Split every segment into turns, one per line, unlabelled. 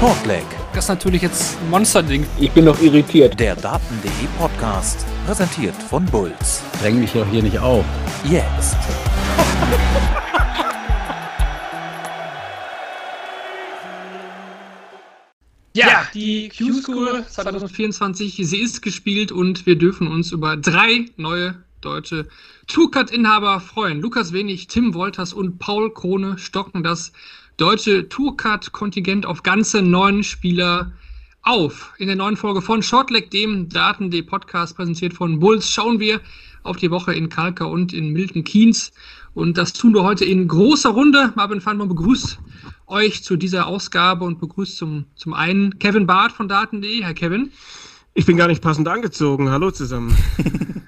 Shortleg.
Das ist natürlich jetzt ein Monsterding.
Ich bin noch irritiert.
Der Daten.de Podcast, präsentiert von Bulls.
Dräng mich doch hier nicht auf.
Jetzt.
Ja, die Q-School 2024, sie ist gespielt und wir dürfen uns über drei neue deutsche Tourcard-Inhaber freuen. Lukas Wenig, Tim Wolters und Paul Krone stocken das deutsche Tourcard-Kontingent auf ganze neun Spieler auf. In der neuen Folge von Shortleg, dem Daten-D-Podcast präsentiert von Bulls, schauen wir auf die Woche in Kalka und in Milton Keynes. Und das tun wir heute in großer Runde. Marvin Fandmann begrüßt euch zu dieser Ausgabe und begrüßt zum, zum einen Kevin Barth von Daten.de. Herr Kevin.
Ich bin gar nicht passend angezogen. Hallo zusammen.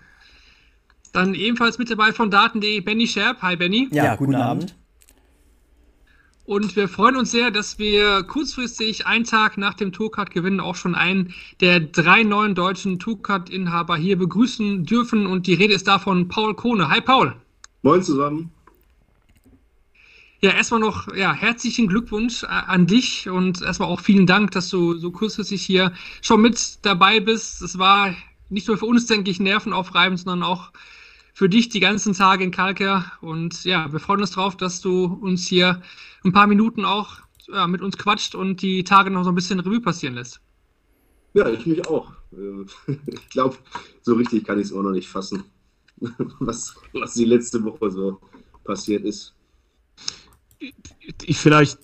Dann ebenfalls mit dabei von Daten.de Benny Scherp. Hi Benny.
Ja, ja guten, guten Abend. Abend.
Und wir freuen uns sehr, dass wir kurzfristig einen Tag nach dem Tourcard-Gewinn auch schon einen der drei neuen deutschen Tourcard-Inhaber hier begrüßen dürfen. Und die Rede ist davon Paul Kohne. Hi Paul.
Moin zusammen.
Ja, erstmal noch ja, herzlichen Glückwunsch an dich und erstmal auch vielen Dank, dass du so kurzfristig hier schon mit dabei bist. Es war nicht nur für uns, denke ich, nervenaufreibend, sondern auch für dich die ganzen Tage in Kalker. Und ja, wir freuen uns drauf, dass du uns hier ein paar Minuten auch ja, mit uns quatscht und die Tage noch so ein bisschen Revue passieren lässt.
Ja, ich mich auch. Ich glaube, so richtig kann ich es auch noch nicht fassen, was, was die letzte Woche so passiert ist.
Ich, vielleicht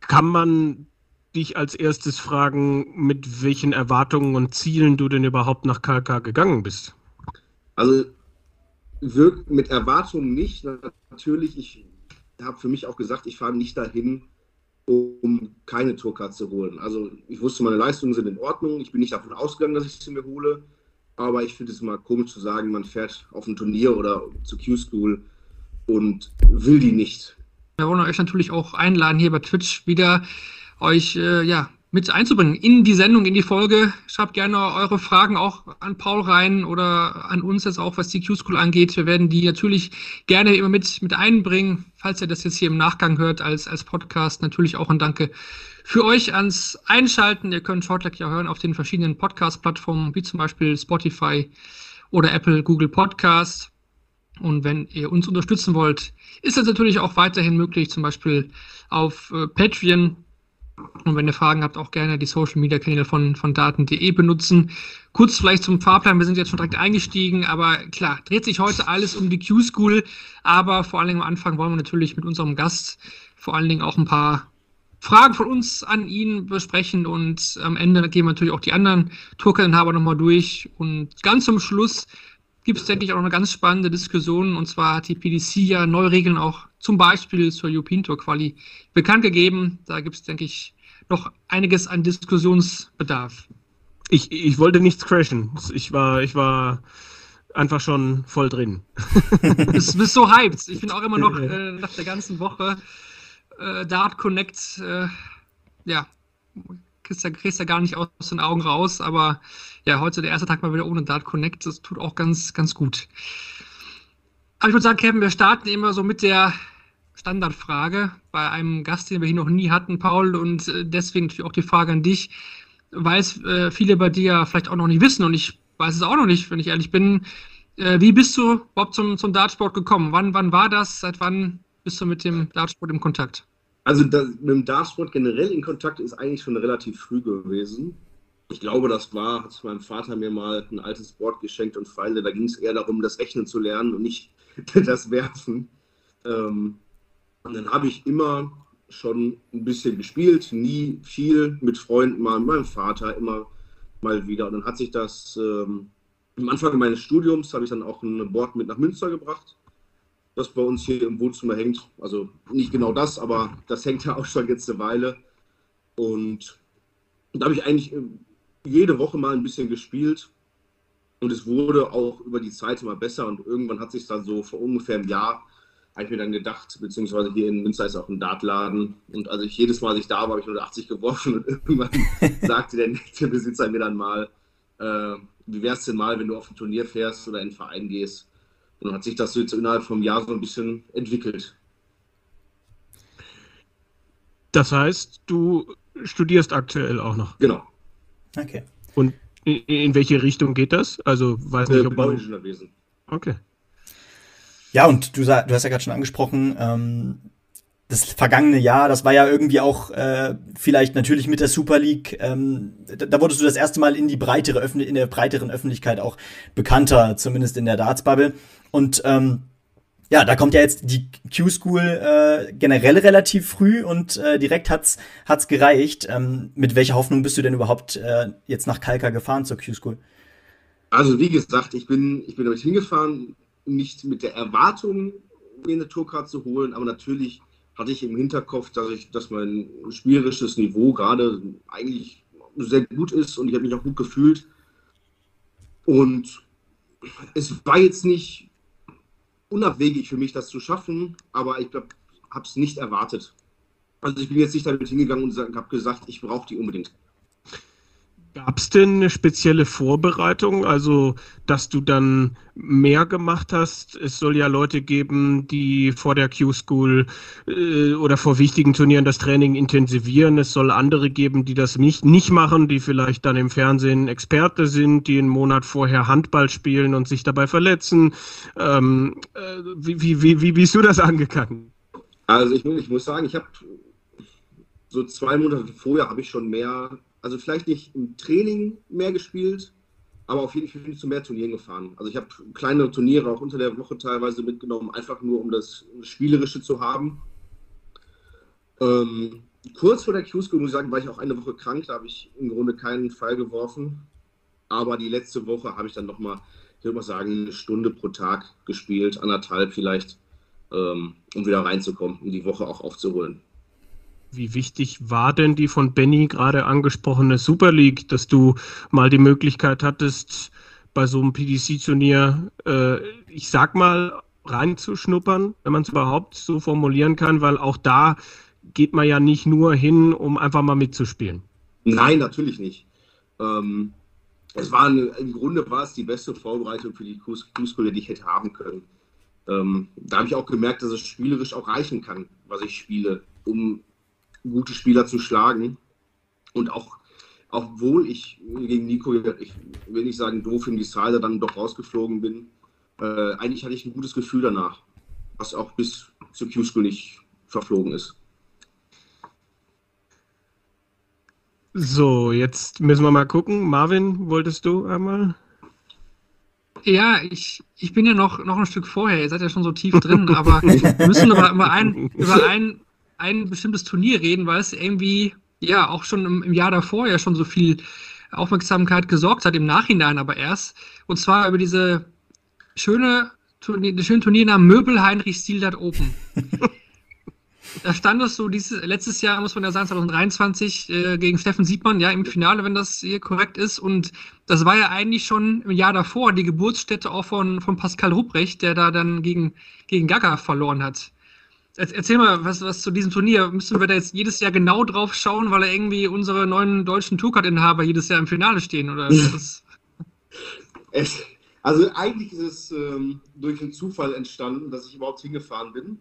kann man dich als erstes fragen, mit welchen Erwartungen und Zielen du denn überhaupt nach Kalka gegangen bist.
Also mit Erwartungen nicht. Natürlich, ich habe für mich auch gesagt, ich fahre nicht dahin, um keine Tourcard zu holen. Also ich wusste, meine Leistungen sind in Ordnung. Ich bin nicht davon ausgegangen, dass ich sie mir hole. Aber ich finde es mal komisch zu sagen, man fährt auf ein Turnier oder zu Q-School und will die nicht.
Wir wollen euch natürlich auch einladen, hier bei Twitch wieder euch äh, ja, mit einzubringen in die Sendung, in die Folge. Schreibt gerne eure Fragen auch an Paul rein oder an uns jetzt auch, was die Q-School angeht. Wir werden die natürlich gerne immer mit, mit einbringen, falls ihr das jetzt hier im Nachgang hört als, als Podcast. Natürlich auch ein Danke für euch ans Einschalten. Ihr könnt Shortleg ja hören auf den verschiedenen Podcast-Plattformen, wie zum Beispiel Spotify oder Apple, Google Podcast. Und wenn ihr uns unterstützen wollt, ist das natürlich auch weiterhin möglich, zum Beispiel auf äh, Patreon und wenn ihr Fragen habt, auch gerne die Social Media Kanäle von, von Daten.de benutzen. Kurz vielleicht zum Fahrplan, wir sind jetzt schon direkt eingestiegen, aber klar, dreht sich heute alles um die Q-School, aber vor allen Dingen am Anfang wollen wir natürlich mit unserem Gast vor allen Dingen auch ein paar Fragen von uns an ihn besprechen. Und am Ende gehen wir natürlich auch die anderen Tourkarteninhaber nochmal durch. Und ganz zum Schluss gibt es, denke ich, auch eine ganz spannende Diskussion. Und zwar hat die PDC ja neue Regeln auch zum Beispiel zur European Tour Quali bekannt gegeben. Da gibt es, denke ich, noch einiges an Diskussionsbedarf.
Ich, ich wollte nichts crashen. Ich war, ich war einfach schon voll drin.
Du bist, bist so hyped. Ich bin auch immer noch äh, nach der ganzen Woche äh, Dart Connect, äh, ja, kriegst ja, kriegst ja gar nicht aus den Augen raus, aber ja, heute der erste Tag mal wieder ohne Dart Connect, das tut auch ganz, ganz gut. Aber ich würde sagen, Kevin, wir starten immer so mit der Standardfrage bei einem Gast, den wir hier noch nie hatten, Paul, und äh, deswegen auch die Frage an dich, weil es äh, viele bei dir vielleicht auch noch nicht wissen und ich weiß es auch noch nicht, wenn ich ehrlich bin. Äh, wie bist du überhaupt zum, zum Dartsport gekommen? Wann, wann war das? Seit wann bist du mit dem Dartsport im Kontakt?
Also das, mit dem Dartsport generell in Kontakt ist eigentlich schon relativ früh gewesen. Ich glaube, das war, hat mein Vater mir mal ein altes Board geschenkt und Pfeile. Da ging es eher darum, das Rechnen zu lernen und nicht das Werfen. Ähm, und dann habe ich immer schon ein bisschen gespielt, nie viel mit Freunden, mal mit meinem Vater, immer mal wieder. Und dann hat sich das ähm, am Anfang meines Studiums habe ich dann auch ein Board mit nach Münster gebracht das bei uns hier im Wohnzimmer hängt. Also nicht genau das, aber das hängt ja auch schon jetzt eine Weile. Und da habe ich eigentlich äh, jede Woche mal ein bisschen gespielt. Und es wurde auch über die Zeit immer besser. Und irgendwann hat sich dann so vor ungefähr einem Jahr, habe ich mir dann gedacht, beziehungsweise hier in Münster ist auch ein Dartladen. Und als ich jedes Mal, als ich da war, habe ich 180 geworfen. Und irgendwann sagte der nette Besitzer mir dann mal, äh, wie wäre es denn mal, wenn du auf ein Turnier fährst oder in einen Verein gehst? Und dann hat sich das jetzt innerhalb vom Jahr so ein bisschen entwickelt.
Das heißt, du studierst aktuell auch noch.
Genau.
Okay.
Und in, in welche Richtung geht das? Also weiß nicht,
Äh,
ob man.
Bauingenieurwesen.
Okay.
Ja, und du, du hast ja gerade schon angesprochen, ähm, das vergangene Jahr, das war ja irgendwie auch äh, vielleicht natürlich mit der Super League, ähm, da, da wurdest du das erste Mal in die breitere Öffn in der breiteren Öffentlichkeit auch bekannter, zumindest in der Darts-Bubble. Und ähm, ja, da kommt ja jetzt die Q-School äh, generell relativ früh und äh, direkt hat's hat's gereicht. Ähm, mit welcher Hoffnung bist du denn überhaupt äh, jetzt nach Kalka gefahren zur Q-School?
Also wie gesagt, ich bin, ich bin damit hingefahren, nicht mit der Erwartung, mir eine Tourcard zu holen, aber natürlich hatte ich im Hinterkopf, dass ich, dass mein spielerisches Niveau gerade eigentlich sehr gut ist und ich habe mich auch gut gefühlt. Und es war jetzt nicht unabwegig für mich, das zu schaffen, aber ich habe es nicht erwartet. Also ich bin jetzt nicht damit hingegangen und habe gesagt, ich brauche die unbedingt.
Gab es denn eine spezielle Vorbereitung, also dass du dann mehr gemacht hast? Es soll ja Leute geben, die vor der Q-School äh, oder vor wichtigen Turnieren das Training intensivieren. Es soll andere geben, die das nicht, nicht machen, die vielleicht dann im Fernsehen Experte sind, die einen Monat vorher Handball spielen und sich dabei verletzen. Ähm, äh, wie, wie, wie, wie bist du das angegangen?
Also ich, ich muss sagen, ich habe so zwei Monate vorher habe ich schon mehr, also vielleicht nicht im Training mehr gespielt, aber auf jeden Fall zu mehr Turnieren gefahren. Also ich habe kleine Turniere auch unter der Woche teilweise mitgenommen, einfach nur um das Spielerische zu haben. Ähm, kurz vor der Q-School, muss ich sagen, war ich auch eine Woche krank, da habe ich im Grunde keinen Fall geworfen. Aber die letzte Woche habe ich dann nochmal, ich würde mal sagen, eine Stunde pro Tag gespielt, anderthalb vielleicht, ähm, um wieder reinzukommen, um die Woche auch aufzuholen.
Wie wichtig war denn die von Benny gerade angesprochene Super League, dass du mal die Möglichkeit hattest, bei so einem PDC-Turnier, äh, ich sag mal, reinzuschnuppern, wenn man es überhaupt so formulieren kann, weil auch da geht man ja nicht nur hin, um einfach mal mitzuspielen.
Nein, natürlich nicht. Ähm, es war eine, im Grunde war es die beste Vorbereitung für die Q-School, die ich hätte haben können. Ähm, da habe ich auch gemerkt, dass es spielerisch auch reichen kann, was ich spiele, um gute Spieler zu schlagen. Und auch, obwohl ich gegen Nico, ich will nicht sagen doof im Decider dann doch rausgeflogen bin, äh, eigentlich hatte ich ein gutes Gefühl danach, was auch bis zur Q-School nicht verflogen ist.
So, jetzt müssen wir mal gucken. Marvin, wolltest du einmal?
Ja, ich, ich bin ja noch, noch ein Stück vorher, ihr seid ja schon so tief drin, aber wir müssen über, über, ein, über ein, ein bestimmtes Turnier reden, weil es irgendwie ja auch schon im, im Jahr davor ja schon so viel Aufmerksamkeit gesorgt hat, im Nachhinein aber erst. Und zwar über diese schöne, Turnier, schönen Turniernamen Möbel Heinrich Stieldat Open. da standest du dieses letztes Jahr, muss man ja sagen, 2023 äh, gegen Steffen Siebmann, ja, im Finale, wenn das hier korrekt ist. Und das war ja eigentlich schon im Jahr davor die Geburtsstätte auch von, von Pascal Rupprecht, der da dann gegen, gegen Gaga verloren hat. Erzähl mal, was, was zu diesem Turnier. Müssen wir da jetzt jedes Jahr genau drauf schauen, weil er irgendwie unsere neuen deutschen Tourcard-Inhaber jedes Jahr im Finale stehen? Oder
es, also eigentlich ist es ähm, durch einen Zufall entstanden, dass ich überhaupt hingefahren bin.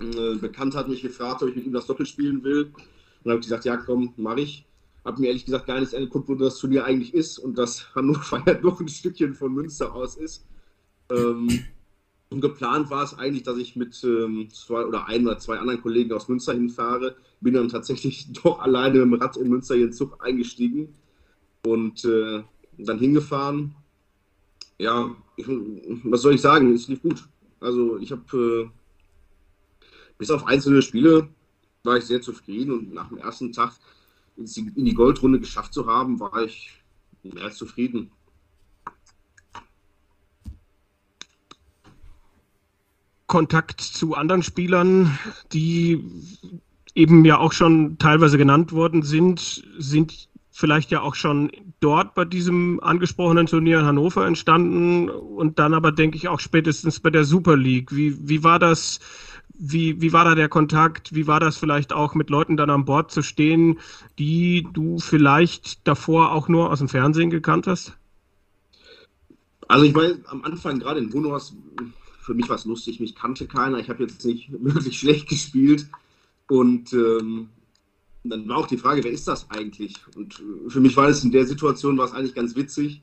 Ein Bekannter hat mich gefragt, ob ich mit ihm das Doppel spielen will. Und dann habe ich gesagt, ja komm, mache ich. Habe mir ehrlich gesagt gar nicht angeguckt, wo das Turnier eigentlich ist und dass Hannover ja doch ein Stückchen von Münster aus ist. Ähm, und geplant war es eigentlich, dass ich mit ähm, zwei oder ein oder zwei anderen Kollegen aus Münster hinfahre. Bin dann tatsächlich doch alleine mit dem Rad in Münster in den Zug eingestiegen und äh, dann hingefahren. Ja, ich, was soll ich sagen? Es lief gut. Also ich habe äh, bis auf einzelne Spiele war ich sehr zufrieden und nach dem ersten Tag in die Goldrunde geschafft zu haben, war ich mehr als zufrieden.
Kontakt zu anderen Spielern, die eben ja auch schon teilweise genannt worden sind, sind vielleicht ja auch schon dort bei diesem angesprochenen Turnier in Hannover entstanden und dann aber denke ich auch spätestens bei der Super League. Wie, wie war das? Wie, wie war da der Kontakt? Wie war das vielleicht auch mit Leuten dann an Bord zu stehen, die du vielleicht davor auch nur aus dem Fernsehen gekannt hast?
Also ich meine, am Anfang gerade in Wohnhaus, für mich war es lustig, mich kannte keiner. Ich habe jetzt nicht wirklich schlecht gespielt und ähm, dann war auch die Frage, wer ist das eigentlich? Und äh, für mich war es in der Situation war es eigentlich ganz witzig.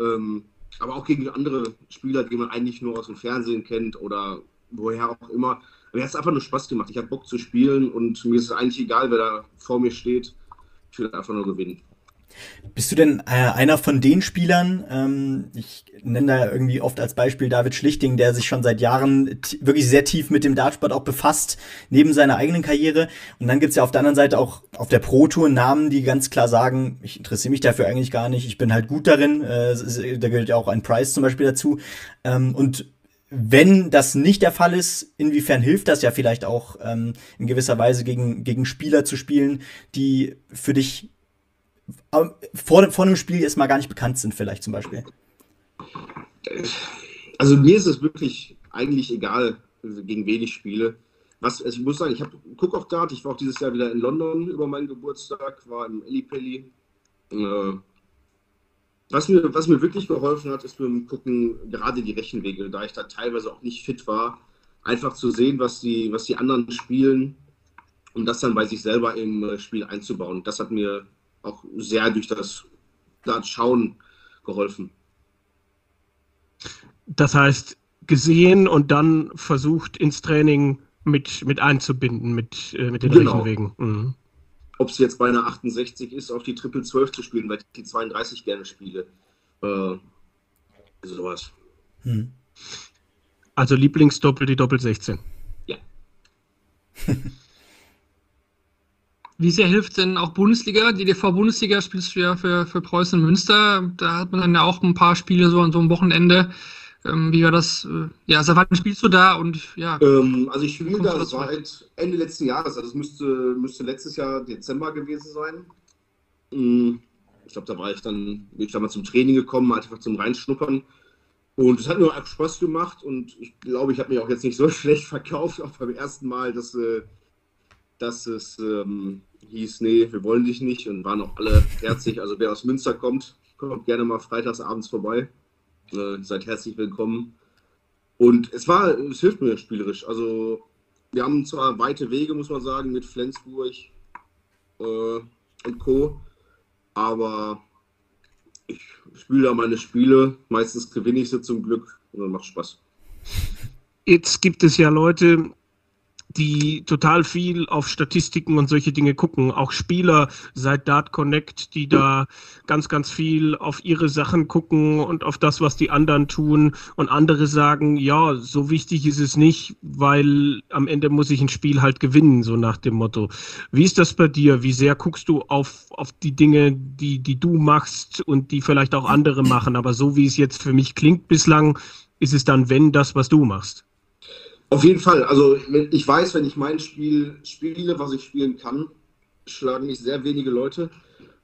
Ähm, aber auch gegen andere Spieler, die man eigentlich nur aus dem Fernsehen kennt oder woher auch immer. Mir hat es einfach nur Spaß gemacht. Ich habe Bock zu spielen und mir ist es eigentlich egal, wer da vor mir steht. Ich will einfach nur gewinnen.
Bist du denn äh, einer von den Spielern, ähm, ich nenne da irgendwie oft als Beispiel David Schlichting, der sich schon seit Jahren wirklich sehr tief mit dem Dartsport auch befasst, neben seiner eigenen Karriere. Und dann gibt's ja auf der anderen Seite auch auf der Pro-Tour Namen, die ganz klar sagen, ich interessiere mich dafür eigentlich gar nicht, ich bin halt gut darin. Äh, da gehört ja auch ein Price zum Beispiel dazu. Ähm, und wenn das nicht der Fall ist, inwiefern hilft das ja vielleicht auch ähm, in gewisser Weise gegen, gegen Spieler zu spielen, die für dich vor, vor einem Spiel erstmal gar nicht bekannt sind, vielleicht zum Beispiel?
Also mir ist es wirklich eigentlich egal, gegen wen ich spiele. Was, also ich muss sagen, ich gucke auch Dart, ich war auch dieses Jahr wieder in London über meinen Geburtstag, war im Ellipelli. Äh, was, mir, was mir wirklich geholfen hat, ist beim Gucken gerade die Rechenwege, da ich da teilweise auch nicht fit war, einfach zu sehen, was die, was die anderen spielen und das dann bei sich selber im äh, Spiel einzubauen. Das hat mir auch sehr durch das, Schauen geholfen.
Das heißt, gesehen und dann versucht ins Training mit, mit einzubinden, mit, äh, mit den genau. Rechenwegen. Mhm.
Ob es jetzt bei einer 68 ist, auf die Triple 12 zu spielen, weil ich die 32 gerne spiele. Äh, sowas. Hm.
Also Lieblingsdoppel die Doppel 16.
Ja.
Wie sehr hilft denn auch Bundesliga? Die DV-Bundesliga spielst du ja für, für Preußen Münster. Da hat man dann ja auch ein paar Spiele so an so einem Wochenende. Ähm, wie war das? Äh, ja, seit wann spielst du da? Und ja.
Ähm, also ich spiele da seit Ende letzten Jahres. Also es müsste, müsste letztes Jahr Dezember gewesen sein. Hm, ich glaube, da war ich dann, bin ich da mal zum Training gekommen, einfach zum Reinschnuppern. Und es hat mir auch Spaß gemacht und ich glaube, ich habe mich auch jetzt nicht so schlecht verkauft, auch beim ersten Mal, dass äh, dass es ähm, hieß, nee, wir wollen dich nicht und waren auch alle herzlich. Also wer aus Münster kommt, kommt gerne mal freitags abends vorbei. Äh, seid herzlich willkommen. Und es war, es hilft mir spielerisch. Also wir haben zwar weite Wege, muss man sagen, mit Flensburg äh, und Co. Aber ich spiele da meine Spiele. Meistens gewinne ich sie zum Glück und dann macht Spaß.
Jetzt gibt es ja Leute, die total viel auf Statistiken und solche Dinge gucken. Auch Spieler seit Dart Connect, die da ganz, ganz viel auf ihre Sachen gucken und auf das, was die anderen tun. Und andere sagen, ja, so wichtig ist es nicht, weil am Ende muss ich ein Spiel halt gewinnen, so nach dem Motto. Wie ist das bei dir? Wie sehr guckst du auf, auf die Dinge, die, die du machst und die vielleicht auch andere machen? Aber so wie es jetzt für mich klingt bislang, ist es dann, wenn das, was du machst.
Auf jeden Fall. Also ich weiß, wenn ich mein Spiel spiele, was ich spielen kann, schlagen mich sehr wenige Leute.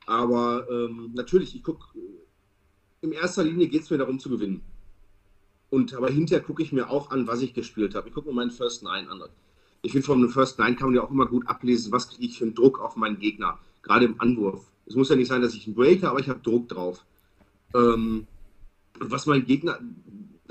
Aber ähm, natürlich, ich gucke, in erster Linie geht es mir darum zu gewinnen. Und aber hinterher gucke ich mir auch an, was ich gespielt habe. Ich gucke mir meinen First Nine an. Ich finde, von einem First Nine kann man ja auch immer gut ablesen, was kriege ich für einen Druck auf meinen Gegner, gerade im Anwurf. Es muss ja nicht sein, dass ich einen Breaker, aber ich habe Druck drauf. Ähm, was mein Gegner,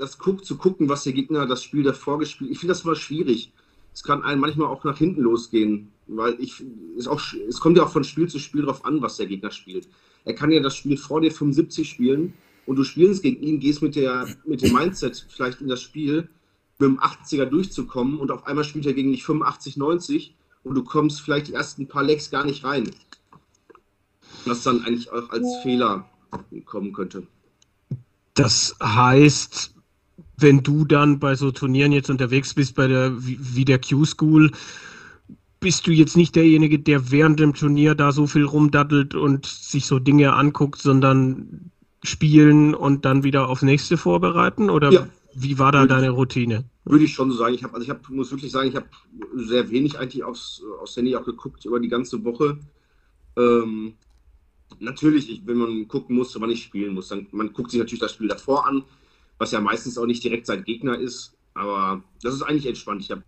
das guck, zu gucken, was der Gegner das Spiel davor gespielt Ich finde das immer schwierig. Es kann einem manchmal auch nach hinten losgehen, weil ich, ist auch, es kommt ja auch von Spiel zu Spiel darauf an, was der Gegner spielt. Er kann ja das Spiel vor dir 75 spielen und du spielst gegen ihn, gehst mit, der, mit dem Mindset vielleicht in das Spiel, mit dem 80er durchzukommen und auf einmal spielt er gegen dich 85, 90 und du kommst vielleicht die ersten paar Lecks gar nicht rein. Was dann eigentlich auch als Fehler kommen könnte.
Das heißt, wenn du dann bei so Turnieren jetzt unterwegs bist, bei der, wie, wie der Q-School, bist du jetzt nicht derjenige, der während dem Turnier da so viel rumdattelt und sich so Dinge anguckt, sondern spielen und dann wieder aufs nächste vorbereiten? Oder ja. wie war da würde deine Routine?
Würde ich schon so sagen. Ich habe, also ich hab, muss wirklich sagen, ich habe sehr wenig eigentlich aufs, aufs Handy auch geguckt über die ganze Woche. Ähm, natürlich, ich, wenn man gucken muss, wann ich spielen muss, dann man guckt sich natürlich das Spiel davor an was ja meistens auch nicht direkt sein Gegner ist. Aber das ist eigentlich entspannt. Ich habe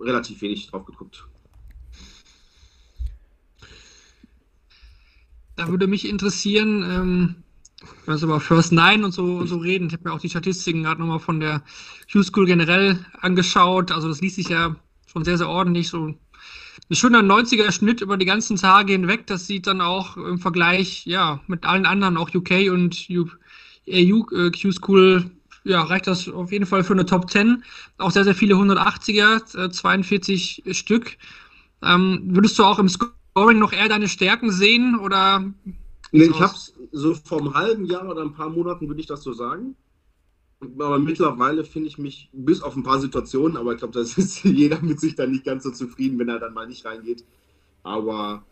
relativ wenig drauf geguckt.
Da würde mich interessieren, ähm, wenn wir über First Nine und so, und so reden. Ich habe mir auch die Statistiken gerade nochmal von der Q-School generell angeschaut. Also das liest sich ja schon sehr, sehr ordentlich. So ein schöner 90er Schnitt über die ganzen Tage hinweg. Das sieht dann auch im Vergleich, ja, mit allen anderen, auch UK und EU, äh, ja, reicht das auf jeden Fall für eine Top 10. Auch sehr, sehr viele 180er, äh, 42 Stück. Ähm, würdest du auch im Scoring noch eher deine Stärken sehen oder?
Nee, ich hab's so vor einem halben Jahr oder ein paar Monaten würde ich das so sagen. Aber mittlerweile finde ich mich, bis auf ein paar Situationen, aber ich glaube, das ist jeder mit sich dann nicht ganz so zufrieden, wenn er dann mal nicht reingeht. Aber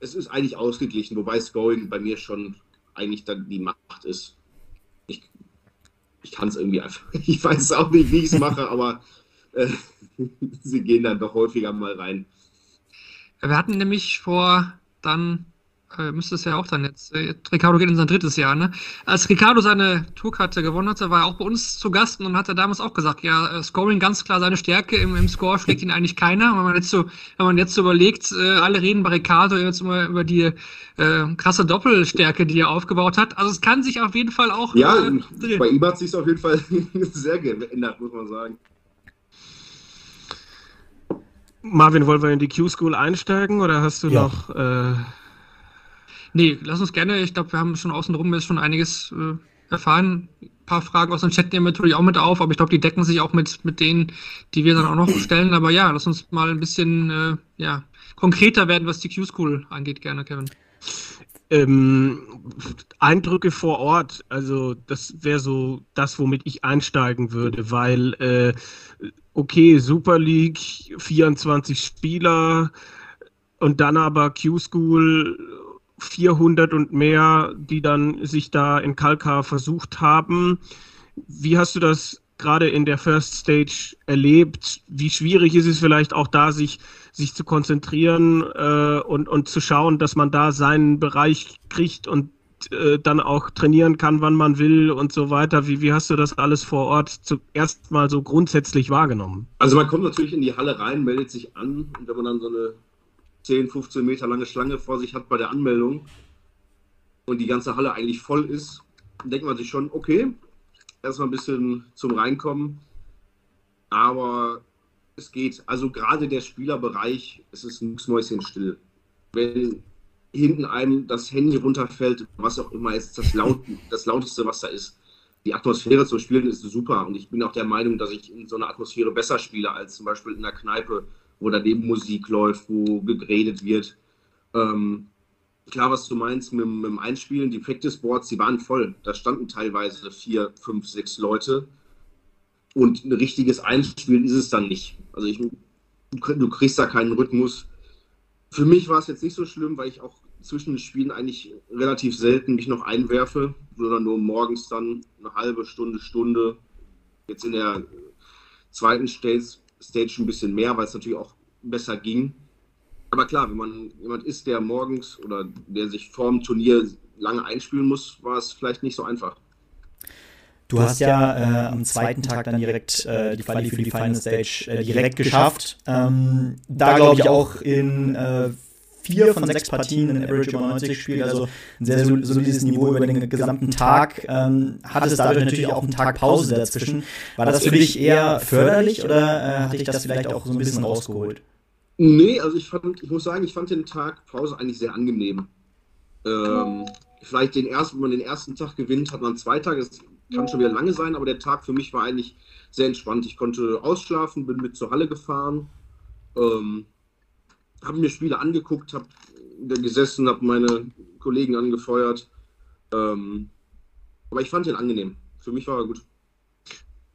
es ist eigentlich ausgeglichen, wobei Scoring bei mir schon eigentlich dann die Macht ist. Ich, kann es irgendwie einfach, ich weiß auch nicht, wie ich es mache, aber äh, sie gehen dann doch häufiger mal rein.
Wir hatten nämlich vor dann äh, müsste es ja auch dann jetzt. Äh, Ricardo geht in sein drittes Jahr, ne? Als Ricardo seine Tourkarte gewonnen hatte, war er auch bei uns zu Gast und hat er damals auch gesagt, ja, äh, Scoring ganz klar seine Stärke, im, im Score schlägt ihn eigentlich keiner. Wenn man jetzt so, wenn man jetzt so überlegt, äh, alle reden bei Ricardo jetzt immer über die äh, krasse Doppelstärke, die er aufgebaut hat. Also es kann sich auf jeden Fall auch.
Ja, äh, bei ihm hat sich auf jeden Fall sehr geändert, muss man sagen.
Marvin, wollen wir in die Q-School einsteigen oder hast du ja. noch äh,
Nee, lass uns gerne. Ich glaube, wir haben schon außenrum jetzt schon einiges äh, erfahren. Ein paar Fragen aus dem Chat nehmen wir natürlich auch mit auf, aber ich glaube, die decken sich auch mit, mit denen, die wir dann auch noch stellen. Aber ja, lass uns mal ein bisschen äh, ja, konkreter werden, was die Q-School angeht, gerne, Kevin.
Ähm, Eindrücke vor Ort, also das wäre so das, womit ich einsteigen würde, weil äh, okay, Super League, 24 Spieler und dann aber Q-School 400 und mehr, die dann sich da in Kalkar versucht haben. Wie hast du das gerade in der First Stage erlebt? Wie schwierig ist es vielleicht auch da, sich, sich zu konzentrieren äh, und, und zu schauen, dass man da seinen Bereich kriegt und äh, dann auch trainieren kann, wann man will und so weiter. Wie, wie hast du das alles vor Ort zuerst mal so grundsätzlich wahrgenommen?
Also man kommt natürlich in die Halle rein, meldet sich an und wenn man dann so eine 10, 15 Meter lange Schlange vor sich hat bei der Anmeldung und die ganze Halle eigentlich voll ist, denkt man sich schon, okay, erstmal ein bisschen zum Reinkommen. Aber es geht. Also gerade der Spielerbereich, es ist ein Mäuschen still. Wenn hinten einem das Handy runterfällt, was auch immer ist, das, laut, das lauteste, was da ist. Die Atmosphäre zu spielen ist super und ich bin auch der Meinung, dass ich in so einer Atmosphäre besser spiele als zum Beispiel in der Kneipe wo daneben Musik läuft, wo geredet wird. Ähm, klar, was du meinst mit, mit, dem Einspielen, die Practice Boards, die waren voll. Da standen teilweise vier, fünf, sechs Leute. Und ein richtiges Einspielen ist es dann nicht. Also ich, du kriegst da keinen Rhythmus. Für mich war es jetzt nicht so schlimm, weil ich auch zwischen den Spielen eigentlich relativ selten mich noch einwerfe, sondern nur morgens dann eine halbe Stunde, Stunde. Jetzt in der zweiten Stage Stage ein bisschen mehr, weil es natürlich auch besser ging. Aber klar, wenn man jemand ist, der morgens oder der sich vorm Turnier lange einspielen muss, war es vielleicht nicht so einfach.
Du hast ja äh, am zweiten Tag dann direkt äh, die Quali für die Final Stage äh, direkt geschafft. Ähm, da glaube ich auch in äh, vier von sechs Partien in Average über 90 gespielt, also ein sehr solides Niveau über den gesamten Tag. Ähm, hatte es dadurch natürlich auch einen Tag Pause dazwischen. War das für dich eher förderlich oder äh, hatte ich das vielleicht auch so ein bisschen rausgeholt?
Nee, also ich fand, ich muss sagen, ich fand den Tag Pause eigentlich sehr angenehm. Ähm, vielleicht den ersten, wenn man den ersten Tag gewinnt, hat man zwei Tage, das kann schon wieder lange sein, aber der Tag für mich war eigentlich sehr entspannt. Ich konnte ausschlafen, bin mit zur Halle gefahren. Ähm, habe mir Spiele angeguckt, habe gesessen, habe meine Kollegen angefeuert. Ähm, aber ich fand ihn angenehm. Für mich war er gut.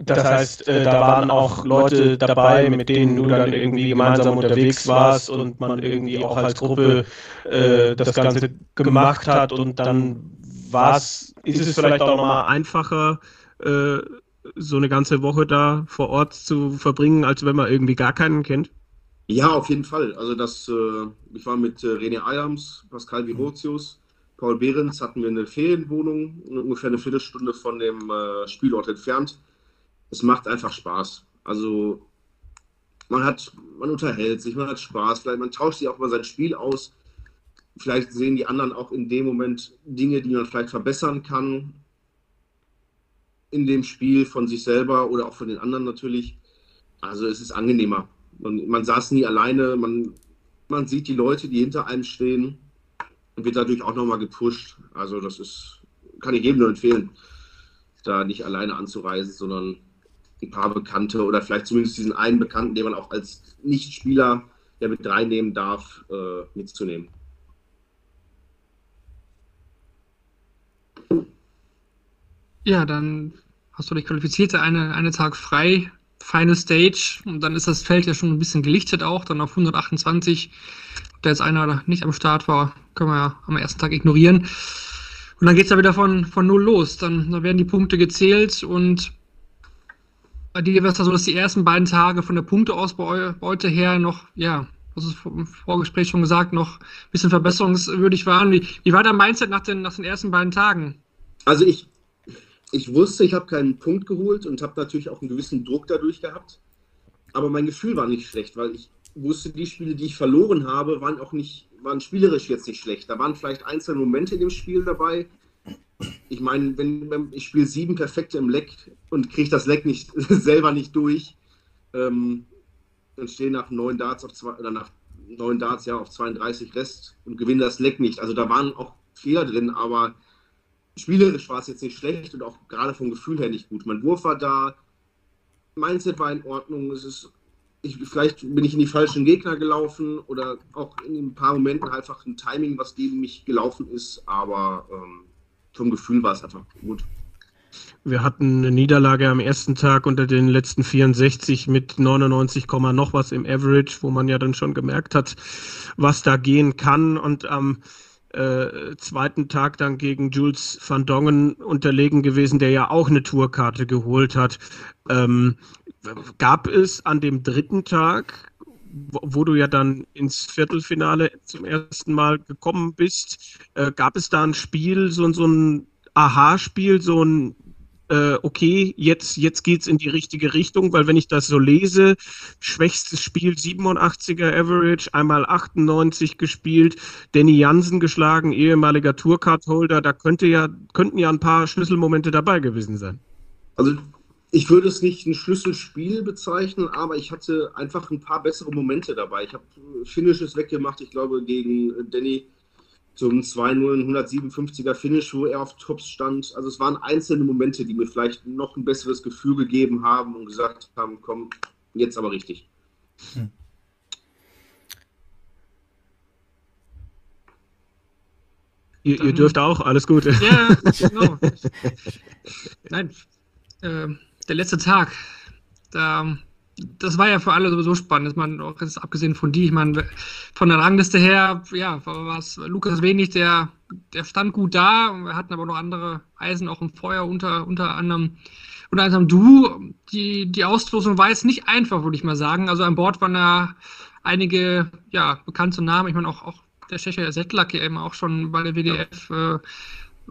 Das heißt, äh, da waren auch Leute dabei, mit denen du dann irgendwie gemeinsam unterwegs warst und man irgendwie auch als Gruppe äh, das Ganze gemacht hat und dann war es, ist es vielleicht auch nochmal einfacher, äh, so eine ganze Woche da vor Ort zu verbringen, als wenn man irgendwie gar keinen kennt?
Ja, auf jeden Fall. Also das, äh, ich war mit äh, René Adams, Pascal Virotius, Paul Behrens, hatten wir eine Ferienwohnung, ungefähr eine Viertelstunde von dem äh, Spielort entfernt. Es macht einfach Spaß. Also man hat, man unterhält sich, man hat Spaß, vielleicht man tauscht sich auch mal sein Spiel aus. Vielleicht sehen die anderen auch in dem Moment Dinge, die man vielleicht verbessern kann in dem Spiel von sich selber oder auch von den anderen natürlich. Also es ist angenehmer. Man, man saß nie alleine, man man sieht die Leute, die hinter einem stehen, wird dadurch auch nochmal gepusht. Also das ist, kann ich jedem nur empfehlen, da nicht alleine anzureisen, sondern ein paar Bekannte oder vielleicht zumindest diesen einen Bekannten, den man auch als Nichtspieler ja mit reinnehmen darf, äh, mitzunehmen.
Ja, dann hast du dich qualifiziert, eine, eine Tag frei, Final Stage und dann ist das Feld ja schon ein bisschen gelichtet auch, dann auf 128. Ob da jetzt einer nicht am Start war, können wir ja am ersten Tag ignorieren. Und dann geht es ja wieder von, von null los. Dann, dann werden die Punkte gezählt und bei dir war es da so, dass die ersten beiden Tage von der Punkteausbeute her noch, ja, das ist im Vorgespräch schon gesagt, noch ein bisschen verbesserungswürdig waren. Wie, wie war dein Mindset nach den, nach den ersten beiden Tagen?
Also ich, ich wusste, ich habe keinen Punkt geholt und habe natürlich auch einen gewissen Druck dadurch gehabt. Aber mein Gefühl war nicht schlecht, weil ich wusste, die Spiele, die ich verloren habe, waren auch nicht, waren spielerisch jetzt nicht schlecht. Da waren vielleicht einzelne Momente in dem Spiel dabei. Ich meine, wenn, ich spiele sieben perfekte im Leck und kriege das Leck nicht selber nicht durch, ähm, und stehe nach neun Darts auf zwei, oder nach neun Darts ja auf 32 Rest und gewinne das Leck nicht. Also da waren auch Fehler drin, aber spielerisch war es jetzt nicht schlecht und auch gerade vom Gefühl her nicht gut. Mein Wurf war da, Mindset war in Ordnung. Es ist, ich, vielleicht bin ich in die falschen Gegner gelaufen oder auch in ein paar Momenten einfach ein Timing, was gegen mich gelaufen ist, aber ähm, vom Gefühl war es einfach gut.
Wir hatten eine Niederlage am ersten Tag unter den letzten 64 mit 99, noch was im Average, wo man ja dann schon gemerkt hat, was da gehen kann. Und am äh, zweiten Tag dann gegen Jules van Dongen unterlegen gewesen, der ja auch eine Tourkarte geholt hat. Ähm, gab es an dem dritten Tag, wo, wo, du ja dann ins Viertelfinale zum ersten Mal gekommen bist, äh, gab es da ein Spiel, so, so ein Aha-Spiel, so ein äh, okay, jetzt, jetzt geht es in die richtige Richtung, weil wenn ich das so lese, schwächstes Spiel 87er Average, einmal 98 gespielt, Danny Jansen geschlagen, ehemaliger Tourcard-Holder, da könnte ja, könnten ja ein paar Schlüsselmomente dabei gewesen sein.
Also ich würde es nicht ein Schlüsselspiel bezeichnen, aber ich hatte einfach ein paar bessere Momente dabei. Ich habe Finishes weggemacht, ich glaube, gegen Danny zum 2-0 157er Finish, wo er auf Tops stand. Also es waren einzelne Momente, die mir vielleicht noch ein besseres Gefühl gegeben haben und gesagt haben, komm, jetzt aber richtig. Hm.
Ihr, ihr, dürft auch, alles Gute.
Ja, genau. Nein, äh, der letzte Tag, da das war ja für alle sowieso spannend, dass man auch jetzt abgesehen von die, ich meine, von der Rangliste her, ja, war es Lukas Wenig, der, der stand gut da. Wir hatten aber noch andere Eisen auch im Feuer, unter, unter anderem, unter anderem du. Die, die Auslosung war jetzt nicht einfach, würde ich mal sagen. Also an Bord waren da einige, ja, bekannte Namen. Ich meine, auch, auch der Tscheche Settlak eben auch schon bei der WDF, äh,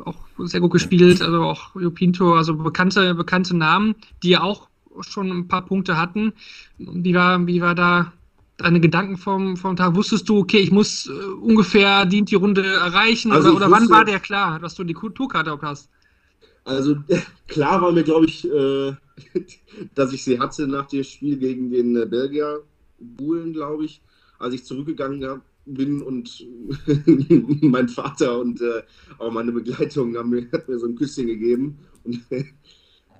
auch sehr gut gespielt, also auch Rio Pinto, also bekannte, bekannte Namen, die ja auch schon ein paar Punkte hatten. Wie war, wie war da deine Gedanken vom, vom Tag? Wusstest du, okay, ich muss äh, ungefähr die, die Runde erreichen? Also oder, oder wann war der klar, dass du die Tourkarte auch hast?
Also klar war mir, glaube ich, äh, dass ich sie hatte nach dem Spiel gegen den äh, Belgier Buhlen, glaube ich, als ich zurückgegangen bin und mein Vater und äh, auch meine Begleitung haben mir, mir so ein Küsschen gegeben und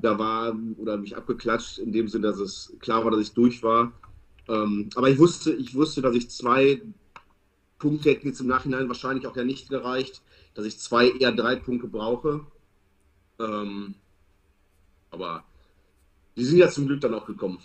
da war oder mich abgeklatscht, in dem Sinne, dass es klar war, dass ich durch war. Ähm, aber ich wusste, ich wusste, dass ich zwei Punkte hätten jetzt im Nachhinein wahrscheinlich auch ja nicht gereicht, dass ich zwei, eher drei Punkte brauche. Ähm, aber die sind ja zum Glück dann auch gekommen.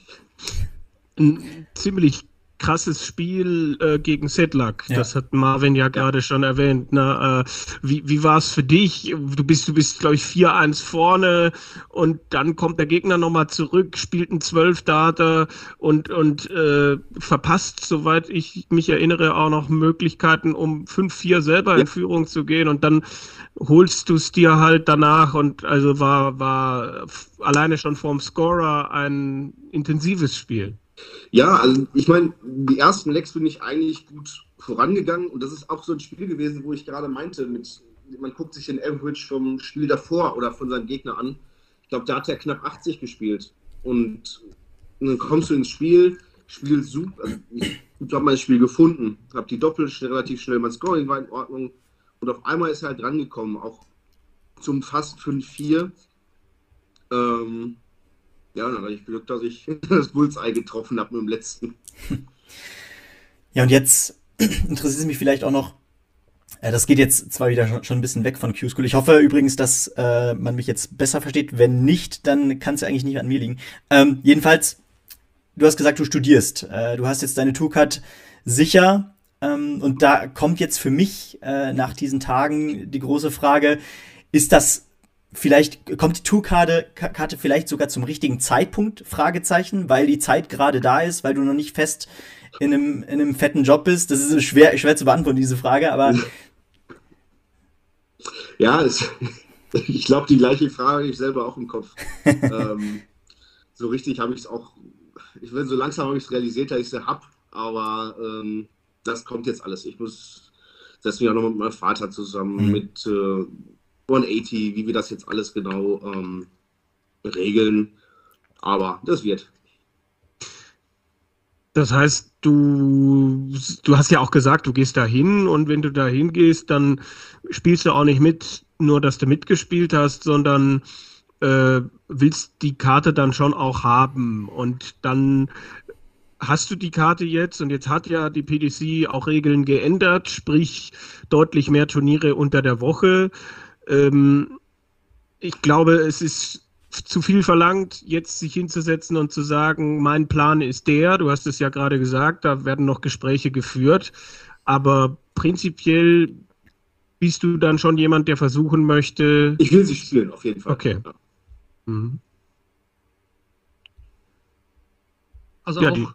Ziemlich krasses Spiel äh, gegen Sedlak. Ja. Das hat Marvin ja gerade schon erwähnt. Ne? Äh, wie wie war es für dich? Du bist, du bist, glaube ich, 4-1 vorne und dann kommt der Gegner nochmal zurück, spielt ein 12 Data und, und äh, verpasst, soweit ich mich erinnere, auch noch Möglichkeiten, um 5-4 selber ja. in Führung zu gehen und dann holst du es dir halt danach und also war, war alleine schon vorm Scorer ein intensives Spiel.
Ja, also ich meine, die ersten Lecks bin ich eigentlich gut vorangegangen und das ist auch so ein Spiel gewesen, wo ich gerade meinte, mit, man guckt sich den Average vom Spiel davor oder von seinem Gegner an. Ich glaube, da hat er knapp 80 gespielt und dann kommst du ins Spiel, Spiel super. Also ich habe mein Spiel gefunden, habe die Doppel relativ schnell, mein Scoring war in Ordnung. Und auf einmal ist er halt rangekommen, auch zum fast 5-4. Ähm, ja, dann hatte ich Glück, dass ich das Bullseye getroffen habe mit dem letzten.
Ja, und jetzt interessiert es mich vielleicht auch noch, äh, das geht jetzt zwar wieder schon, ein bisschen weg von Q-School. Ich hoffe übrigens, dass äh, man mich jetzt besser versteht. Wenn nicht, dann kann es ja eigentlich nicht an mir liegen. Ähm, jedenfalls, du hast gesagt, du studierst. Äh, du hast jetzt deine Tourcard sicher. Ähm, und da kommt jetzt für mich äh, nach diesen Tagen die große Frage, ist das vielleicht, kommt die Tourkarte Karte vielleicht sogar zum richtigen Zeitpunkt? Fragezeichen, weil die Zeit gerade da ist, weil du noch nicht fest in einem, in einem fetten Job bist. Das ist schwer, schwer zu beantworten, diese Frage, aber.
Ja, es, ich glaube, die gleiche Frage habe ich selber auch im Kopf. ähm, so richtig habe ich es auch, ich will so langsam habe ich es realisiert, dass ich es habe, aber ähm, das kommt jetzt alles. Ich muss, setze mich auch noch mit meinem Vater zusammen, mhm. mit äh, 180, wie wir das jetzt alles genau ähm, regeln. Aber das wird.
Das heißt, du, du hast ja auch gesagt, du gehst da hin und wenn du da hingehst, dann spielst du auch nicht mit, nur dass du mitgespielt hast, sondern äh, willst die Karte dann schon auch haben. Und dann hast du die Karte jetzt und jetzt hat ja die PDC auch Regeln geändert, sprich deutlich mehr Turniere unter der Woche. Ähm, ich glaube, es ist zu viel verlangt, jetzt sich hinzusetzen und zu sagen, mein Plan ist der, du hast es ja gerade gesagt, da werden noch Gespräche geführt, aber prinzipiell bist du dann schon jemand, der versuchen möchte.
Ich will sie spielen, auf jeden Fall.
Okay. Mhm.
Also ja, auch die...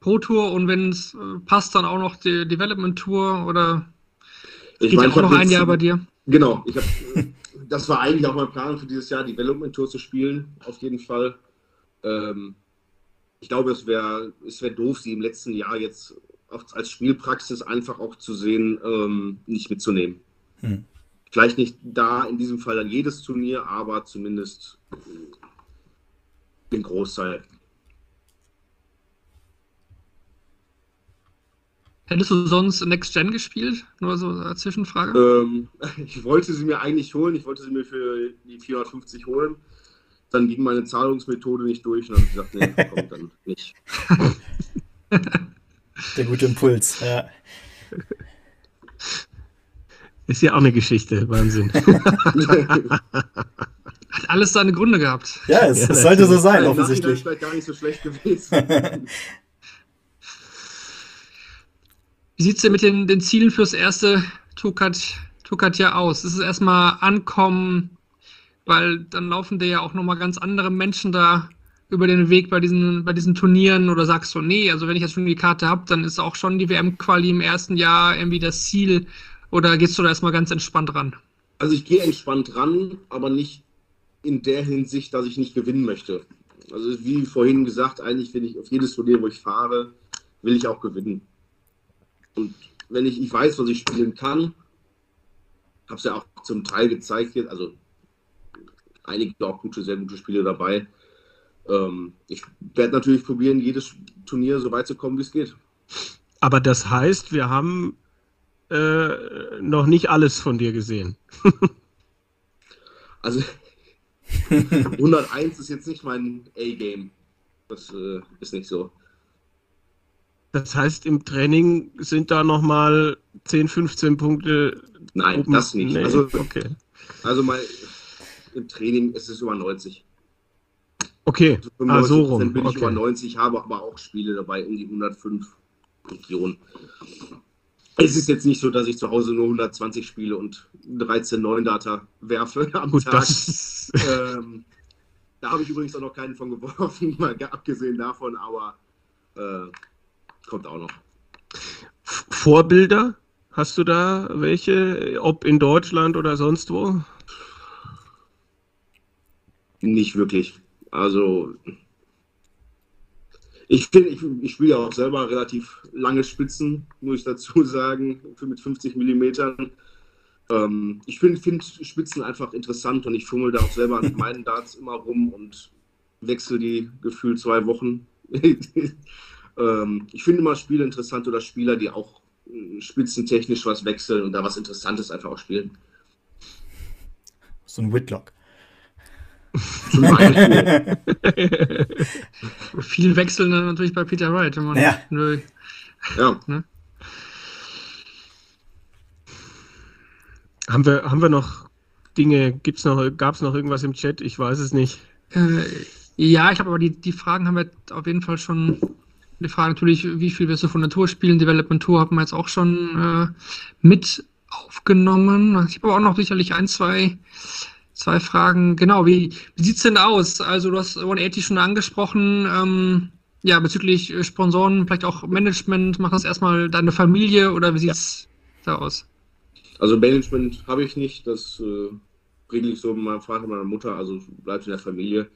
Pro Tour und wenn es äh, passt, dann auch noch die Development Tour oder
ich geht mein, ja auch noch ein Jahr bei dir. Genau, ich habe das war eigentlich auch mein Plan für dieses Jahr, Development Tour zu spielen, auf jeden Fall. Ähm, ich glaube, es wäre es wär doof, sie im letzten Jahr jetzt als Spielpraxis einfach auch zu sehen, ähm, nicht mitzunehmen. Hm. Vielleicht nicht da in diesem Fall dann jedes Turnier, aber zumindest den Großteil.
Hättest du sonst Next Gen gespielt? Nur so eine Zwischenfrage.
Ähm, ich wollte sie mir eigentlich holen. Ich wollte sie mir für die 450 holen. Dann ging meine Zahlungsmethode nicht durch und dann habe ich gesagt, nee, kommt dann nicht.
Der gute Impuls, ja.
Ist ja auch eine Geschichte, Wahnsinn.
Hat alles seine Gründe gehabt.
Ja, es, ja, es sollte so sein, offensichtlich.
Vielleicht gar nicht so schlecht gewesen.
Wie sieht es denn mit den, den Zielen fürs erste Tukat, ja aus? Ist es erstmal ankommen, weil dann laufen dir ja auch nochmal ganz andere Menschen da über den Weg bei diesen, bei diesen Turnieren oder sagst du, nee, also wenn ich jetzt schon die Karte habe, dann ist auch schon die WM-Quali im ersten Jahr irgendwie das Ziel oder gehst du da erstmal ganz entspannt ran?
Also ich gehe entspannt ran, aber nicht in der Hinsicht, dass ich nicht gewinnen möchte. Also wie vorhin gesagt, eigentlich will ich auf jedes Turnier, wo ich fahre, will ich auch gewinnen. Und wenn ich, ich weiß, was ich spielen kann, habe es ja auch zum Teil gezeigt jetzt, also einige auch gute, sehr gute Spiele dabei. Ähm, ich werde natürlich probieren, jedes Turnier so weit zu kommen, wie es geht.
Aber das heißt, wir haben äh, noch nicht alles von dir gesehen.
also 101 ist jetzt nicht mein A-Game. Das äh, ist nicht so.
Das heißt, im Training sind da nochmal 10, 15 Punkte.
Nein, oben. das nicht. Nee, also, okay. also mal im Training ist es über 90.
Okay,
also ah, so rum. bin okay. ich über 90, habe aber auch Spiele dabei um die 105 Regionen. Es ist jetzt nicht so, dass ich zu Hause nur 120 spiele und 13 neuen Data werfe am Gut, Tag. Ähm, da habe ich übrigens auch noch keinen von geworfen, mal abgesehen davon, aber äh, Kommt auch noch.
Vorbilder? Hast du da welche, ob in Deutschland oder sonst wo?
Nicht wirklich. Also ich, ich, ich spiele ja auch selber relativ lange Spitzen, muss ich dazu sagen, mit 50 Millimetern. Ähm, ich finde find Spitzen einfach interessant und ich fummel da auch selber an meinen Darts immer rum und wechsle die gefühlt zwei Wochen ähm, ich finde immer Spiele interessant oder Spieler, die auch äh, spitzentechnisch was wechseln und da was Interessantes einfach auch spielen.
So ein Whitlock.
Zum Beispiel. Viel wechseln natürlich bei Peter Wright, wenn man
Ja.
nö,
Ja,
Haben wir, haben wir noch Dinge, gibt's noch, gab's noch irgendwas im Chat? Ich weiß es nicht.
Äh, ja, ich habe aber die, die Fragen haben wir auf jeden Fall schon. Die Frage natürlich, wie viel wirst du von der Tour spielen? Development Tour haben wir jetzt auch schon äh, mit aufgenommen. Ich habe aber auch noch sicherlich ein, zwei, zwei Fragen. Genau, wie, wie sieht's denn aus? Also du hast 180 schon angesprochen. Ähm, ja, bezüglich äh, Sponsoren, vielleicht auch Management. Macht das erstmal deine Familie oder wie sieht's da aus?
also Management habe ich nicht. Das äh, regle ich so mit meinem Vater, meiner Mutter, also bleibt in der Familie.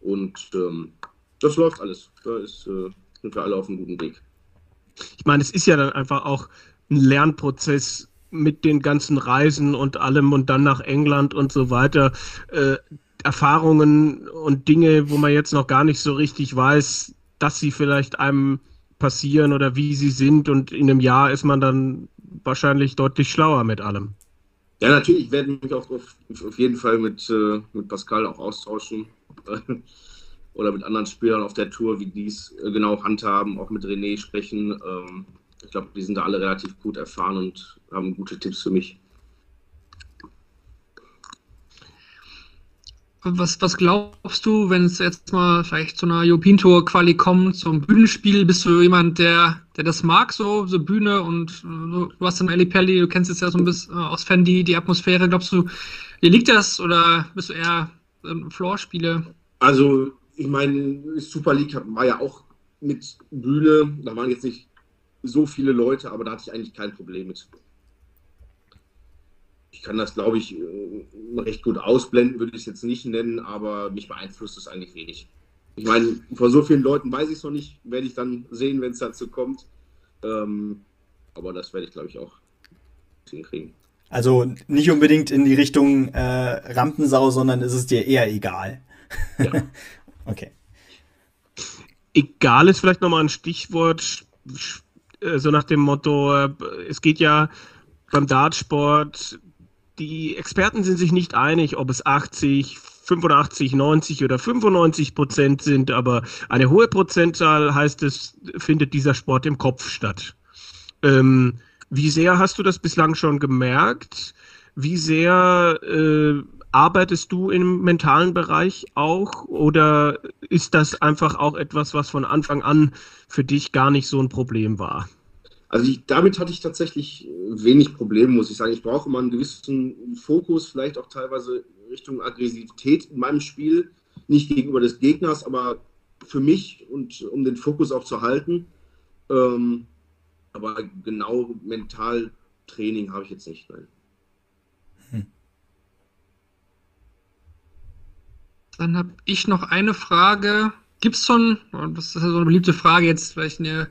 Und ähm, das läuft alles. Da ist, äh, sind wir alle auf einem guten Weg.
Ich meine, es ist ja dann einfach auch ein Lernprozess mit den ganzen Reisen und allem und dann nach England und so weiter. Äh, Erfahrungen und Dinge, wo man jetzt noch gar nicht so richtig weiß, dass sie vielleicht einem passieren oder wie sie sind. Und in einem Jahr ist man dann wahrscheinlich deutlich schlauer mit allem.
Ja, natürlich werden mich auch auf, auf jeden Fall mit, äh, mit Pascal auch austauschen. Oder mit anderen Spielern auf der Tour, wie die es äh, genau handhaben, auch mit René sprechen. Ähm, ich glaube, die sind da alle relativ gut erfahren und haben gute Tipps für mich.
Was, was glaubst du, wenn es jetzt mal vielleicht zu einer European Tour Quali kommt, zum Bühnenspiel, bist du jemand, der, der das mag, so, so Bühne und äh, du, du hast dann Ali Pelli, du kennst jetzt ja so ein bisschen äh, aus Fan die, die Atmosphäre, glaubst du, dir liegt das oder bist du eher ähm, Floor-Spiele?
Also, ich meine, Super League war ja auch mit Bühne. Da waren jetzt nicht so viele Leute, aber da hatte ich eigentlich kein Problem mit. Ich kann das, glaube ich, äh, recht gut ausblenden, würde ich es jetzt nicht nennen, aber mich beeinflusst es eigentlich wenig. Ich meine, vor so vielen Leuten weiß ich es noch nicht, werde ich dann sehen, wenn es dazu kommt. Ähm, aber das werde ich, glaube ich, auch hinkriegen.
Also nicht unbedingt in die Richtung äh, Rampensau, sondern ist es dir eher egal.
Ja.
okay.
Egal ist vielleicht nochmal ein Stichwort, äh, so nach dem Motto, äh, es geht ja beim Dartsport, die Experten sind sich nicht einig, ob es 80, 85, 90 oder 95 Prozent sind, aber eine hohe Prozentzahl heißt es, findet dieser Sport im Kopf statt. Ähm, wie sehr hast du das bislang schon gemerkt? Wie sehr äh, arbeitest du im mentalen Bereich auch? Oder ist das einfach auch etwas, was von Anfang an für dich gar nicht so ein Problem war?
Also ich, damit hatte ich tatsächlich wenig Probleme, muss ich sagen. Ich brauche immer einen gewissen Fokus, vielleicht auch teilweise Richtung Aggressivität in meinem Spiel. Nicht gegenüber des Gegners, aber für mich und um den Fokus auch zu halten. Ähm, aber genau mental Training habe ich jetzt nicht. Nein.
Dann habe ich noch eine Frage. Gibt es schon, das ist ja so eine beliebte Frage jetzt, vielleicht eine,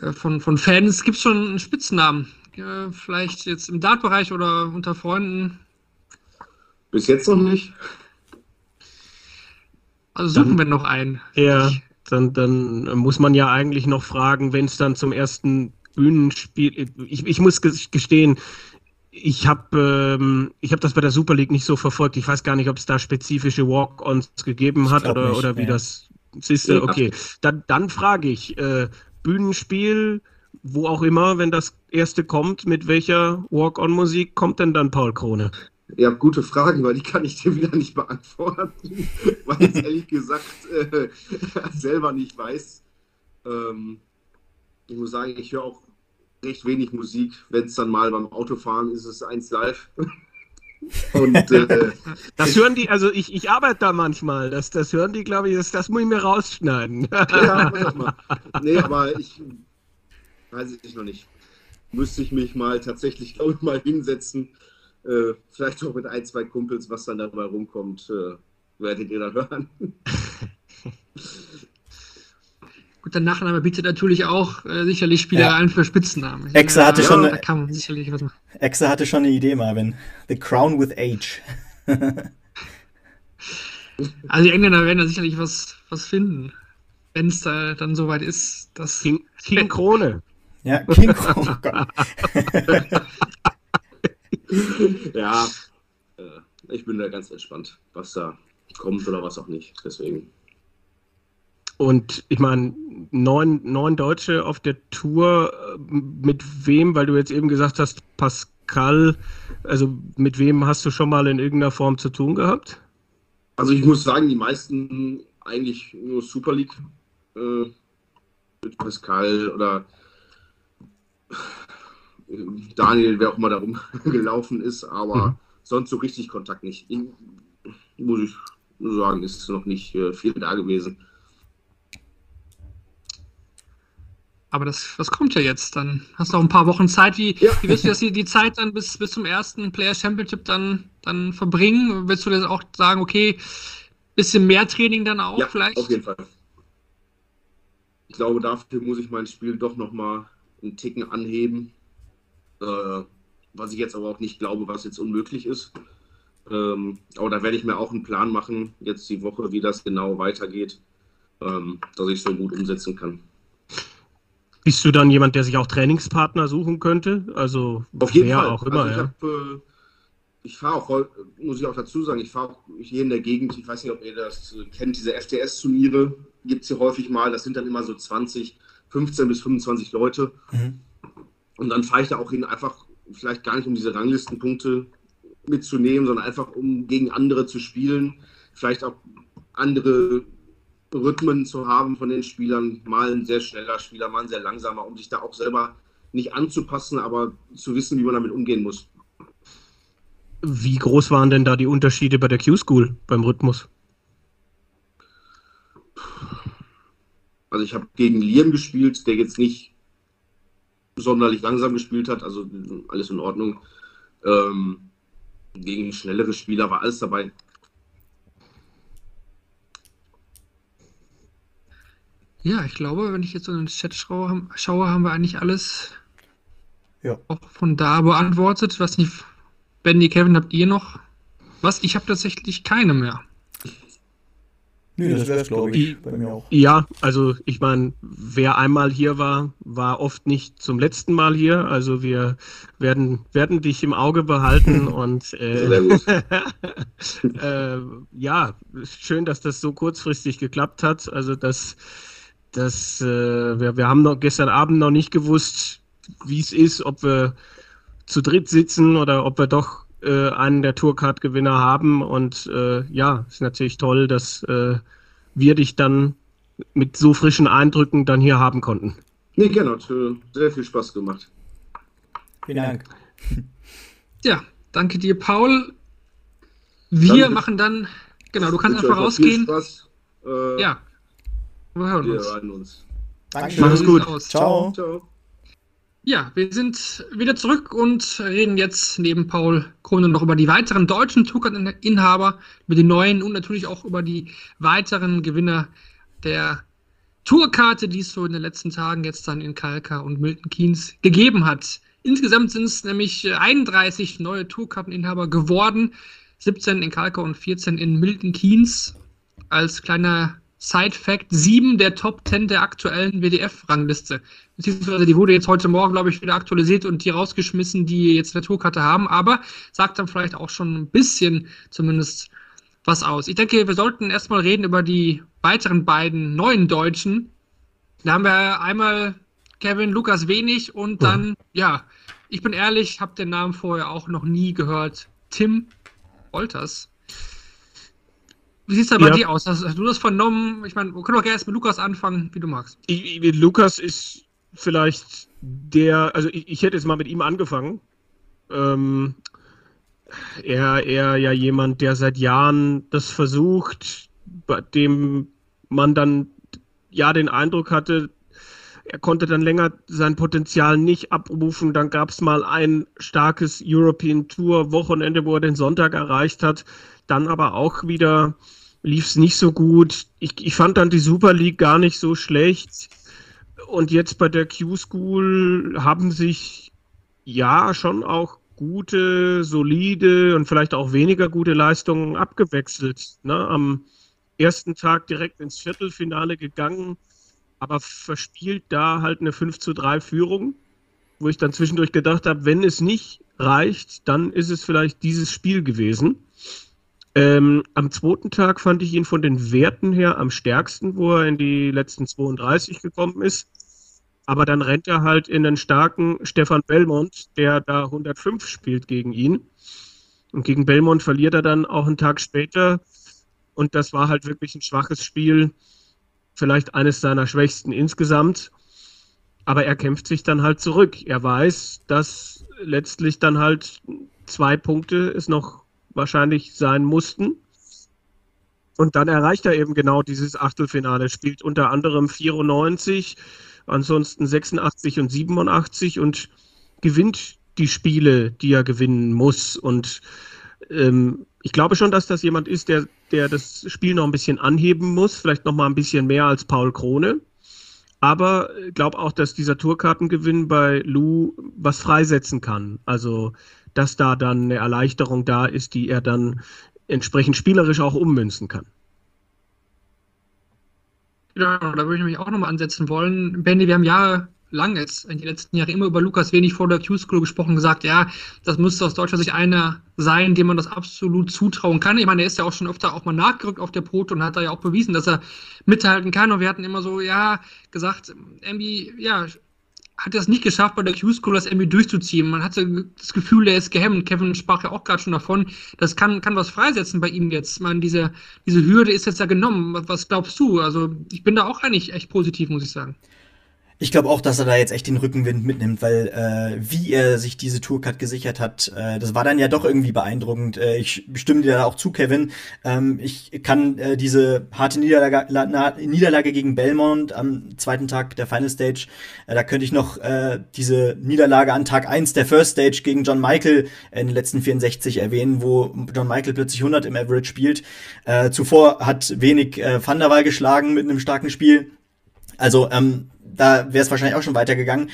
äh, von, von Fans, gibt es schon einen Spitznamen? Äh, vielleicht jetzt im Dartbereich oder unter Freunden?
Bis jetzt noch nicht.
Also suchen
Dann-
wir noch einen.
Ja, dann, dann muss man ja eigentlich noch fragen, wenn es dann zum ersten Bühnenspiel. Ich, ich muss ges- gestehen, ich habe ähm, ich hab das bei der Super League nicht so verfolgt. Ich weiß gar nicht, ob es da spezifische Walk-ons gegeben hat oder,
nicht,
oder wie
nee.
das ist.
Nee,
Okay, dann, dann frage ich, äh, Bühnenspiel, wo auch immer, wenn das erste kommt, mit welcher Walk-on-Musik kommt denn dann Paul Krone?
Ja, gute Frage, weil die kann ich dir wieder nicht beantworten, weil ich es ehrlich gesagt äh, selber nicht weiß. Ähm, ich muss sagen, ich höre auch recht wenig Musik. Wenn es dann mal beim Autofahren ist, ist es eins live. Und äh,
Das hören die, also ich, ich arbeite da manchmal, das, das hören die, glaube ich, das, das muss ich mir rausschneiden.
ja, mach mal. Nee, aber ich weiß ich noch nicht. Müsste ich mich mal tatsächlich, glaube ich, mal hinsetzen. Äh, vielleicht auch mit ein, zwei Kumpels, was dann dabei rumkommt, äh, werdet ihr dann hören.
Gut, der Nachname bietet natürlich auch äh, sicherlich Spielereien für Spitznamen. Ich
Exe hatte
da,
schon eine-
kann man sicherlich was machen.
Exe hatte schon eine Idee, Marvin. The Crown with Age.
Also die Engländer werden da sicherlich was, was finden. wenn es da dann soweit ist. Das
King, King Krone.
Ja, King Kong. Oh Gott.
ja, äh, ich bin da ganz entspannt, was da kommt oder was auch nicht. Deswegen.
Und ich meine, neun, neun Deutsche auf der Tour, äh, mit wem, weil du jetzt eben gesagt hast, Pascal, also mit wem hast du schon mal in irgendeiner Form zu tun gehabt?
Also ich muss sagen, die meisten eigentlich nur Super League äh, mit Pascal oder äh, Daniel, wer auch immer darum gelaufen ist, aber
Mhm.
sonst so richtig Kontakt nicht. Ich, muss ich sagen, ist noch nicht äh, viel da gewesen.
Aber das, das kommt ja jetzt. Dann hast du auch ein paar Wochen Zeit. Wie,
Ja.
wie willst du das, die, die Zeit dann bis, bis zum ersten Player Championship dann, dann verbringen? Willst du das auch sagen, okay, bisschen mehr Training dann auch
ja,
vielleicht?
auf jeden Fall. Ich glaube, dafür muss ich mein Spiel doch nochmal einen Ticken anheben. Äh, was ich jetzt aber auch nicht glaube, was jetzt unmöglich ist. Ähm, aber da werde ich mir auch einen Plan machen, jetzt die Woche, wie das genau weitergeht, ähm, dass ich so gut umsetzen kann.
Bist du dann jemand, der sich auch Trainingspartner suchen könnte? Also
Auf jeden
wer
Fall.
auch immer,
also ich
ja.
hab, äh, ich fahre auch, muss ich auch dazu sagen, ich fahre auch hier in der Gegend, ich weiß nicht, ob ihr das äh, kennt, diese FTS-Turniere gibt es hier häufig mal, das sind dann immer so 20, 15 bis 25 Leute.
Mhm.
Und dann fahre ich da auch hin, einfach vielleicht gar nicht um diese Ranglistenpunkte mitzunehmen, sondern einfach um gegen andere zu spielen, vielleicht auch andere Rhythmen zu haben von den Spielern, mal ein sehr schneller Spieler, mal ein sehr langsamer, um sich da auch selber nicht anzupassen, aber zu wissen, wie man damit umgehen muss.
Wie groß waren denn da die Unterschiede bei der Q-School beim Rhythmus?
Also ich habe gegen Liam gespielt, der jetzt nicht sonderlich langsam gespielt hat, also alles in Ordnung. Ähm, gegen schnellere Spieler war alles dabei.
Ja, ich glaube, wenn ich jetzt so in den Chat schaue, schaue haben wir eigentlich alles
Ja.
auch von da beantwortet. Was nicht, Benny, Kevin, habt ihr noch was? Ich habe tatsächlich keine mehr.
Nö, das wäre glaube ich, bei mir auch.
Ja, also ich meine, wer einmal hier war, war oft nicht zum letzten Mal hier. Also wir werden, werden dich im Auge behalten und äh,
Sehr gut.
äh, ja, schön, dass das so kurzfristig geklappt hat. Also das, das, äh, wir, wir haben noch gestern Abend noch nicht gewusst, wie es ist, ob wir zu dritt sitzen oder ob wir doch äh, einen der Tourcard-Gewinner haben. Und äh, ja, ist natürlich toll, dass äh, wir dich dann mit so frischen Eindrücken dann hier haben konnten.
Nee, gerne, hat äh, sehr viel Spaß gemacht.
Vielen Dank.
Ja, danke dir, Paul. Wir
Danke.
machen dann, genau, du kannst einfach
noch viel
rausgehen.
Spaß. Äh,
Ja, wir hören
Wir
uns.
hören uns.
Dankeschön.
Mach es gut.
Ciao.
Ciao.
Ja, wir sind wieder zurück und reden jetzt neben Paul Krone noch über die weiteren deutschen Tourcard-Inhaber, über die neuen und natürlich auch über die weiteren Gewinner der Tourkarte, die es so in den letzten Tagen jetzt dann in Kalka und Milton Keynes gegeben hat. Insgesamt sind es nämlich äh, 31 neue Tourkarteninhaber geworden, 17 in Kalka und 14 in Milton Keynes. Als kleiner Side-Fact, sieben der Top 10 der aktuellen WDF-Rangliste. Beziehungsweise die wurde jetzt heute Morgen, glaube ich, wieder aktualisiert und die rausgeschmissen, die jetzt eine Tourkarte haben, aber sagt dann vielleicht auch schon ein bisschen zumindest was aus. Ich denke, wir sollten erstmal reden über die weiteren beiden neuen Deutschen. Da haben wir einmal Kevin Lukas Wenig und dann, ja, ich bin ehrlich, habe den Namen vorher auch noch nie gehört. Tim Wolters. Wie sieht es da bei
Ja.
dir aus? Hast, hast du das vernommen? Ich meine, wir können auch gerne erst mit Lukas anfangen, wie du magst.
Ich, ich, Lukas ist vielleicht der, also ich, ich hätte jetzt mal mit ihm angefangen. Ähm, er, er ja jemand, der seit Jahren das versucht, bei dem man dann ja den Eindruck hatte, er konnte dann länger sein Potenzial nicht abrufen. Dann gab es mal ein starkes European Tour Wochenende, wo er den Sonntag erreicht hat. Dann aber auch wieder lief es nicht so gut. Ich, ich fand dann die Super League gar nicht so schlecht. Und jetzt bei der Q-School haben sich ja schon auch gute, solide und vielleicht auch weniger gute Leistungen abgewechselt. Ne? Am ersten Tag direkt ins Viertelfinale gegangen, aber verspielt da halt eine 5 zu 3 Führung, wo ich dann zwischendurch gedacht habe, wenn es nicht reicht, dann ist es vielleicht dieses Spiel gewesen. Ähm, am zweiten Tag fand ich ihn von den Werten her am stärksten, wo er in die letzten 32 gekommen ist. Aber dann rennt er halt in einen starken Stefan Belmont, der da 105 spielt gegen ihn. Und gegen Belmont verliert er dann auch einen Tag später. Und das war halt wirklich ein schwaches Spiel. Vielleicht eines seiner schwächsten insgesamt. Aber er kämpft sich dann halt zurück. Er weiß, dass letztlich dann halt zwei Punkte es noch wahrscheinlich sein mussten. Und dann erreicht er eben genau dieses Achtelfinale, spielt unter anderem 94, ansonsten 86 und 87 und gewinnt die Spiele, die er gewinnen muss. Und ähm, ich glaube schon, dass das jemand ist, der, der das Spiel noch ein bisschen anheben muss, vielleicht noch mal ein bisschen mehr als Paul Krone. Aber ich glaube auch, dass dieser Tourkartengewinn bei Lou was freisetzen kann. Also, dass da dann eine Erleichterung da ist, die er dann entsprechend spielerisch auch ummünzen kann.
Ja, da würde ich mich auch nochmal ansetzen wollen. Benny, wir haben Jahre lang jetzt, in den letzten Jahren immer über Lukas wenig vor der Q-School gesprochen, gesagt, ja, das müsste aus deutscher Sicht einer sein, dem man das absolut zutrauen kann. Ich meine, er ist ja auch schon öfter auch mal nachgerückt auf der Proto und hat da ja auch bewiesen, dass er mithalten kann. Und wir hatten immer so, ja, gesagt, Embi, ja, hat es nicht geschafft, bei der Q-School das irgendwie durchzuziehen. Man hatte das Gefühl, er ist gehemmt. Kevin sprach ja auch gerade schon davon. Das kann, kann was freisetzen bei ihm jetzt. Man, diese, diese Hürde ist jetzt ja genommen. Was glaubst du? Also, ich bin da auch eigentlich echt positiv, muss ich sagen.
Ich glaube auch, dass er da jetzt echt den Rückenwind mitnimmt, weil äh, wie er sich diese Tourcard gesichert hat, äh, das war dann ja doch irgendwie beeindruckend. Äh, ich stimme dir da auch zu, Kevin. Ähm, ich kann äh, diese harte Niederlage, Niederlage gegen Belmont am zweiten Tag der Final Stage, äh, da könnte ich noch äh, diese Niederlage an Tag eins der First Stage gegen John Michael in den letzten 64 erwähnen, wo John Michael plötzlich 100 im Average spielt. Äh, zuvor hat wenig äh, Van der Waal geschlagen mit einem starken Spiel. Also ähm, da wäre es wahrscheinlich auch schon weitergegangen.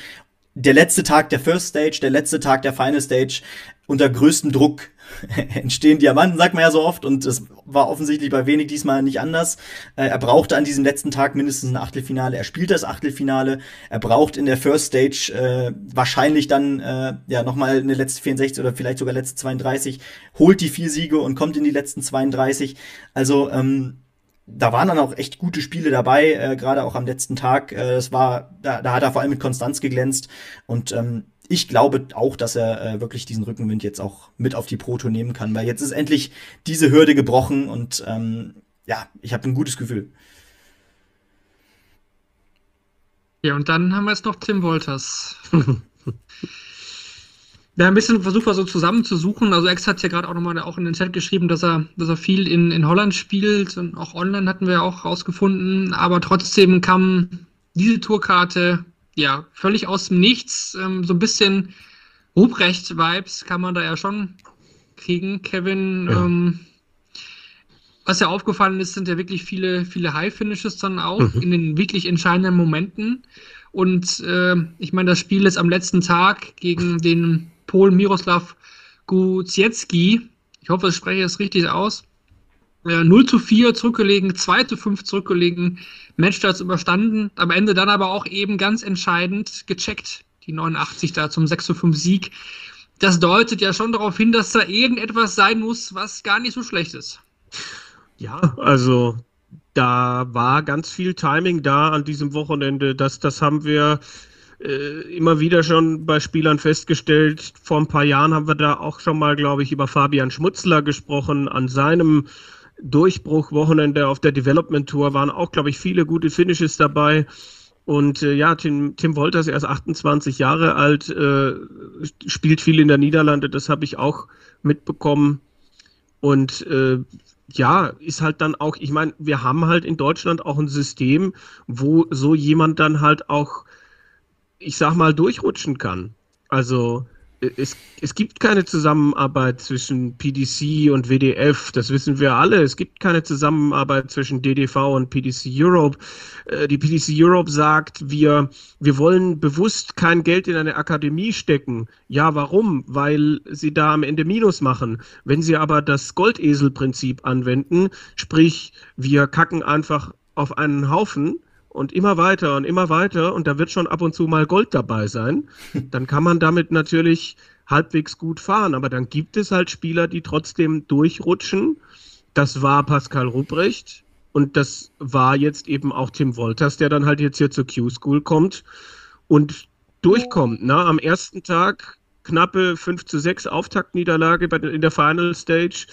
Der letzte Tag der First Stage, der letzte Tag der Final Stage, unter größtem Druck entstehen Diamanten, sagt man ja so oft, und es war offensichtlich bei wenig diesmal nicht anders. Äh, er brauchte an diesem letzten Tag mindestens ein Achtelfinale. Er spielt das Achtelfinale. Er braucht in der First Stage äh, wahrscheinlich dann äh, ja nochmal eine letzte 64 oder vielleicht sogar letzte 32, holt die vier Siege und kommt in die letzten 32. Also ähm, da waren dann auch echt gute Spiele dabei, äh, gerade auch am letzten Tag. Äh, das war, da, da hat er vor allem mit Konstanz geglänzt. Und ähm, ich glaube auch, dass er äh, wirklich diesen Rückenwind jetzt auch mit auf die Proto nehmen kann, weil jetzt ist endlich diese Hürde gebrochen und ähm, ja, ich habe ein gutes Gefühl.
Ja, und dann haben wir jetzt noch Tim Wolters. Ja, ein bisschen versucht wir so zusammenzusuchen. Also Ex hat ja gerade auch nochmal auch in den Chat geschrieben, dass er, dass er viel in, in Holland spielt und auch online hatten wir ja auch rausgefunden. Aber trotzdem kam diese Tourkarte ja völlig aus dem Nichts. Ähm, so ein bisschen Ruprecht-Vibes kann man da ja schon kriegen, Kevin. Ja. Ähm, was ja aufgefallen ist, sind ja wirklich viele, viele High-Finishes dann auch mhm. in den wirklich entscheidenden Momenten. Und äh, ich meine, das Spiel ist am letzten Tag gegen den Pol Miroslav Guziecki. Ich hoffe, ich spreche es richtig aus. 0 zu 4 zurückgelegen, 2 zu 5 zurückgelegen, Matchstarts überstanden, am Ende dann aber auch eben ganz entscheidend gecheckt, die 89 da zum 6 zu 5 Sieg. Das deutet ja schon darauf hin, dass da irgendetwas sein muss, was gar nicht so schlecht ist.
Ja, also da war ganz viel Timing da an diesem Wochenende. Das, das haben wir äh, immer wieder schon bei Spielern festgestellt. Vor ein paar Jahren haben wir da auch schon mal, glaube ich, über Fabian Schmutzler gesprochen. An seinem Durchbruch-Wochenende auf der Development Tour waren auch, glaube ich, viele gute Finishes dabei. Und äh, ja, Tim, Tim Wolters, er ist 28 Jahre alt, äh, spielt viel in der Niederlande, das habe ich auch mitbekommen. Und äh, ja, ist halt dann auch, ich meine, wir haben halt in Deutschland auch ein System, wo so jemand dann halt auch ich sag mal, durchrutschen kann. Also es, es gibt keine Zusammenarbeit zwischen PDC und WDF, das wissen wir alle. Es gibt keine Zusammenarbeit zwischen DDV und PDC Europe. Äh, die PDC Europe sagt, wir, wir wollen bewusst kein Geld in eine Akademie stecken. Ja, warum? Weil sie da am Ende Minus machen. Wenn sie aber das Goldeselprinzip anwenden, sprich, wir kacken einfach auf einen Haufen, und immer weiter und immer weiter und da wird schon ab und zu mal Gold dabei sein, dann kann man damit natürlich halbwegs gut fahren. Aber dann gibt es halt Spieler, die trotzdem durchrutschen. Das war Pascal Ruprecht und das war jetzt eben auch Tim Wolters, der dann halt jetzt hier zur Q-School kommt und durchkommt. Na, am ersten Tag knappe 5 zu 6 Auftaktniederlage in der Final Stage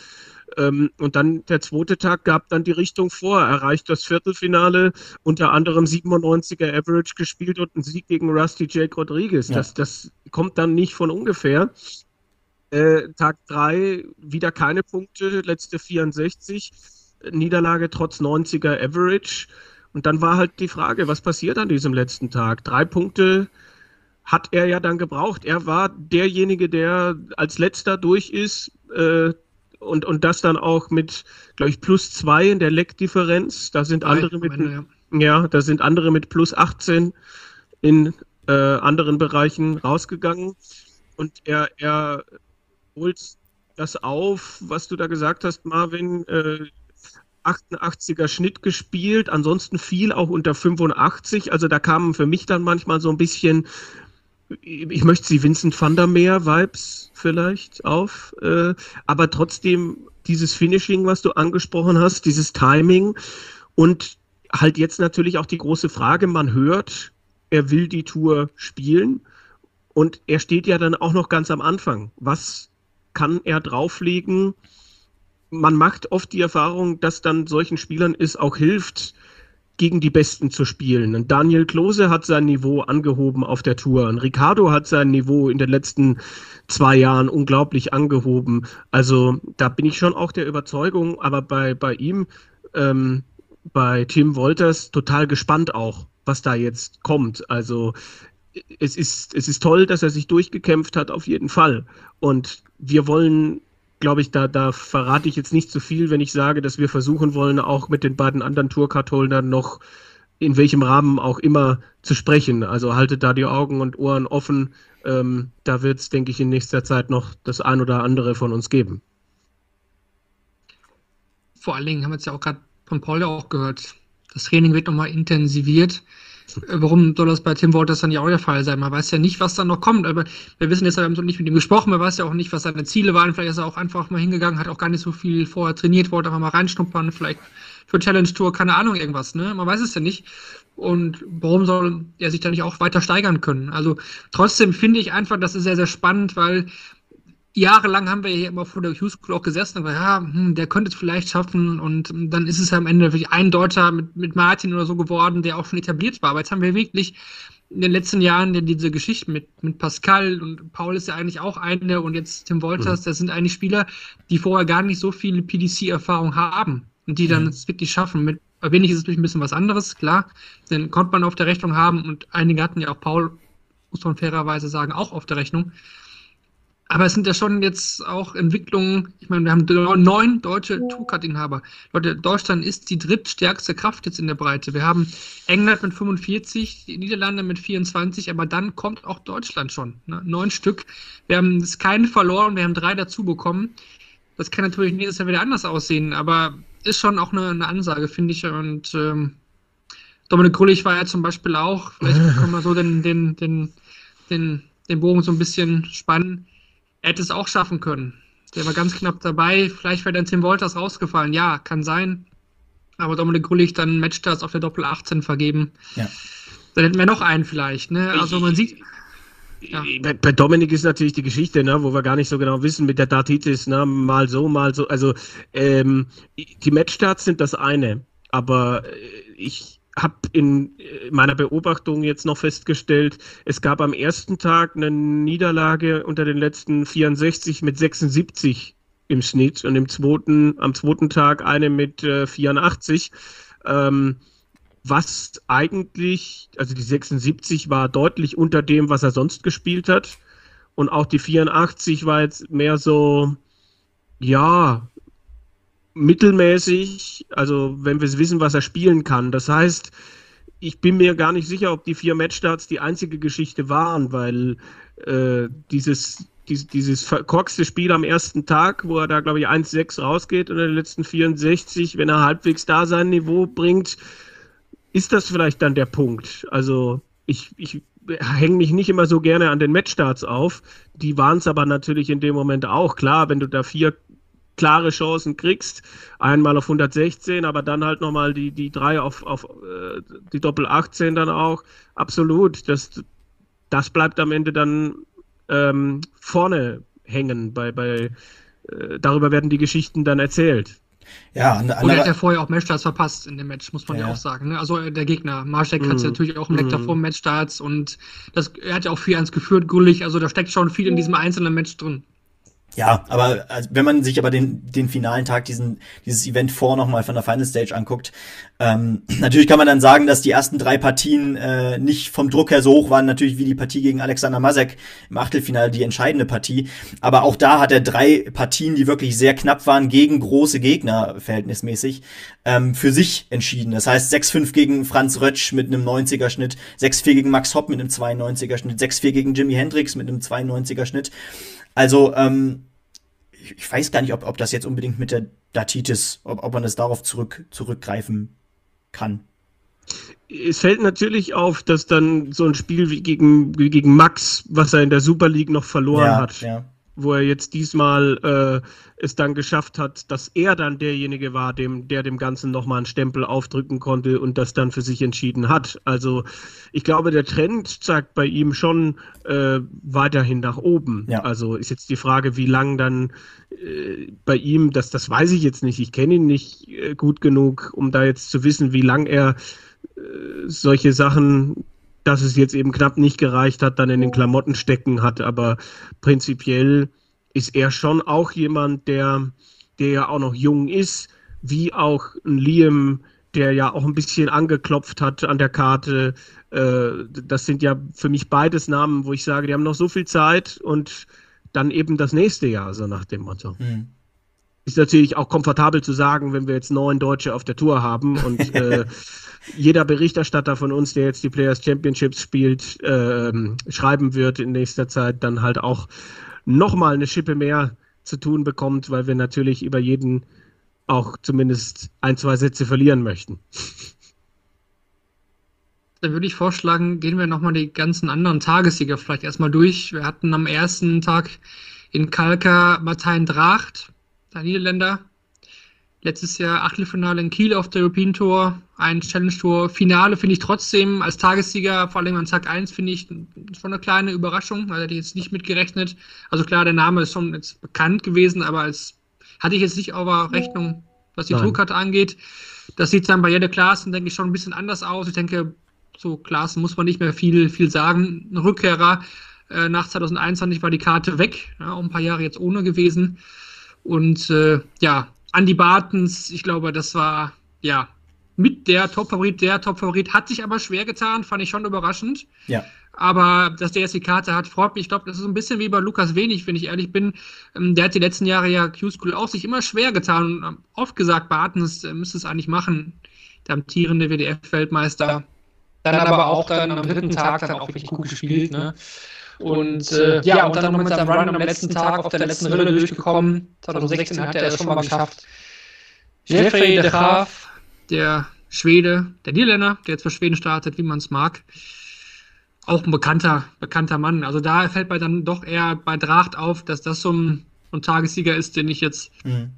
und dann der zweite Tag gab dann die Richtung vor, erreicht das Viertelfinale, unter anderem 97er Average gespielt und ein Sieg gegen Rusty Jake Rodriguez. Ja. Das, das kommt dann nicht von ungefähr. Äh, Tag 3 wieder keine Punkte, letzte 64, Niederlage trotz 90er Average. Und dann war halt die Frage, was passiert an diesem letzten Tag? Drei Punkte hat er ja dann gebraucht. Er war derjenige, der als letzter durch ist. Äh, und, und das dann auch mit, glaube ich, plus zwei in der Leckdifferenz. Da sind andere mit, Ende, ja. ja. da sind andere mit plus 18 in äh, anderen Bereichen rausgegangen. Und er, er holt das auf, was du da gesagt hast, Marvin. Äh, 88er Schnitt gespielt, ansonsten viel auch unter 85. Also da kamen für mich dann manchmal so ein bisschen ich möchte sie Vincent van der Meer Vibes vielleicht auf, äh, aber trotzdem dieses Finishing, was du angesprochen hast, dieses Timing und halt jetzt natürlich auch die große Frage, man hört, er will die Tour spielen und er steht ja dann auch noch ganz am Anfang. Was kann er drauflegen? Man macht oft die Erfahrung, dass dann solchen Spielern es auch hilft, gegen die Besten zu spielen. Und Daniel Klose hat sein Niveau angehoben auf der Tour. Und Ricardo hat sein Niveau in den letzten zwei Jahren unglaublich angehoben. Also da bin ich schon auch der Überzeugung, aber bei, bei ihm, ähm, bei Tim Wolters, total gespannt auch, was da jetzt kommt. Also es ist, es ist toll, dass er sich durchgekämpft hat, auf jeden Fall. Und wir wollen glaube ich, da, da verrate ich jetzt nicht zu viel, wenn ich sage, dass wir versuchen wollen, auch mit den beiden anderen Tourcard-Holdern noch in welchem Rahmen auch immer zu sprechen. Also haltet da die Augen und Ohren offen. Ähm, da wird es, denke ich, in nächster Zeit noch das ein oder andere von uns geben.
Vor allen Dingen haben wir es ja auch gerade von Paul ja auch gehört. Das Training wird nochmal intensiviert. Warum soll das bei Tim Walters dann ja auch der Fall sein? Man weiß ja nicht, was dann noch kommt. Aber wir wissen jetzt, wir haben nicht mit ihm gesprochen, man weiß ja auch nicht, was seine Ziele waren. Vielleicht ist er auch einfach mal hingegangen, hat auch gar nicht so viel vorher trainiert, wollte einfach mal reinschnuppern, vielleicht für Challenge Tour, keine Ahnung, irgendwas, ne? Man weiß es ja nicht. Und warum soll er sich da nicht auch weiter steigern können? Also trotzdem finde ich einfach, das ist sehr, sehr spannend, weil jahrelang haben wir hier immer vor der Hugh School auch gesessen und gesagt, ja, hm, der könnte es vielleicht schaffen und dann ist es ja am Ende wirklich ein Deutscher mit, mit Martin oder so geworden, der auch schon etabliert war. Aber jetzt haben wir wirklich in den letzten Jahren diese Geschichte mit, mit Pascal und Paul ist ja eigentlich auch eine und jetzt Tim Wolters, mhm. das sind eigentlich Spieler, die vorher gar nicht so viel PDC-Erfahrung haben und die dann mhm. es wirklich schaffen. Mit wenig ist es natürlich ein bisschen was anderes, klar, den konnte man auf der Rechnung haben und einige hatten ja auch Paul, muss man fairerweise sagen, auch auf der Rechnung. Aber es sind ja schon jetzt auch Entwicklungen. Ich meine, wir haben neun deutsche Tourcard-Inhaber. Leute, Deutschland ist die drittstärkste Kraft jetzt in der Breite. Wir haben England mit 45, die Niederlande mit 24, aber dann kommt auch Deutschland schon. Ne? Neun Stück. Wir haben es keine verloren, wir haben drei dazu bekommen. Das kann natürlich nächstes Jahr wieder anders aussehen, aber ist schon auch eine, eine Ansage, finde ich. Und ähm, Dominik Grullig war ja zum Beispiel auch, vielleicht können wir so den, den, den, den, den Bogen so ein bisschen spannen er hätte es auch schaffen können. Der war ganz knapp dabei. Vielleicht wäre dann Tim Wolters rausgefallen. Ja, kann sein. Aber Dominik Grullig dann Matchstarts auf der Doppel 18 vergeben. Ja. Dann hätten wir noch einen vielleicht. Ne? Also man sieht.
Ja. Bei, Dominik ist natürlich die Geschichte, ne, wo wir gar nicht so genau wissen mit der Datitis, ne, mal so, mal so. Also ähm, die Matchstarts sind das eine, aber äh, ich habe in meiner Beobachtung jetzt noch festgestellt, es gab am ersten Tag eine Niederlage unter den letzten 64 mit 76 im Schnitt und im zweiten, am zweiten Tag eine mit äh, 84. Ähm, was eigentlich, also die 76 war deutlich unter dem, was er sonst gespielt hat. Und auch die 84 war jetzt mehr so, ja, mittelmäßig, also wenn wir wissen, was er spielen kann. Das heißt, ich bin mir gar nicht sicher, ob die vier Matchstarts die einzige Geschichte waren, weil äh, dieses, dieses, verkorkste Spiel am ersten Tag, wo er da, glaube ich, 1-6 rausgeht und in den letzten 64, wenn er halbwegs da sein Niveau bringt, ist das vielleicht dann der Punkt. Also ich, ich hänge mich nicht immer so gerne an den Matchstarts auf. Die waren es aber natürlich in dem Moment auch. Klar, wenn du da vier klare Chancen kriegst. Einmal auf 116, aber dann halt nochmal die, die drei auf, auf äh, die Doppel 18 dann auch. Absolut. Das, das bleibt am Ende dann ähm, vorne hängen. Bei, bei, äh, darüber werden die Geschichten dann erzählt.
Ja, und er hat ja vorher auch Matchstarts verpasst in dem Match, muss man ja, ja auch sagen. Ne? Also äh, der Gegner, Marschek mm. hat mhm. natürlich auch im Leck mm. davor Matchstarts und das, er hat ja auch 4-1 geführt, Gullig, also da steckt schon viel in diesem einzelnen Match drin.
Ja, aber also, wenn man sich aber den, den finalen Tag, diesen, dieses Event vor nochmal von der Final Stage anguckt, ähm, natürlich kann man dann sagen, dass die ersten drei Partien äh, nicht vom Druck her so hoch waren, natürlich wie die Partie gegen Alexander Masek im Achtelfinale, die entscheidende Partie. Aber auch da hat er drei Partien, die wirklich sehr knapp waren, gegen große Gegner verhältnismäßig, ähm, für sich entschieden. Das heißt 6-5 gegen Franz Rötsch mit einem 90er Schnitt, 6-4 gegen Max Hopp mit einem 92er Schnitt, 6-4 gegen Jimi Hendrix mit einem 92er Schnitt. Also, ähm, ich, ich, weiß gar nicht, ob, ob das jetzt unbedingt mit der Datitis, ob, ob man es darauf zurück, zurückgreifen kann.
Es fällt natürlich auf, dass dann so ein Spiel wie gegen, wie gegen Max, was er in der Super League noch verloren ja, hat, ja wo er jetzt diesmal äh, es dann geschafft hat, dass er dann derjenige war, dem, der dem Ganzen nochmal einen Stempel aufdrücken konnte und das dann für sich entschieden hat. Also ich glaube, der Trend zeigt bei ihm schon äh, weiterhin nach oben. Ja. Also ist jetzt die Frage, wie lang dann äh, bei ihm, das, das weiß ich jetzt nicht. Ich kenne ihn nicht äh, gut genug, um da jetzt zu wissen, wie lang er äh, solche Sachen dass es jetzt eben knapp nicht gereicht hat, dann in den Klamotten stecken hat. Aber prinzipiell ist er schon auch jemand, der, der ja auch noch jung ist, wie auch ein Liam, der ja auch ein bisschen angeklopft hat an der Karte. Äh, das sind ja für mich beides Namen, wo ich sage, die haben noch so viel Zeit und dann eben das nächste Jahr, so nach dem Motto. Mhm ist natürlich auch komfortabel zu sagen, wenn wir jetzt neun Deutsche auf der Tour haben und äh, jeder Berichterstatter von uns, der jetzt die Players Championships spielt, äh, schreiben wird in nächster Zeit, dann halt auch nochmal eine Schippe mehr zu tun bekommt, weil wir natürlich über jeden auch zumindest ein, zwei Sätze verlieren möchten.
Dann würde ich vorschlagen, gehen wir nochmal die ganzen anderen Tagessieger vielleicht erstmal durch. Wir hatten am ersten Tag in Kalka Martijn Dracht, der Niederländer. Letztes Jahr Achtelfinale in Kiel auf der European Tour, ein Challenge Tour. Finale finde ich trotzdem als Tagessieger, vor allem an Tag 1, finde ich schon eine kleine Überraschung, weil er die jetzt nicht mitgerechnet. Also klar, der Name ist schon jetzt bekannt gewesen, aber als hatte ich jetzt nicht auf der Rechnung, was die Nein. Tourkarte angeht. Das sieht dann bei Jede Klaassen, denke ich, schon ein bisschen anders aus. Ich denke, so Klaassen muss man nicht mehr viel, viel sagen. Ein Rückkehrer äh, nach 2021 war die Karte weg, ja, auch ein paar Jahre jetzt ohne gewesen. Und äh, ja, Andy Bartens, ich glaube, das war ja mit der Top-Favorit, der Top-Favorit, hat sich aber schwer getan, fand ich schon überraschend. Ja. Aber dass der jetzt die Karte hat, freut mich. Ich glaube, das ist ein bisschen wie bei Lukas Wenig, wenn ich ehrlich bin. Ähm, der hat die letzten Jahre ja Q-School auch sich immer schwer getan. Und oft gesagt, Bartens äh, müsste es eigentlich machen. Der amtierende WDF-Weltmeister. Dann aber auch dann am dritten Tag dann auch wirklich gut gespielt. Ne? Und äh, ja, und dann noch mit seinem Run am letzten Tag auf der letzten Rille durchgekommen. 2016 hat er es schon mal geschafft. Jeffrey de Graaf, der Schwede, der Niederländer, der jetzt für Schweden startet, wie man es mag. Auch ein bekannter, bekannter Mann. Also da fällt mir dann doch eher bei Dracht auf, dass das so ein, so ein Tagessieger ist, den ich jetzt mhm.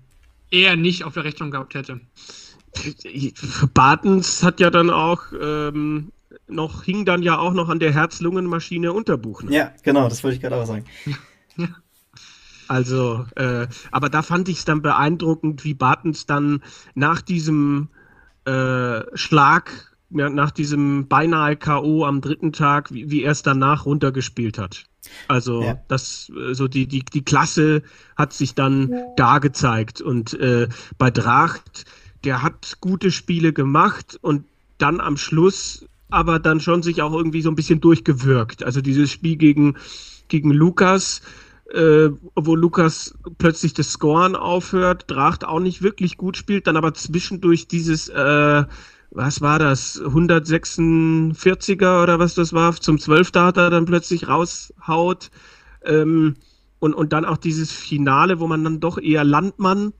eher nicht auf der Rechnung gehabt hätte.
Bartens hat ja dann auch ähm, noch, hing dann ja auch noch an der Herz-Lungen-Maschine Unterbuchner.
Ja, genau, das wollte ich gerade auch sagen.
Also, äh, aber da fand ich es dann beeindruckend, wie Bartens dann nach diesem äh, Schlag, ja, nach diesem beinahe K.O. am dritten Tag, wie, wie er es danach runtergespielt hat. Also ja. das, äh, so die, die, die Klasse hat sich dann da gezeigt. Und äh, bei Dracht, der hat gute Spiele gemacht und dann am Schluss aber dann schon sich auch irgendwie so ein bisschen durchgewirkt. Also dieses Spiel gegen gegen Lukas, äh, wo Lukas plötzlich das Scoren aufhört, Dracht auch nicht wirklich gut spielt, dann aber zwischendurch dieses, äh, was war das, 146er oder was das war, zum 12 Data dann plötzlich raushaut. Ähm, und, und dann auch dieses Finale, wo man dann doch eher Landmann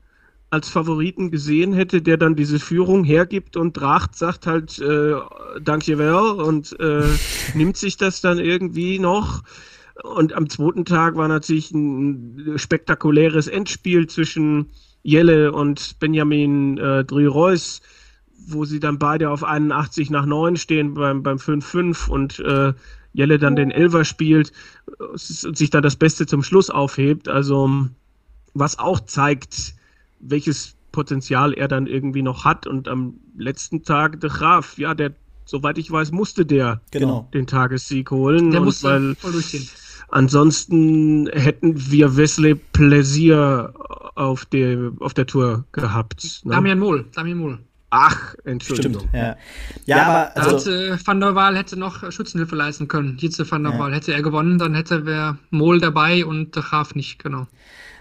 als Favoriten gesehen hätte, der dann diese Führung hergibt und Dracht sagt halt äh, Danke well und äh, nimmt sich das dann irgendwie noch. Und am zweiten Tag war natürlich ein spektakuläres Endspiel zwischen Jelle und Benjamin äh, Drüreus, wo sie dann beide auf 81 nach 9 stehen beim, beim 5-5 und äh, Jelle dann den Elver spielt und sich dann das Beste zum Schluss aufhebt. Also was auch zeigt, welches Potenzial er dann irgendwie noch hat. Und am letzten Tag der Graf, ja, der, soweit ich weiß, musste der
Genau.
den Tagessieg holen.
Der musste
weil
voll durchgehen.
ansonsten hätten wir Wesley Plaisir auf der, auf der Tour gehabt. Ne?
Damian Mohl, Damian Mohl.
Ach, Entschuldigung.
Stimmt, ja. Ja, aber
Da
also,
hätte Van der Waal hätte noch Schützenhilfe leisten können. Jitze Van der Waal. Hätte er gewonnen, dann hätte wir Mohl dabei und der Graf nicht, genau.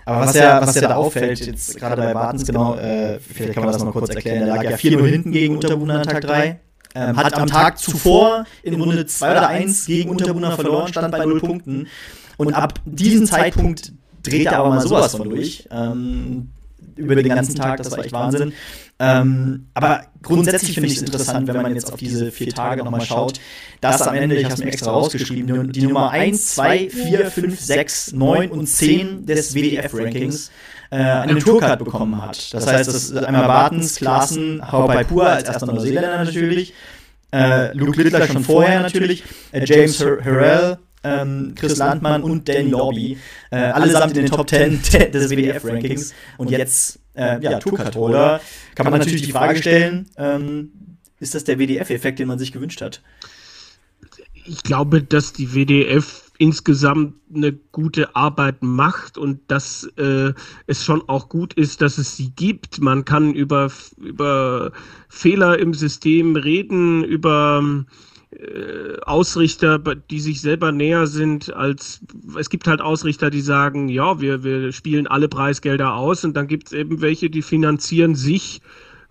Aber was ja, was ja da auffällt, jetzt gerade bei Bartens, genau, äh, vielleicht kann man das mal kurz erklären, der lag ja 4-0 hinten gegen Unterbuhner an Tag 3. Ähm, hat am Tag zuvor in Runde 2 oder 1 gegen Unterbuhner verloren, stand bei 0 Punkten. Und ab diesem Zeitpunkt dreht er aber mal sowas von durch. Ähm, über den ganzen Tag, das war echt Wahnsinn. Ähm, aber grundsätzlich finde ich es interessant, wenn man jetzt auf diese vier Tage nochmal schaut, dass am Ende, ich habe es mir extra rausgeschrieben, die Nummer 1, 2, 4, 5, 6, 9 und 10 des WDF-Rankings äh, eine Tourcard bekommen hat. Das heißt, das ist einmal Bartens, Klaassen, Haupai Pur als erster Neuseeländer natürlich, äh, Luke Littler schon vorher natürlich, äh, James Her Harrell, ähm, Chris Landmann und Danny Lobby, äh, allesamt in den Top 10 des WDF-Rankings. Und jetzt, äh, ja, Tourcard-Holder. Kann man natürlich die Frage stellen, ähm, ist das der WDF-Effekt, den man sich gewünscht hat?
Ich glaube, dass die WDF insgesamt eine gute Arbeit macht und dass äh, es schon auch gut ist, dass es sie gibt. Man kann über, über Fehler im System reden, über äh, Ausrichter, die sich selber näher sind als es gibt halt Ausrichter, die sagen, ja, wir, wir spielen alle Preisgelder aus und dann gibt es eben welche, die finanzieren sich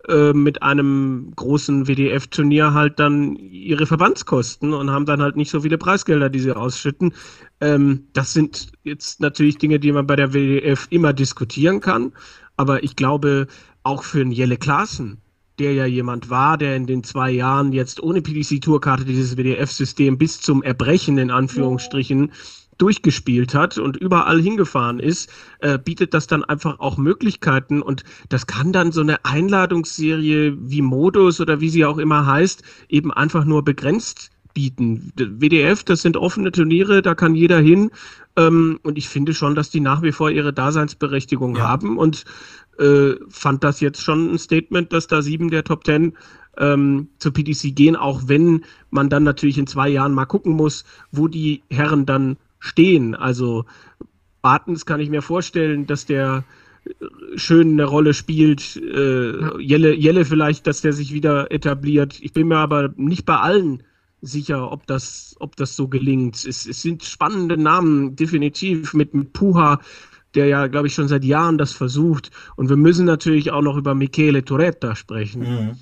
äh, mit einem großen WDF-Turnier halt dann ihre Verbandskosten und haben dann halt nicht so viele Preisgelder, die sie ausschütten. Ähm, das sind jetzt natürlich Dinge, die man bei der WDF immer diskutieren kann, aber ich glaube, auch für einen Jelle Klaassen, der ja jemand war, der in den zwei Jahren jetzt ohne PDC-Tourkarte dieses WDF-System bis zum Erbrechen in Anführungsstrichen durchgespielt hat und überall hingefahren ist, äh, bietet das dann einfach auch Möglichkeiten und das kann dann so eine Einladungsserie wie Modus oder wie sie auch immer heißt, eben einfach nur begrenzt bieten. WDF, das sind offene Turniere, da kann jeder hin ähm, und ich finde schon, dass die nach wie vor ihre Daseinsberechtigung
Ja.
haben und äh, fand das jetzt schon ein Statement, dass da sieben der Top Ten ähm, zur PDC gehen, auch wenn man dann natürlich in zwei Jahren mal gucken muss, wo die Herren dann stehen. Also Bartens kann ich mir vorstellen, dass der äh, schön eine Rolle spielt. Äh, Jelle, Jelle vielleicht, dass der sich wieder etabliert. Ich bin mir aber nicht bei allen sicher, ob das, ob das so gelingt. Es, es sind spannende Namen, definitiv, mit, mit Puha, der ja, glaube ich, schon seit Jahren das versucht. Und wir müssen natürlich auch noch über Michele Toretta sprechen.
Mhm.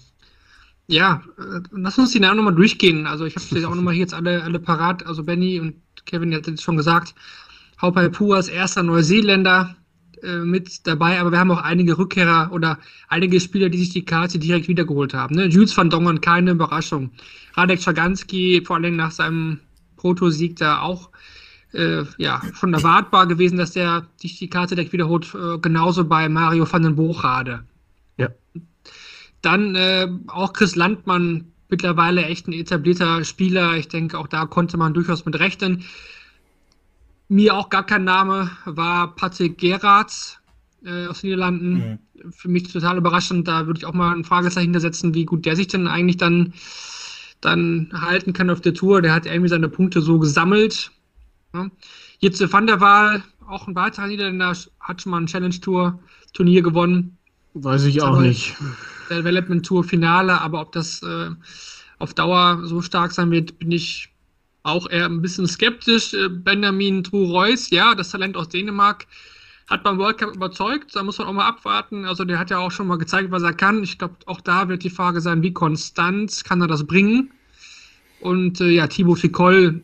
Ja, äh, lass uns die Namen nochmal durchgehen. Also ich habe jetzt auch nochmal hier jetzt alle, alle parat. Also Benny und Kevin hat jetzt schon gesagt, Haupai Pua ist erster Neuseeländer äh, mit dabei, aber wir haben auch einige Rückkehrer oder einige Spieler, die sich die Karte direkt wiedergeholt haben. Ne? Jules van Dongen, keine Überraschung. Radek Schaganski, vor allem nach seinem Proto-Sieg da auch äh, ja, schon erwartbar gewesen, dass der sich die Karte direkt wiederholt. Äh, genauso bei Mario van den Bochrade.
Ja.
Dann äh, auch Chris Landmann, mittlerweile echt ein etablierter Spieler. Ich denke, auch da konnte man durchaus mit rechnen. Mir auch gar kein Name war Patrick Gerards äh, aus den Niederlanden. Für mich total überraschend. Da würde ich auch mal ein Fragezeichen hintersetzen, wie gut der sich denn eigentlich dann, dann halten kann auf der Tour. Der hat irgendwie seine Punkte so gesammelt. Ja. Jitze van der Waal, auch ein weiterer Niederländer, hat schon mal ein Challenge Tour Turnier gewonnen.
Weiß ich auch nicht.
Development Tour Finale, aber ob das äh, auf Dauer so stark sein wird, bin ich auch eher ein bisschen skeptisch. Äh, Benjamin True-Reus, ja, das Talent aus Dänemark, hat beim World Cup überzeugt. Da muss man auch mal abwarten. Also der hat ja auch schon mal gezeigt, was er kann. Ich glaube, auch da wird die Frage sein, wie konstant kann er das bringen. Und äh, ja, Thibaut Ficol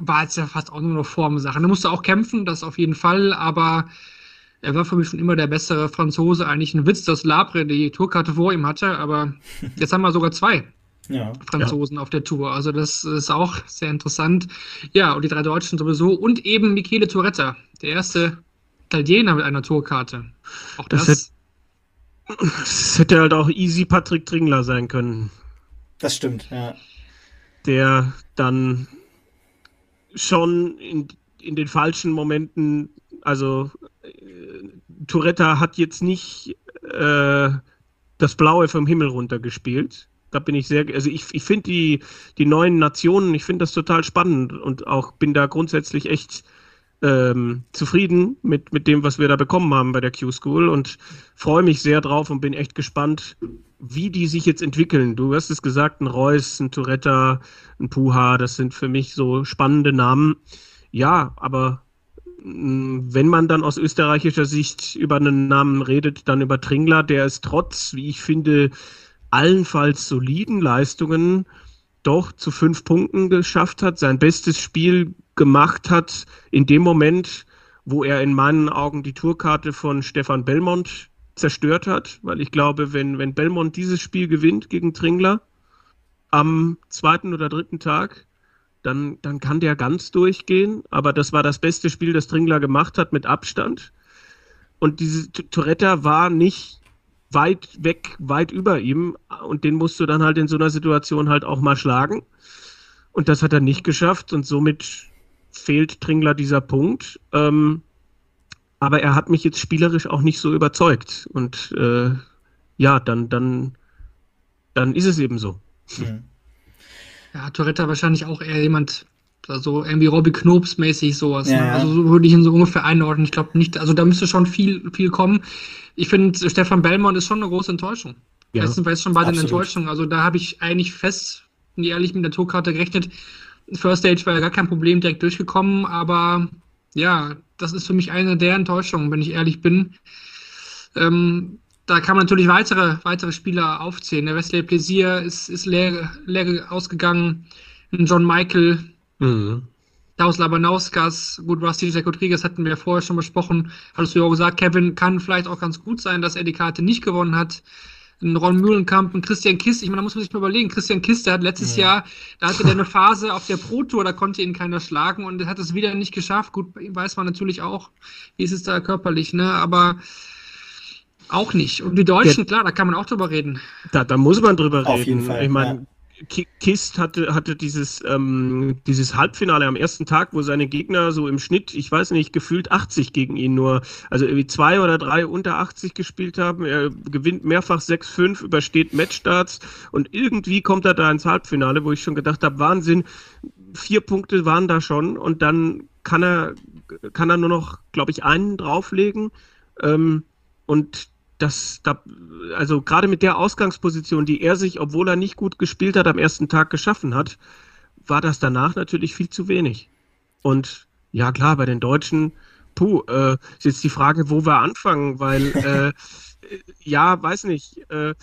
war jetzt ja fast auch nur noch Formsache. Er musste auch kämpfen, das auf jeden Fall, aber er war für mich schon immer der bessere Franzose. Eigentlich ein Witz, dass Labre die Tourkarte vor ihm hatte, aber jetzt haben wir sogar zwei ja. Franzosen ja. auf der Tour. Also das ist auch sehr interessant. Ja, und die drei Deutschen sowieso. Und eben Michele Toretta, der erste Italiener mit einer Tourkarte.
Auch das, das, hätte, das hätte halt auch easy Patrick Tringler sein können.
Das stimmt, ja.
Der dann schon in, in den falschen Momenten, also äh, Touretta hat jetzt nicht äh, das Blaue vom Himmel runtergespielt. Da bin ich sehr, also ich, ich finde die, die neuen Nationen, ich finde das total spannend und auch bin da grundsätzlich echt ähm, zufrieden mit, mit dem, was wir da bekommen haben bei der Q-School und freue mich sehr drauf und bin echt gespannt, wie die sich jetzt entwickeln. Du hast es gesagt, ein Reus, ein Touretta, ein Puha, das sind für mich so spannende Namen. Ja, aber mm, wenn man dann aus österreichischer Sicht über einen Namen redet, dann über Tringler, der es trotz, wie ich finde, allenfalls soliden Leistungen doch zu fünf Punkten geschafft hat, sein bestes Spiel gemacht hat, in dem Moment, wo er in meinen Augen die Tourkarte von Stefan Belmont zerstört hat, weil ich glaube, wenn, wenn Belmont dieses Spiel gewinnt gegen Tringler am zweiten oder dritten Tag, dann, dann kann der ganz durchgehen. Aber das war das beste Spiel, das Tringler gemacht hat mit Abstand. Und diese Toretta war nicht weit weg, weit über ihm. Und den musst du dann halt in so einer Situation halt auch mal schlagen. Und das hat er nicht geschafft. Und somit fehlt Tringler dieser Punkt. Ähm, aber er hat mich jetzt spielerisch auch nicht so überzeugt. Und äh, ja, dann, dann, dann ist es eben so. Mhm.
Ja, Toretta wahrscheinlich auch eher jemand, also irgendwie Robbie Knobs mäßig sowas. Ja. Ne? Also so würde ich ihn so ungefähr einordnen. Ich glaube nicht, also da müsste schon viel, viel kommen. Ich finde, Stefan Bellmont ist schon eine große Enttäuschung. Ja, Erstens war es schon bei den Enttäuschungen. Also da habe ich eigentlich fest, ehrlich, mit der Tourkarte gerechnet. First Stage war ja gar kein Problem direkt durchgekommen, aber ja, das ist für mich eine der Enttäuschungen, wenn ich ehrlich bin. Ähm, da kann man natürlich weitere, weitere Spieler aufzählen. Der Wesley Plaisir ist, ist leer, leer ausgegangen. John Michael, mhm. Daus Labanauskas, gut, Rusty Jack Rodriguez hatten wir vorher schon besprochen. Hattest du ja auch gesagt, Kevin kann vielleicht auch ganz gut sein, dass er die Karte nicht gewonnen hat ein Ron Mühlenkamp, ein Christian Kiss. Ich meine, da muss man sich mal überlegen. Christian Kiss, der hat letztes ja. Jahr, da hatte der eine Phase auf der Pro Tour, da konnte ihn keiner schlagen und hat es wieder nicht geschafft. Gut, weiß man natürlich auch, wie ist es da körperlich, ne? Aber auch nicht. Und die Deutschen, ja. klar, da kann man auch drüber reden.
Da, da muss man drüber Auf reden. Jeden Fall, ich meine, ja. Kist hatte, hatte dieses, ähm, dieses Halbfinale am ersten Tag, wo seine Gegner so im Schnitt, ich weiß nicht, gefühlt 80 gegen ihn nur, also irgendwie zwei oder drei unter 80 gespielt haben. Er gewinnt mehrfach 6-5, übersteht Matchstarts und irgendwie kommt er da ins Halbfinale, wo ich schon gedacht habe, Wahnsinn, vier Punkte waren da schon und dann kann er, kann er nur noch, glaube ich, einen drauflegen. Ähm, und das, da, also gerade mit der Ausgangsposition, die er sich, obwohl er nicht gut gespielt hat, am ersten Tag geschaffen hat, war das danach natürlich viel zu wenig. Und ja, klar, bei den Deutschen, puh, äh, ist jetzt die Frage, wo wir anfangen, weil, äh, ja, weiß nicht, äh,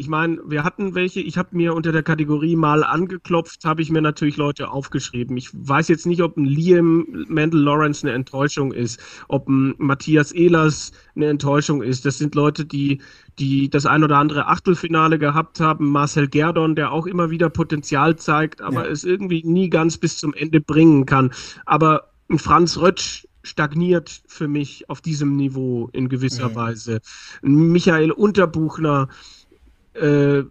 ich meine, wir hatten welche, ich habe mir unter der Kategorie mal angeklopft, habe ich mir natürlich Leute aufgeschrieben. Ich weiß jetzt nicht, ob ein Liam Mendel Lawrence eine Enttäuschung ist, ob ein Matthias Ehlers eine Enttäuschung ist. Das sind Leute, die, die das ein oder andere Achtelfinale gehabt haben. Marcel Gerdon, der auch immer wieder Potenzial zeigt, aber ja. es irgendwie nie ganz bis zum Ende bringen kann. Aber ein Franz Rötsch stagniert für mich auf diesem Niveau in gewisser ja. Weise. Ein Michael Unterbuchner, äh,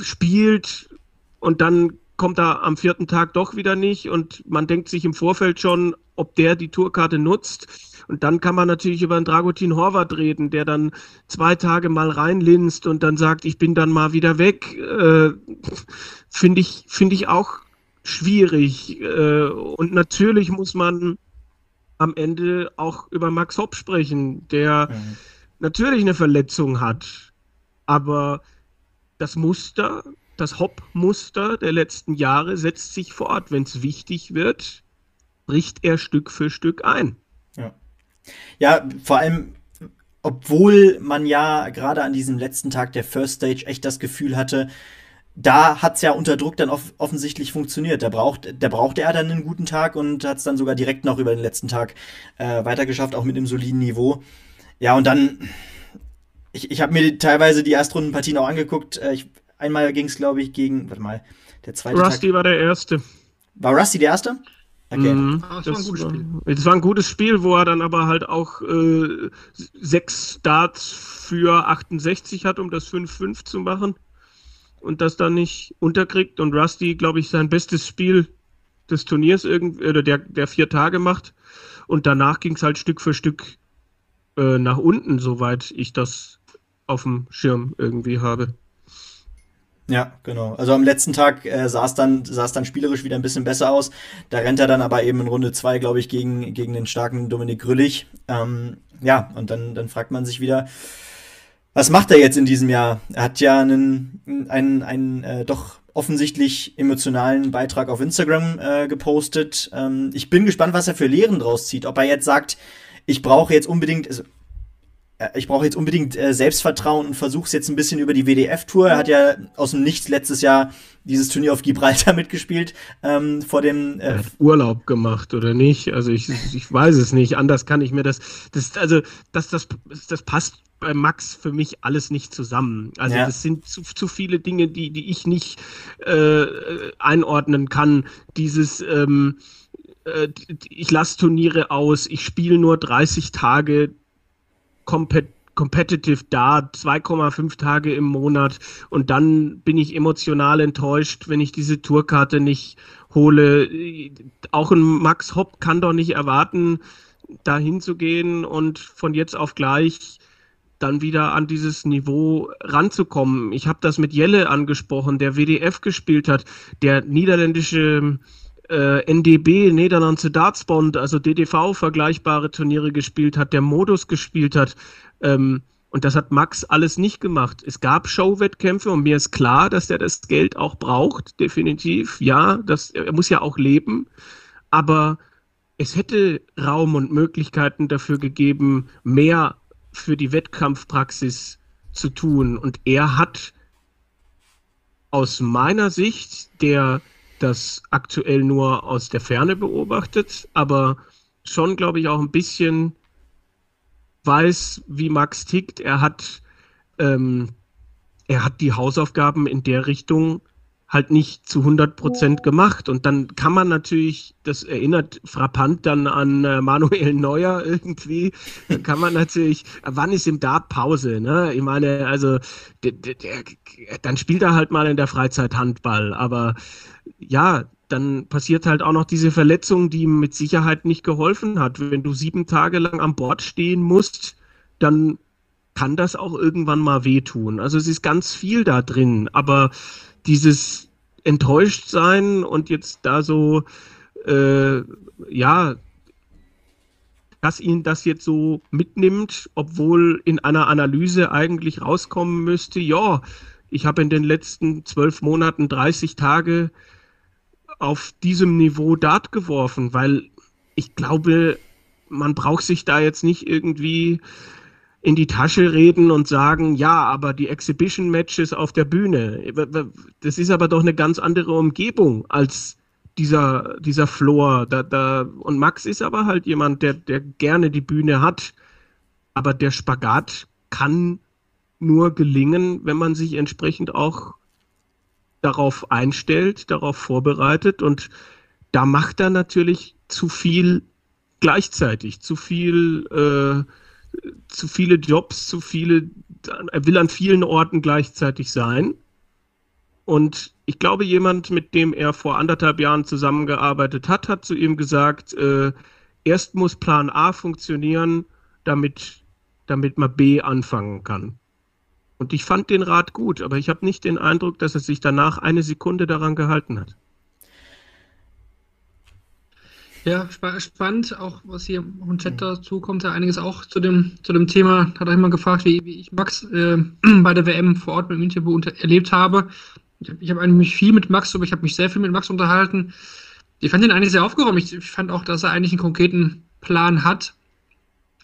spielt und dann kommt er am vierten Tag doch wieder nicht und man denkt sich im Vorfeld schon, ob der die Tourkarte nutzt. Und dann kann man natürlich über einen Dragutin Horvath reden, der dann zwei Tage mal reinlinst und dann sagt, ich bin dann mal wieder weg. Äh, Finde ich, find ich auch schwierig. Äh, und natürlich muss man am Ende auch über Max Hopp sprechen, der mhm. natürlich eine Verletzung hat aber das Muster, das Hopp-Muster der letzten Jahre setzt sich fort. Wenn es wichtig wird, bricht er Stück für Stück ein.
Ja, ja vor allem, obwohl man ja gerade an diesem letzten Tag der First Stage echt das Gefühl hatte, da hat es ja unter Druck dann off offensichtlich funktioniert. Da, braucht, da brauchte er dann einen guten Tag und hat es dann sogar direkt noch über den letzten Tag äh, weitergeschafft, auch mit einem soliden Niveau. Ja, und dann, ich, ich habe mir teilweise die Erstrundenpartien auch angeguckt. Äh, ich, einmal ging es, glaube ich, gegen, warte mal, der zweite
Rusty Tag. war der Erste.
War Rusty der Erste?
Okay. Mhm, das, das, war ein gutes Spiel. Es war ein gutes Spiel, wo er dann aber halt auch äh, sechs Starts für 68 hat, um das 5-5 zu machen und das dann nicht unterkriegt und Rusty, glaube ich, sein bestes Spiel des Turniers irgendwie, oder der, der vier Tage macht. Und danach ging es halt Stück für Stück äh, nach unten, soweit ich das auf dem Schirm irgendwie habe.
Ja, genau. Also am letzten Tag äh, sah es dann, dann spielerisch wieder ein bisschen besser aus. Da rennt er dann aber eben in Runde 2, glaube ich, gegen, gegen den starken Dominik Grüllig. Ähm, ja, und dann, dann fragt man sich wieder, was macht er jetzt in diesem Jahr? Er hat ja einen, einen, einen äh, doch offensichtlich emotionalen Beitrag auf Instagram äh, gepostet. Ähm, ich bin gespannt, was er für Lehren draus zieht. Ob er jetzt sagt, ich brauche jetzt unbedingt, also, ich brauche jetzt unbedingt äh, Selbstvertrauen und versuche es jetzt ein bisschen über die WDF-Tour. Er hat ja aus dem Nichts letztes Jahr dieses Turnier auf Gibraltar mitgespielt ähm, vor dem
äh, Urlaub gemacht oder nicht? Also ich, ich weiß es nicht. Anders kann ich mir das, das also das, das, das passt bei Max für mich alles nicht zusammen. Also ja. das sind zu, zu viele Dinge, die, die ich nicht äh, einordnen kann. Dieses ähm, äh, ich lasse Turniere aus, ich spiele nur 30 Tage kompet competitive da, 2,5 Tage im Monat und dann bin ich emotional enttäuscht, wenn ich diese Tourkarte nicht hole. Auch ein Max Hopp kann doch nicht erwarten, da hinzugehen und von jetzt auf gleich dann wieder an dieses Niveau ranzukommen. Ich habe das mit Jelle angesprochen, der WDF gespielt hat, der niederländische äh, NDB, Niederlandse Dartsbond, also DDV vergleichbare Turniere gespielt hat, der Modus gespielt hat. Ähm, und das hat Max alles nicht gemacht. Es gab Showwettkämpfe und mir ist klar, dass er das Geld auch braucht, definitiv. Ja, das, er muss ja auch leben. Aber es hätte Raum und Möglichkeiten dafür gegeben, mehr für die Wettkampfpraxis zu tun. Und er hat aus meiner Sicht, der das aktuell nur aus der Ferne beobachtet, aber schon, glaube ich, auch ein bisschen weiß, wie Max tickt. Er hat, ähm, er hat die Hausaufgaben in der Richtung halt nicht zu 100 Prozent gemacht. Und dann kann man natürlich, das erinnert frappant dann an äh, Manuel Neuer irgendwie, dann kann man natürlich, wann ist im Dart Pause? Ne? Ich meine, also der, der, der, dann spielt er halt mal in der Freizeit Handball. Aber ja, dann passiert halt auch noch diese Verletzung, die ihm mit Sicherheit nicht geholfen hat. Wenn du sieben Tage lang am Bord stehen musst, dann kann das auch irgendwann mal wehtun. Also es ist ganz viel da drin, aber dieses enttäuscht sein und jetzt da so, äh, ja, dass ihn das jetzt so mitnimmt, obwohl in einer Analyse eigentlich rauskommen müsste, ja, ich habe in den letzten zwölf Monaten 30 Tage auf diesem Niveau Dart geworfen, weil ich glaube, man braucht sich da jetzt nicht irgendwie in die Tasche reden und sagen, ja, aber die Exhibition Matches auf der Bühne, das ist aber doch eine ganz andere Umgebung als dieser, dieser Floor. Da, da, und Max ist aber halt jemand, der, der gerne die Bühne hat. Aber der Spagat kann nur gelingen, wenn man sich entsprechend auch darauf einstellt, darauf vorbereitet. Und da macht er natürlich zu viel gleichzeitig, zu viel äh, zu viele Jobs, zu viele, er will an vielen Orten gleichzeitig sein. Und ich glaube, jemand, mit dem er vor anderthalb Jahren zusammengearbeitet hat, hat zu ihm gesagt, äh, erst muss Plan A funktionieren, damit, damit man B anfangen kann. Und ich fand den Rat gut, aber ich habe nicht den Eindruck, dass er sich danach eine Sekunde daran gehalten hat.
Ja, sp spannend, auch was hier im Chat dazu kommt, ja einiges auch zu dem, zu dem Thema. Hat auch jemand gefragt, wie, wie ich Max äh, bei der WM vor Ort mit dem Interview unter, erlebt habe. Ich habe eigentlich viel mit Max, aber ich habe mich sehr viel mit Max unterhalten. Ich fand ihn eigentlich sehr aufgeräumt. Ich, ich fand auch, dass er eigentlich einen konkreten Plan hat.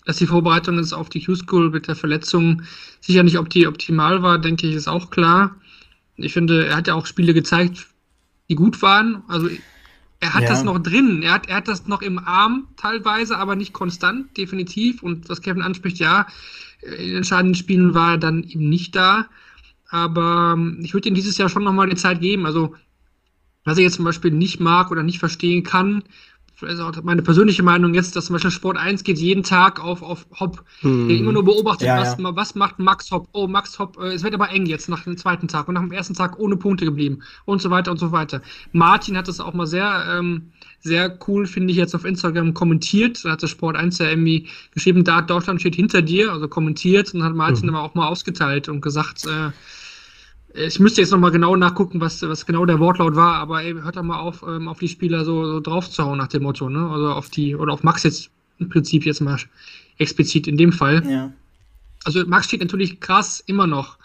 Dass die Vorbereitung jetzt auf die Q-School mit der Verletzung sicher nicht opti optimal war, denke ich, ist auch klar. Ich finde, er hat ja auch Spiele gezeigt, die gut waren. Also er hat ja. das noch drin. Er hat, er hat das noch im Arm teilweise, aber nicht konstant, definitiv. Und was Kevin anspricht, ja, in entscheidenden Spielen war er dann eben nicht da. Aber ähm, ich würde ihm dieses Jahr schon nochmal eine Zeit geben. Also, was er jetzt zum Beispiel nicht mag oder nicht verstehen kann, also meine persönliche Meinung jetzt, dass zum Beispiel Sport 1 geht jeden Tag auf, auf Hopp, hm. der immer nur beobachtet, ja, was, ja. was macht Max Hopp, oh, Max Hopp, äh, es wird aber eng jetzt nach dem zweiten Tag und nach dem ersten Tag ohne Punkte geblieben und so weiter und so weiter. Martin hat das auch mal sehr, ähm, sehr cool, finde ich, jetzt auf Instagram kommentiert. Da hat der Sport 1 ja irgendwie geschrieben, da Deutschland steht hinter dir, also kommentiert und hat Martin hm. aber auch mal ausgeteilt und gesagt, äh, ich müsste jetzt nochmal genau nachgucken, was, was genau der Wortlaut war, aber ey, hört doch mal auf, ähm, auf die Spieler so, so drauf zu hauen nach dem Motto, ne? Also auf die, oder auf Max jetzt im Prinzip jetzt mal explizit in dem Fall. Ja. Also Max steht natürlich krass immer noch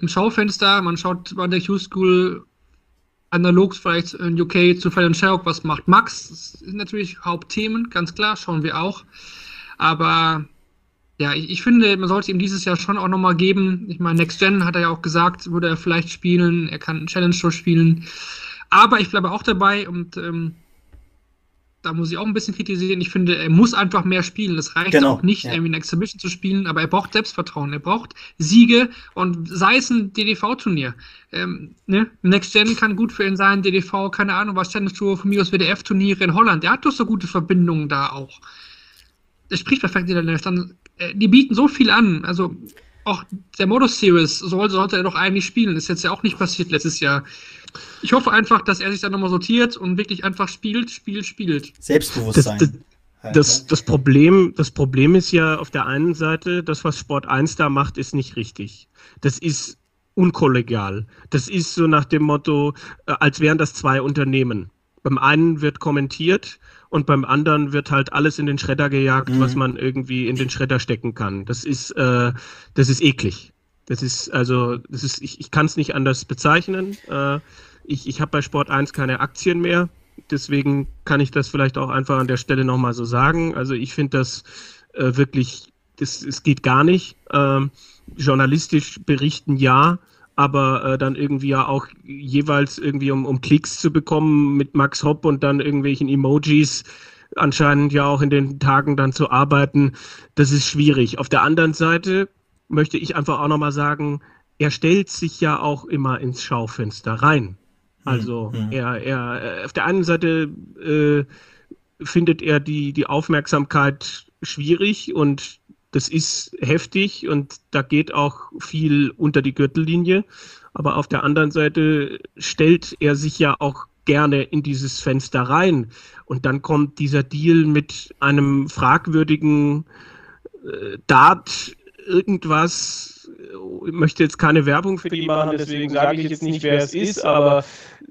im Schaufenster. Man schaut bei der Q-School analog vielleicht in UK zu Fallon Sherrock, was macht Max? Das sind natürlich Hauptthemen, ganz klar, schauen wir auch. Aber ja, ich, ich, finde, man sollte ihm dieses Jahr schon auch nochmal geben. Ich meine, Next Gen hat er ja auch gesagt, würde er vielleicht spielen. Er kann einen Challenge Show spielen. Aber ich bleibe auch dabei und ähm, da muss ich auch ein bisschen kritisieren. Ich finde, er muss einfach mehr spielen. Das reicht genau, auch nicht, ja. irgendwie eine Exhibition zu spielen, aber er braucht Selbstvertrauen. Er braucht Siege und sei es ein DDV-Turnier. Ähm, ne? Next Gen kann gut für ihn sein, DDV, keine Ahnung, was Challenge Tour, von mir aus WDF-Turniere in Holland. Er hat doch so gute Verbindungen da auch. Es spricht perfekt Niederländisch. Dann die bieten so viel an. Also auch der Modus Series sollte, sollte er doch eigentlich spielen. Ist jetzt ja auch nicht passiert letztes Jahr. Ich hoffe einfach, dass er sich dann nochmal sortiert und wirklich einfach spielt, spielt, spielt.
Selbstbewusstsein.
Das, das, das, das, Problem, das Problem ist ja auf der einen Seite, das, was Sport 1 da macht, ist nicht richtig. Das ist unkollegial. Das ist so nach dem Motto, äh, als wären das zwei Unternehmen. Beim einen wird kommentiert und beim anderen wird halt alles in den Schredder gejagt, mhm. was man irgendwie in den Schredder stecken kann. Das ist, äh, das ist eklig. Das ist, also, das ist, ich, ich kann es nicht anders bezeichnen. Äh, ich ich habe bei Sport 1 keine Aktien mehr. Deswegen kann ich das vielleicht auch einfach an der Stelle nochmal so sagen. Also ich finde das äh, wirklich, das, es geht gar nicht. Ähm, journalistisch berichten ja, aber äh, dann irgendwie ja auch jeweils irgendwie um, um Klicks zu bekommen mit Max Hopp und dann irgendwelchen Emojis anscheinend ja auch in den Tagen dann zu arbeiten, das ist schwierig. Auf der anderen Seite möchte ich einfach auch nochmal sagen, er stellt sich ja auch immer ins Schaufenster rein. Also mhm. er, er, auf der einen Seite äh, findet er die, die Aufmerksamkeit schwierig und das ist heftig und da geht auch viel unter die Gürtellinie. Aber auf der anderen Seite stellt er sich ja auch gerne in dieses Fenster rein. Und dann kommt dieser Deal mit einem fragwürdigen äh, Dart, irgendwas. Ich möchte jetzt keine Werbung für die machen, deswegen sage ich jetzt nicht, wer es ist, aber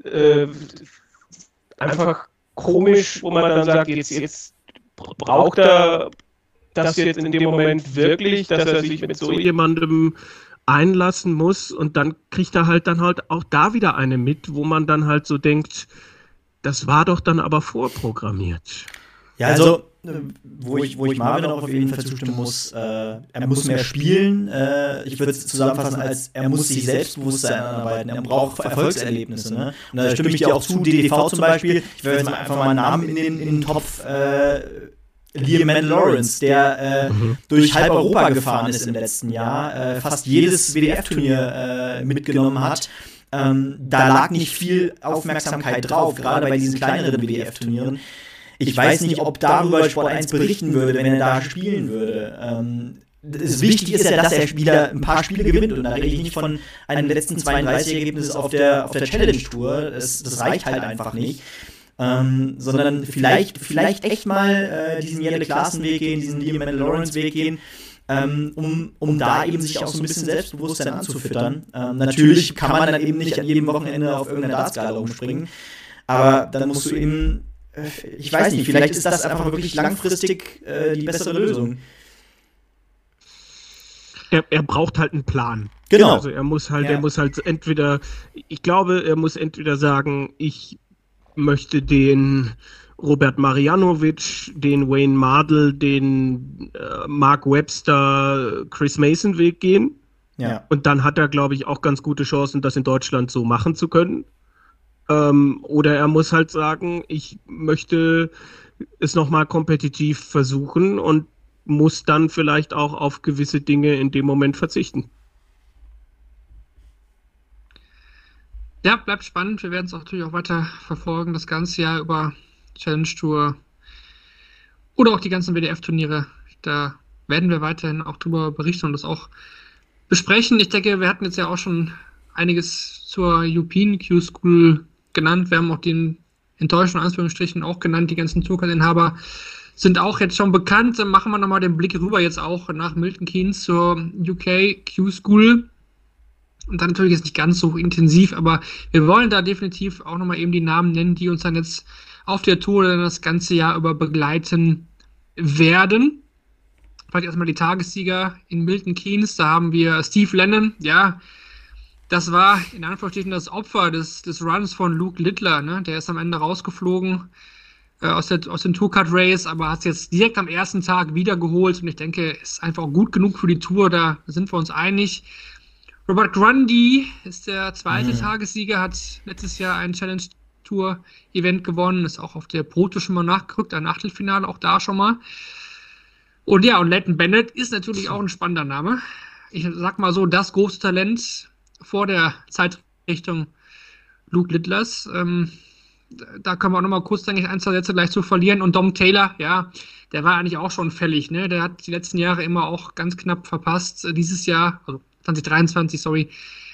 äh, einfach komisch, wo man dann sagt, jetzt, jetzt braucht er das jetzt in dem Moment wirklich, dass er sich mit so jemandem einlassen muss und dann kriegt er halt dann halt auch da wieder eine mit, wo man dann halt so denkt, das war doch dann aber vorprogrammiert.
Ja, also, also wo ich, wo ich Marvin auch auf jeden Fall zustimmen muss, äh, er muss mehr spielen. Äh, ich würde es zusammenfassen als, er muss sich Selbstbewusstsein anarbeiten, er braucht Erfolgserlebnisse. Ne? Und da stimme ich dir auch zu, DDV zum Beispiel, ich werde jetzt mal einfach mal einen Namen in den, in den Topf äh, Liam Lawrence, der äh, mhm. durch halb Europa gefahren ist im letzten Jahr, äh, fast jedes WDF-Turnier äh, mitgenommen hat. Ähm, da lag nicht viel Aufmerksamkeit drauf, gerade bei diesen kleineren WDF-Turnieren. Ich weiß nicht, ob darüber Sport 1 berichten würde, wenn er da spielen würde. Ähm, das Wichtige ist ja, dass der Spieler ein paar Spiele gewinnt. Und da rede ich nicht von einem letzten 32 Ergebnis auf der, auf der Challenge Tour. Das, das reicht halt einfach nicht. Ähm, sondern vielleicht, vielleicht echt mal äh, diesen Jelle Klaassen-Weg gehen, diesen Liam Lawrence-Weg gehen, ähm, um, um da eben sich auch so ein bisschen Selbstbewusstsein anzufüttern. Ähm, natürlich kann man dann eben nicht an jedem Wochenende auf irgendeiner Dartskala umspringen, aber dann musst du eben, äh, ich weiß nicht, vielleicht ist das einfach wirklich langfristig äh, die bessere Lösung.
er, er braucht halt einen Plan.
Genau.
Also er muss halt,
Ja.
er muss halt entweder, ich glaube, er muss entweder sagen, ich möchte den Robert Marianovic, den Wayne Mardell, den äh, Mark Webster, Chris Mason Weg gehen.
Ja.
Und dann hat er, glaube ich, auch ganz gute Chancen, das in Deutschland so machen zu können. Ähm, oder er muss halt sagen, ich möchte es nochmal kompetitiv versuchen und muss dann vielleicht auch auf gewisse Dinge in dem Moment verzichten.
Ja, bleibt spannend. Wir werden es natürlich auch weiter verfolgen, das ganze Jahr über Challenge Tour oder auch die ganzen WDF-Turniere. Da werden wir weiterhin auch drüber berichten und das auch besprechen. Ich denke, wir hatten jetzt ja auch schon einiges zur European Q-School genannt. Wir haben auch den enttäuschten Anführungsstrichen auch genannt. Die ganzen Tourcard-Inhaber sind auch jetzt schon bekannt. Dann machen wir nochmal den Blick rüber jetzt auch nach Milton Keynes zur UK Q-School. Und dann natürlich jetzt nicht ganz so intensiv, aber wir wollen da definitiv auch nochmal eben die Namen nennen, die uns dann jetzt auf der Tour dann das ganze Jahr über begleiten werden. Vielleicht erstmal die Tagessieger in Milton Keynes. Da haben wir Steve Lennon. Ja, das war in Anführungsstrichen das Opfer des, des Runs von Luke Littler. Ne? Der ist am Ende rausgeflogen äh, aus, der, aus dem Tourcard Race, aber hat es jetzt direkt am ersten Tag wiedergeholt. Und ich denke, ist einfach auch gut genug für die Tour. Da sind wir uns einig. Robert Grundy ist der zweite
Mhm.
Tagessieger, hat letztes Jahr ein Challenge Tour Event gewonnen, ist auch auf der Proto schon mal nachgerückt, ein Achtelfinale auch da schon mal. Und ja, und Leighton Bennett ist natürlich auch ein spannender Name. Ich sag mal so, das große Talent vor der Zeitrichtung Luke Littlers. Ähm, da können wir auch nochmal kurz, denke ich, ein, zwei Sätze gleich zu verlieren. Und Dom Taylor, ja, der war eigentlich auch schon fällig, ne? Der hat die letzten Jahre immer auch ganz knapp verpasst. Dieses Jahr, also 2023, sorry,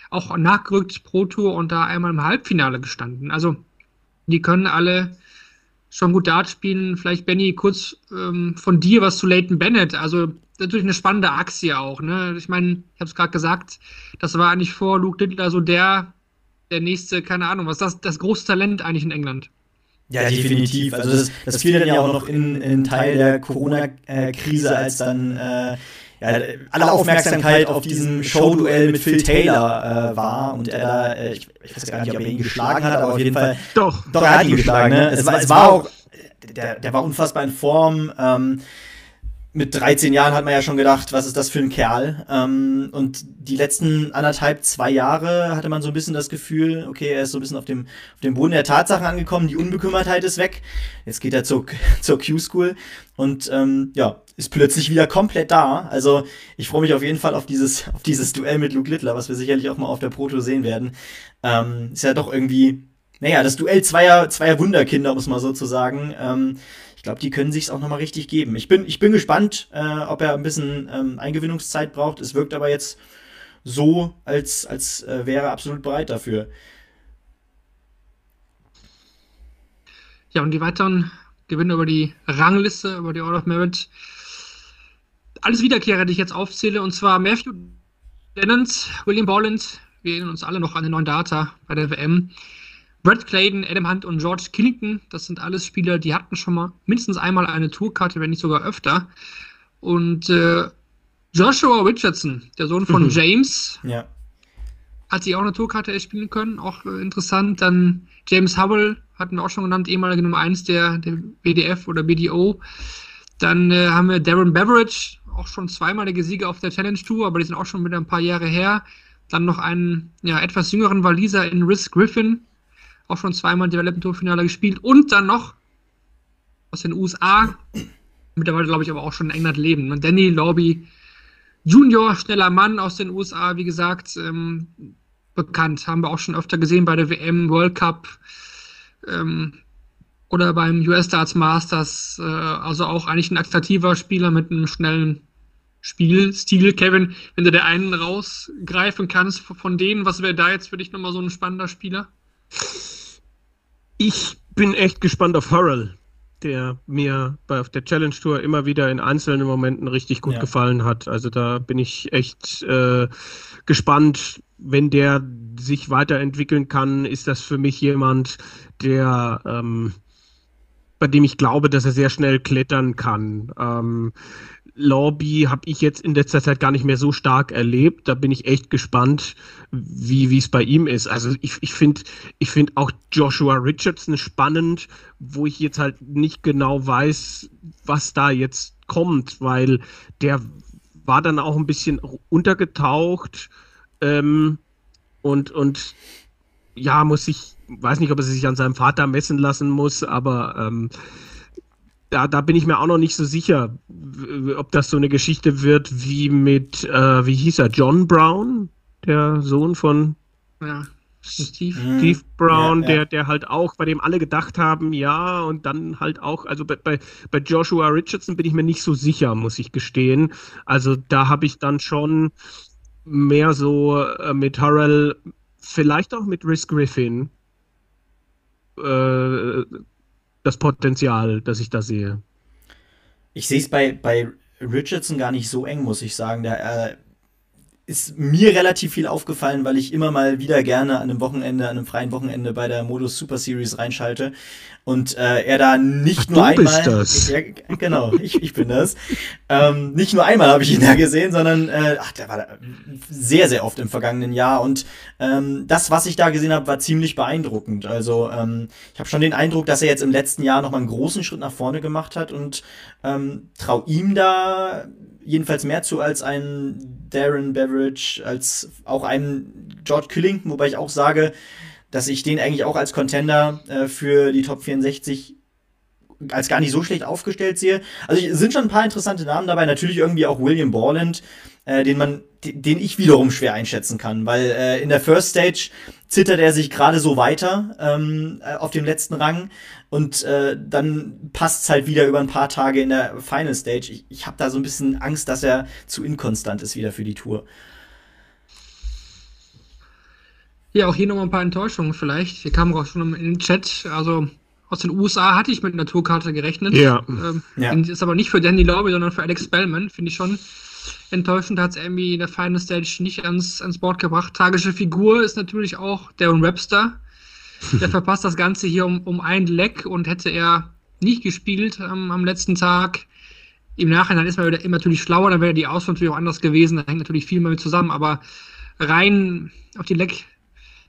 auch nachgerückt Pro Tour und da einmal im Halbfinale gestanden. Also, die können alle schon gut Dart spielen. Vielleicht, Benny, kurz ähm, von dir was zu Leighton Bennett. Also, natürlich eine spannende Achse auch, ne? Ich meine, ich habe es gerade gesagt, das war eigentlich vor Luke Littler so der, der nächste, keine Ahnung, was das, das große Talent eigentlich in England.
Ja, definitiv. Also das, das fiel dann ja auch noch in, in Teil der Corona-Krise, als dann äh, ja, alle Aufmerksamkeit auf diesem Showduell mit Phil Taylor äh, war und er da, äh, ich, ich weiß gar nicht, ob er ihn geschlagen hat, aber auf jeden Fall,
Doch,
doch, er hat ihn geschlagen. Ne? Es, war, es war auch, der, der war unfassbar in Form. Ähm, mit 13 Jahren hat man ja schon gedacht, was ist das für ein Kerl? Ähm, und die letzten anderthalb, zwei Jahre hatte man so ein bisschen das Gefühl, okay, er ist so ein bisschen auf dem, auf dem Boden der Tatsachen angekommen, die Unbekümmertheit ist weg. Jetzt geht er zur, zur Q-School und ähm, ja, ist plötzlich wieder komplett da. Also ich freue mich auf jeden Fall auf dieses, auf dieses Duell mit Luke Littler, was wir sicherlich auch mal auf der Proto sehen werden. Ähm, ist ja doch irgendwie, naja, das Duell zweier, zweier Wunderkinder, um es mal so zu sagen. Ähm, ich glaube, die können sich auch noch mal richtig geben. Ich bin, ich bin gespannt, äh, ob er ein bisschen ähm, Eingewöhnungszeit braucht. Es wirkt aber jetzt so, als, als äh, wäre er absolut bereit dafür.
Ja, und die weiteren Gewinne über die Rangliste, über die Order of Merit. Alles Wiederkehrer, die ich jetzt aufzähle, und zwar Matthew Dennons, William Bolland, wir erinnern uns alle noch an den neuen Data bei der WM. Brad Clayton, Adam Hunt und George Killington, das sind alles Spieler, die hatten schon mal mindestens einmal eine Tourkarte, wenn nicht sogar öfter. Und äh, Joshua Richardson, der Sohn von
Mhm.
James,
Ja.
hat sie auch eine Tourkarte spielen können, auch äh, interessant. Dann James Hubble, hatten wir auch schon genannt, ehemalige Nummer 1 der, der BDF oder BDO. Dann äh, haben wir Darren Beveridge, auch schon zweimalige Sieger auf der Challenge Tour, aber die sind auch schon wieder ein paar Jahre her. Dann noch einen ja, etwas jüngeren Waliser in Rhys Griffin, auch schon zweimal Development Tour Finale gespielt. Und dann noch aus den USA, mittlerweile glaube ich aber auch schon in England leben. Danny Lobby Junior, schneller Mann aus den USA, wie gesagt, ähm, bekannt. Haben wir auch schon öfter gesehen bei der WM, World Cup ähm, oder beim US Darts Masters. Äh, also auch eigentlich ein attraktiver Spieler mit einem schnellen Spielstil. Kevin, wenn du der einen rausgreifen kannst von denen, was wäre da jetzt für dich nochmal so ein spannender Spieler?
Ich bin echt gespannt auf Hurrell, der mir bei auf der Challenge Tour immer wieder in einzelnen Momenten richtig gut
Ja.
gefallen hat. Also da bin ich echt äh, gespannt, wenn der sich weiterentwickeln kann, ist das für mich jemand, der ähm, bei dem ich glaube, dass er sehr schnell klettern kann. Ähm, Lobby habe ich jetzt in letzter Zeit gar nicht mehr so stark erlebt. Da bin ich echt gespannt, wie es bei ihm ist. Also ich, ich finde ich find auch Joshua Richardson spannend, wo ich jetzt halt nicht genau weiß, was da jetzt kommt, weil der war dann auch ein bisschen untergetaucht ähm, und, und ja, muss ich, weiß nicht, ob er sich an seinem Vater messen lassen muss, aber ähm, da, da bin ich mir auch noch nicht so sicher, ob das so eine Geschichte wird wie mit, äh, wie hieß er, John Brown, der Sohn von
ja. Steve,
mhm. Steve Brown, ja, ja. Der, der halt auch, bei dem alle gedacht haben, ja, und dann halt auch, also bei, bei, bei Joshua Richardson bin ich mir nicht so sicher, muss ich gestehen. Also da habe ich dann schon mehr so äh, mit Harrell, vielleicht auch mit Rhys Griffin, äh, das Potenzial, das ich da sehe.
Ich sehe es bei, bei Richardson gar nicht so eng, muss ich sagen. Der, äh, ist mir relativ viel aufgefallen, weil ich immer mal wieder gerne an einem Wochenende, an einem freien Wochenende bei der Modus Super Series reinschalte und äh, er da nicht Ach, nur
du einmal, bist das.
Ja, genau, ich, ich bin das. Ähm, nicht nur einmal habe ich ihn da gesehen, sondern äh, ach, der war da sehr sehr oft im vergangenen Jahr und ähm, das, was ich da gesehen habe, war ziemlich beeindruckend. Also ähm, ich habe schon den Eindruck, dass er jetzt im letzten Jahr noch mal einen großen Schritt nach vorne gemacht hat und ähm, trau ihm da jedenfalls mehr zu als ein Darren Beveridge, als auch ein George Killing, wobei ich auch sage, dass ich den eigentlich auch als Contender äh, für die Top 64 als gar nicht so schlecht aufgestellt sehe. Also es sind schon ein paar interessante Namen dabei, natürlich irgendwie auch William Borland, äh, den man, den ich wiederum schwer einschätzen kann, weil äh, in der First Stage zittert er sich gerade so weiter ähm, äh, auf dem letzten Rang und äh, dann passt es halt wieder über ein paar Tage in der Final Stage. Ich, ich habe da so ein bisschen Angst, dass er zu inkonstant ist wieder für die Tour.
Ja, auch hier nochmal ein paar Enttäuschungen vielleicht. Hier kam auch schon in den Chat, also aus den USA hatte ich mit einer Tourkarte gerechnet.
Ja.
Ähm, ja. Ist aber nicht für Danny Lobby, sondern für Alex Bellman, finde ich schon enttäuschend. Hat es irgendwie in der Final Stage nicht ans, ans Board gebracht. Tragische Figur ist natürlich auch Darren Webster. Der verpasst das Ganze hier um, um ein Leck und hätte er nicht gespielt ähm, am letzten Tag. Im Nachhinein ist man wieder immer natürlich schlauer, dann wäre die Auswahl natürlich auch anders gewesen. Da hängt natürlich viel mehr mit zusammen, aber rein auf die Leck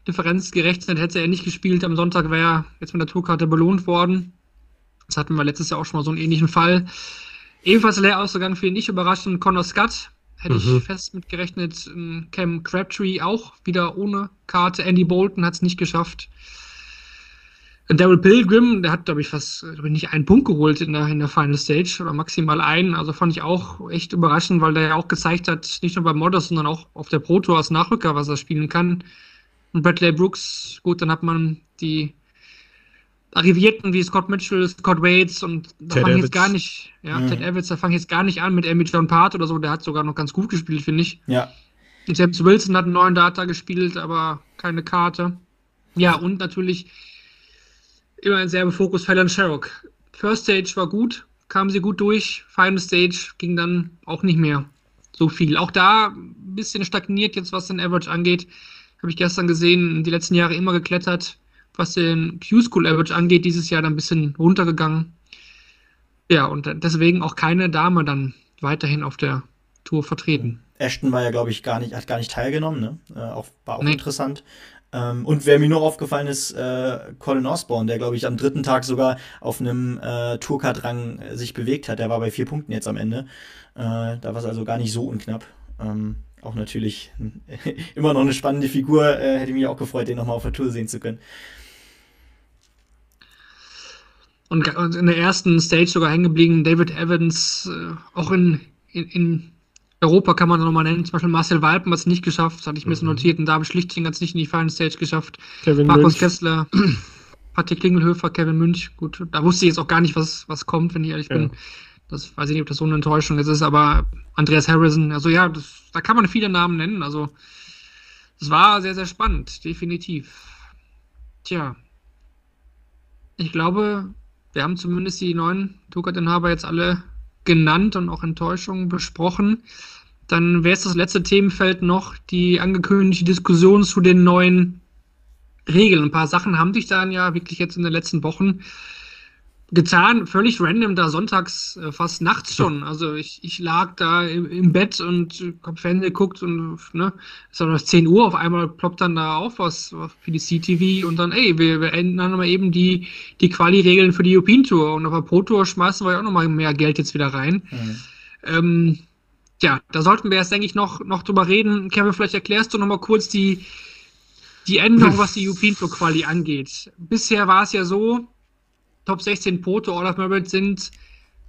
Differenz gerechnet, hätte er nicht gespielt. Am Sonntag wäre er jetzt mit der Tourkarte belohnt worden. Das hatten wir letztes Jahr auch schon mal so einen ähnlichen Fall. Ebenfalls Lehrausgang für ihn nicht überraschend. Connor Scott hätte mhm. ich fest mit gerechnet. Cam Crabtree auch wieder ohne Karte. Andy Bolton hat es nicht geschafft. Daryl Pilgrim, der hat, glaube ich, fast glaub ich, nicht einen Punkt geholt in der, in der Final Stage oder maximal einen. Also fand ich auch echt überraschend, weil der ja auch gezeigt hat, nicht nur beim Modders, sondern auch auf der Pro Tour als Nachrücker, was er spielen kann. Und Bradley Brooks, gut, dann hat man die Arrivierten wie Scott Mitchell, Scott Waits und da fange ich jetzt gar nicht, ja, mhm. Ted Evans, da fange ich jetzt gar nicht an mit Amy John Part oder so, der hat sogar noch ganz gut gespielt, finde ich.
Ja.
Und James Wilson hat einen neuen Data gespielt, aber keine Karte. Ja, und natürlich immer ein sehr im Fokus Fallon Sherrock. First Stage war gut, kam sie gut durch, Final Stage ging dann auch nicht mehr so viel. Auch da ein bisschen stagniert jetzt, was den Average angeht. Habe ich gestern gesehen, die letzten Jahre immer geklettert. Was den Q-School Average angeht, dieses Jahr dann ein bisschen runtergegangen. Ja, und deswegen auch keine Dame dann weiterhin auf der Tour vertreten.
Ashton war ja, glaube ich, gar nicht, hat gar nicht teilgenommen, ne? Äh, auch, war auch nee. interessant. Ähm, und wer mir noch aufgefallen ist, äh, Colin Osborne, der, glaube ich, am dritten Tag sogar auf einem äh, Tourcard-Rang sich bewegt hat. Der war bei vier Punkten jetzt am Ende. Äh, da war es also gar nicht so unknapp. Ähm, auch natürlich immer noch eine spannende Figur. Äh, hätte mich auch gefreut, den nochmal auf der Tour sehen zu können.
Und, in der ersten Stage sogar hängen geblieben, David Evans, äh, auch in, in, in, Europa kann man nochmal nennen, zum Beispiel Marcel Walpen hat es nicht geschafft, das hatte ich mir so mhm. notiert, und David Schlichting hat es nicht in die Final Stage geschafft.
Kevin
Markus
Münch.
Kessler, Patrick Klingelhöfer, Kevin Münch, gut, da wusste ich jetzt auch gar nicht, was, was kommt, wenn ich ehrlich ja. bin. Das weiß ich nicht, ob das so eine Enttäuschung ist, aber Andreas Harrison, also ja, das, da kann man viele Namen nennen. Also, es war sehr, sehr spannend, definitiv. Tja. Ich glaube, wir haben zumindest die neuen Tukat-Inhaber jetzt alle genannt und auch Enttäuschungen besprochen. Dann wäre es das letzte Themenfeld noch, die angekündigte Diskussion zu den neuen Regeln. Ein paar Sachen haben sich dann ja wirklich jetzt in den letzten Wochen getan, völlig random, da sonntags, äh, fast nachts schon. Also ich, ich lag da im, im Bett und hab Fernsehen geguckt und ne, es war noch 10 Uhr, auf einmal ploppt dann da auf was für die CTV und dann, ey, wir, wir ändern mal eben die, die Quali-Regeln für die European Tour und auf der Pro Tour schmeißen wir ja auch nochmal mehr Geld jetzt wieder rein. Mhm. Ähm, ja, da sollten wir jetzt, denke ich, noch, noch drüber reden. Kevin, vielleicht erklärst du nochmal kurz die, die Änderung, was die European Tour Quali angeht. Bisher war es ja so, Top 16 Proto All of Merit sind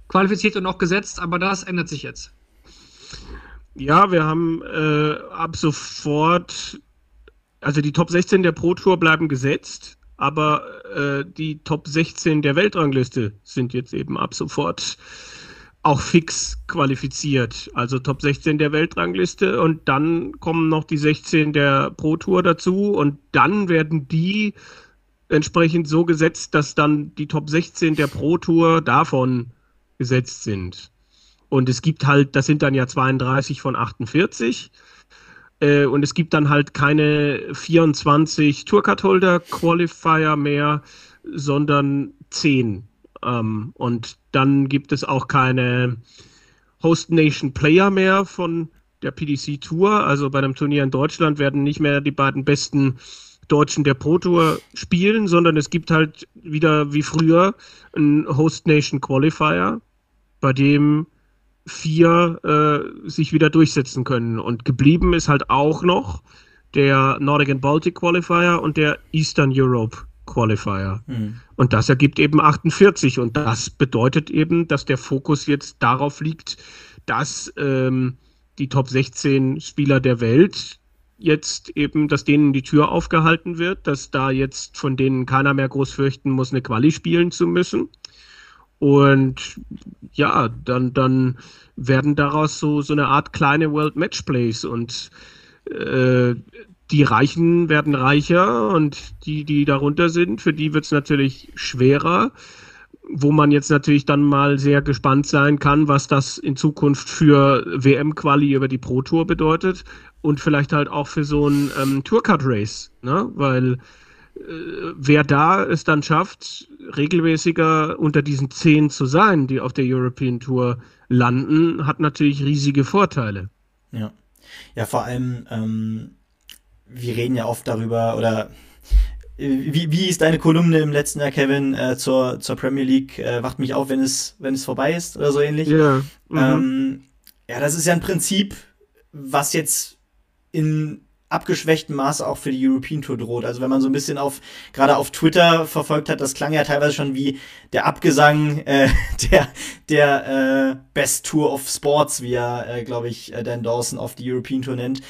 qualifiziert und auch gesetzt, aber das ändert sich jetzt.
Ja, wir haben äh, ab sofort, also die Top 16 der Pro Tour bleiben gesetzt, aber äh, die Top 16 der Weltrangliste sind jetzt eben ab sofort auch fix qualifiziert. Also Top 16 der Weltrangliste und dann kommen noch die 16 der Pro Tour dazu und dann werden die entsprechend so gesetzt, dass dann die Top 16 der Pro Tour davon gesetzt sind. Und es gibt halt, das sind dann ja 32 von 48. Äh, und es gibt dann halt keine 24 Tourcard-Holder Qualifier mehr, sondern 10. Ähm, und dann gibt es auch keine Host Nation Player mehr von der PDC Tour. Also bei einem Turnier in Deutschland werden nicht mehr die beiden besten Deutschen der Pro Tour spielen, sondern es gibt halt wieder wie früher einen Host Nation Qualifier, bei dem vier äh, sich wieder durchsetzen können. Und geblieben ist halt auch noch der Nordic and Baltic Qualifier und der Eastern Europe Qualifier. Mhm. Und das ergibt eben 48. Und das bedeutet eben, dass der Fokus jetzt darauf liegt, dass ähm, die Top 16 Spieler der Welt jetzt eben, dass denen die Tür aufgehalten wird, dass da jetzt von denen keiner mehr groß fürchten muss, eine Quali spielen zu müssen. Und ja, dann, dann werden daraus so, so eine Art kleine World Matchplays und äh, die Reichen werden reicher und die, die darunter sind, für die wird es natürlich schwerer wo man jetzt natürlich dann mal sehr gespannt sein kann, was das in Zukunft für WM-Quali über die Pro Tour bedeutet und vielleicht halt auch für so ein ähm, Tourcard-Race, ne? weil äh, wer da es dann schafft, regelmäßiger unter diesen zehn zu sein, die auf der European Tour landen, hat natürlich riesige Vorteile.
Ja, ja vor allem, ähm, wir reden ja oft darüber, oder wie, wie ist deine Kolumne im letzten Jahr, Kevin, äh, zur, zur Premier League? Äh, wacht mich auf, wenn es, wenn es vorbei ist oder so ähnlich. Ja. Mhm. Ähm, ja, das ist ja ein Prinzip, was jetzt in abgeschwächtem Maße auch für die European Tour droht. Also wenn man so ein bisschen auf, gerade auf Twitter verfolgt hat, das klang ja teilweise schon wie der Abgesang äh, der, der äh, Best Tour of Sports, wie er, äh, glaube ich, äh, Dan Dawson auf die European Tour nennt.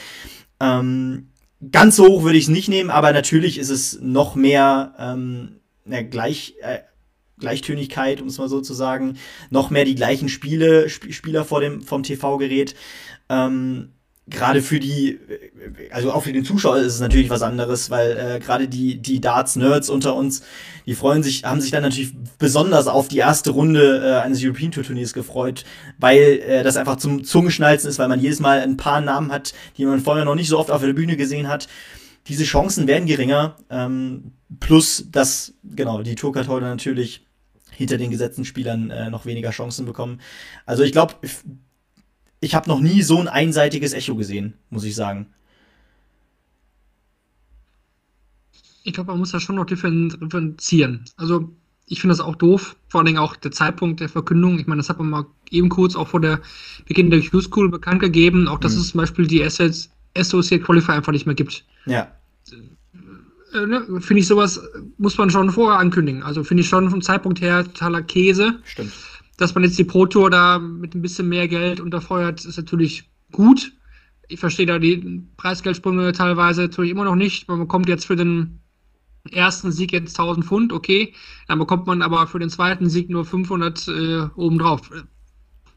Ähm, Ganz so hoch würde ich es nicht nehmen, aber natürlich ist es noch mehr ähm, ja, gleich, äh, Gleichtönigkeit, um es mal so zu sagen, noch mehr die gleichen Spiele, Sp Spieler vor dem, vom TV-Gerät. Ähm, gerade für die, also auch für den Zuschauer ist es natürlich was anderes, weil äh, gerade die, die Darts-Nerds unter uns, die freuen sich, haben sich dann natürlich besonders auf die erste Runde äh, eines European Tour Turniers gefreut, weil äh, das einfach zum Zungenschnalzen ist, weil man jedes Mal ein paar Namen hat, die man vorher noch nicht so oft auf der Bühne gesehen hat. Diese Chancen werden geringer, ähm, plus dass, genau, die Tourcard-Holder natürlich hinter den gesetzten Spielern äh, noch weniger Chancen bekommen. Also ich glaube, ich habe noch nie so ein einseitiges Echo gesehen, muss ich sagen.
Ich glaube, man muss da schon noch differenzieren. Also ich finde das auch doof, vor allen Dingen auch der Zeitpunkt der Verkündung. Ich meine, das hat man mal eben kurz auch vor der Beginn der Q-School bekannt gegeben, auch dass mhm. es zum Beispiel die Assets Associate Qualifier einfach nicht mehr gibt.
Ja.
Äh, ne, finde ich sowas, muss man schon vorher ankündigen. Also finde ich schon vom Zeitpunkt her totaler Käse.
Stimmt
dass man jetzt die Pro Tour da mit ein bisschen mehr Geld unterfeuert, ist natürlich gut. Ich verstehe da die Preisgeldsprünge teilweise natürlich immer noch nicht. Man bekommt jetzt für den ersten Sieg jetzt 1000 Pfund, okay. Dann bekommt man aber für den zweiten Sieg nur 500 äh, obendrauf.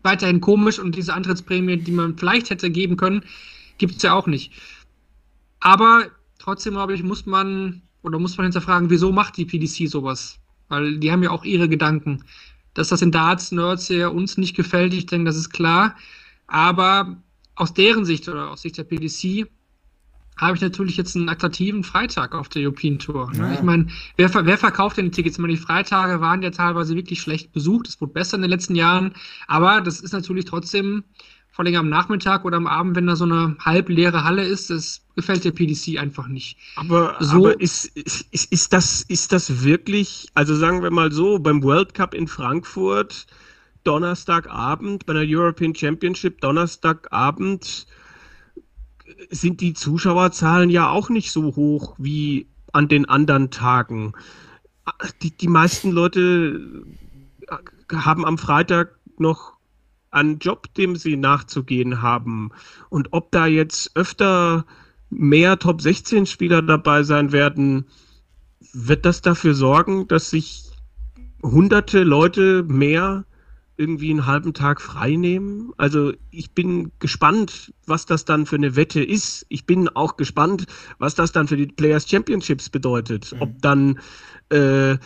Weiterhin komisch und diese Antrittsprämie, die man vielleicht hätte geben können, gibt es ja auch nicht. Aber trotzdem, glaube ich, muss man oder muss man hinterfragen, wieso macht die PDC sowas? Weil die haben ja auch ihre Gedanken. Dass das in Darts-Nerds ja uns nicht gefällt, ich denke, das ist klar. Aber aus deren Sicht oder aus Sicht der PDC habe ich natürlich jetzt einen attraktiven Freitag auf der European Tour.
Ja.
Ich meine, wer, wer verkauft denn die Tickets? Ich meine, die Freitage waren ja teilweise wirklich schlecht besucht. Es wurde besser in den letzten Jahren. Aber das ist natürlich trotzdem, vor allem am Nachmittag oder am Abend, wenn da so eine halbleere Halle ist, das gefällt der PDC einfach nicht.
Aber,
So-
aber ist, ist, ist, ist, das, ist das wirklich, also sagen wir mal so, beim World Cup in Frankfurt, Donnerstagabend, bei der European Championship, Donnerstagabend, sind die Zuschauerzahlen ja auch nicht so hoch wie an den anderen Tagen. Die, die meisten Leute haben am Freitag noch einen Job, dem sie nachzugehen haben. Und ob da jetzt öfter mehr Top 16 Spieler dabei sein werden, wird das dafür sorgen, dass sich hunderte Leute mehr irgendwie einen halben Tag frei nehmen? Also ich bin gespannt, was das dann für eine Wette ist. Ich bin auch gespannt, was das dann für die Players Championships bedeutet.
Mhm.
Ob dann, äh,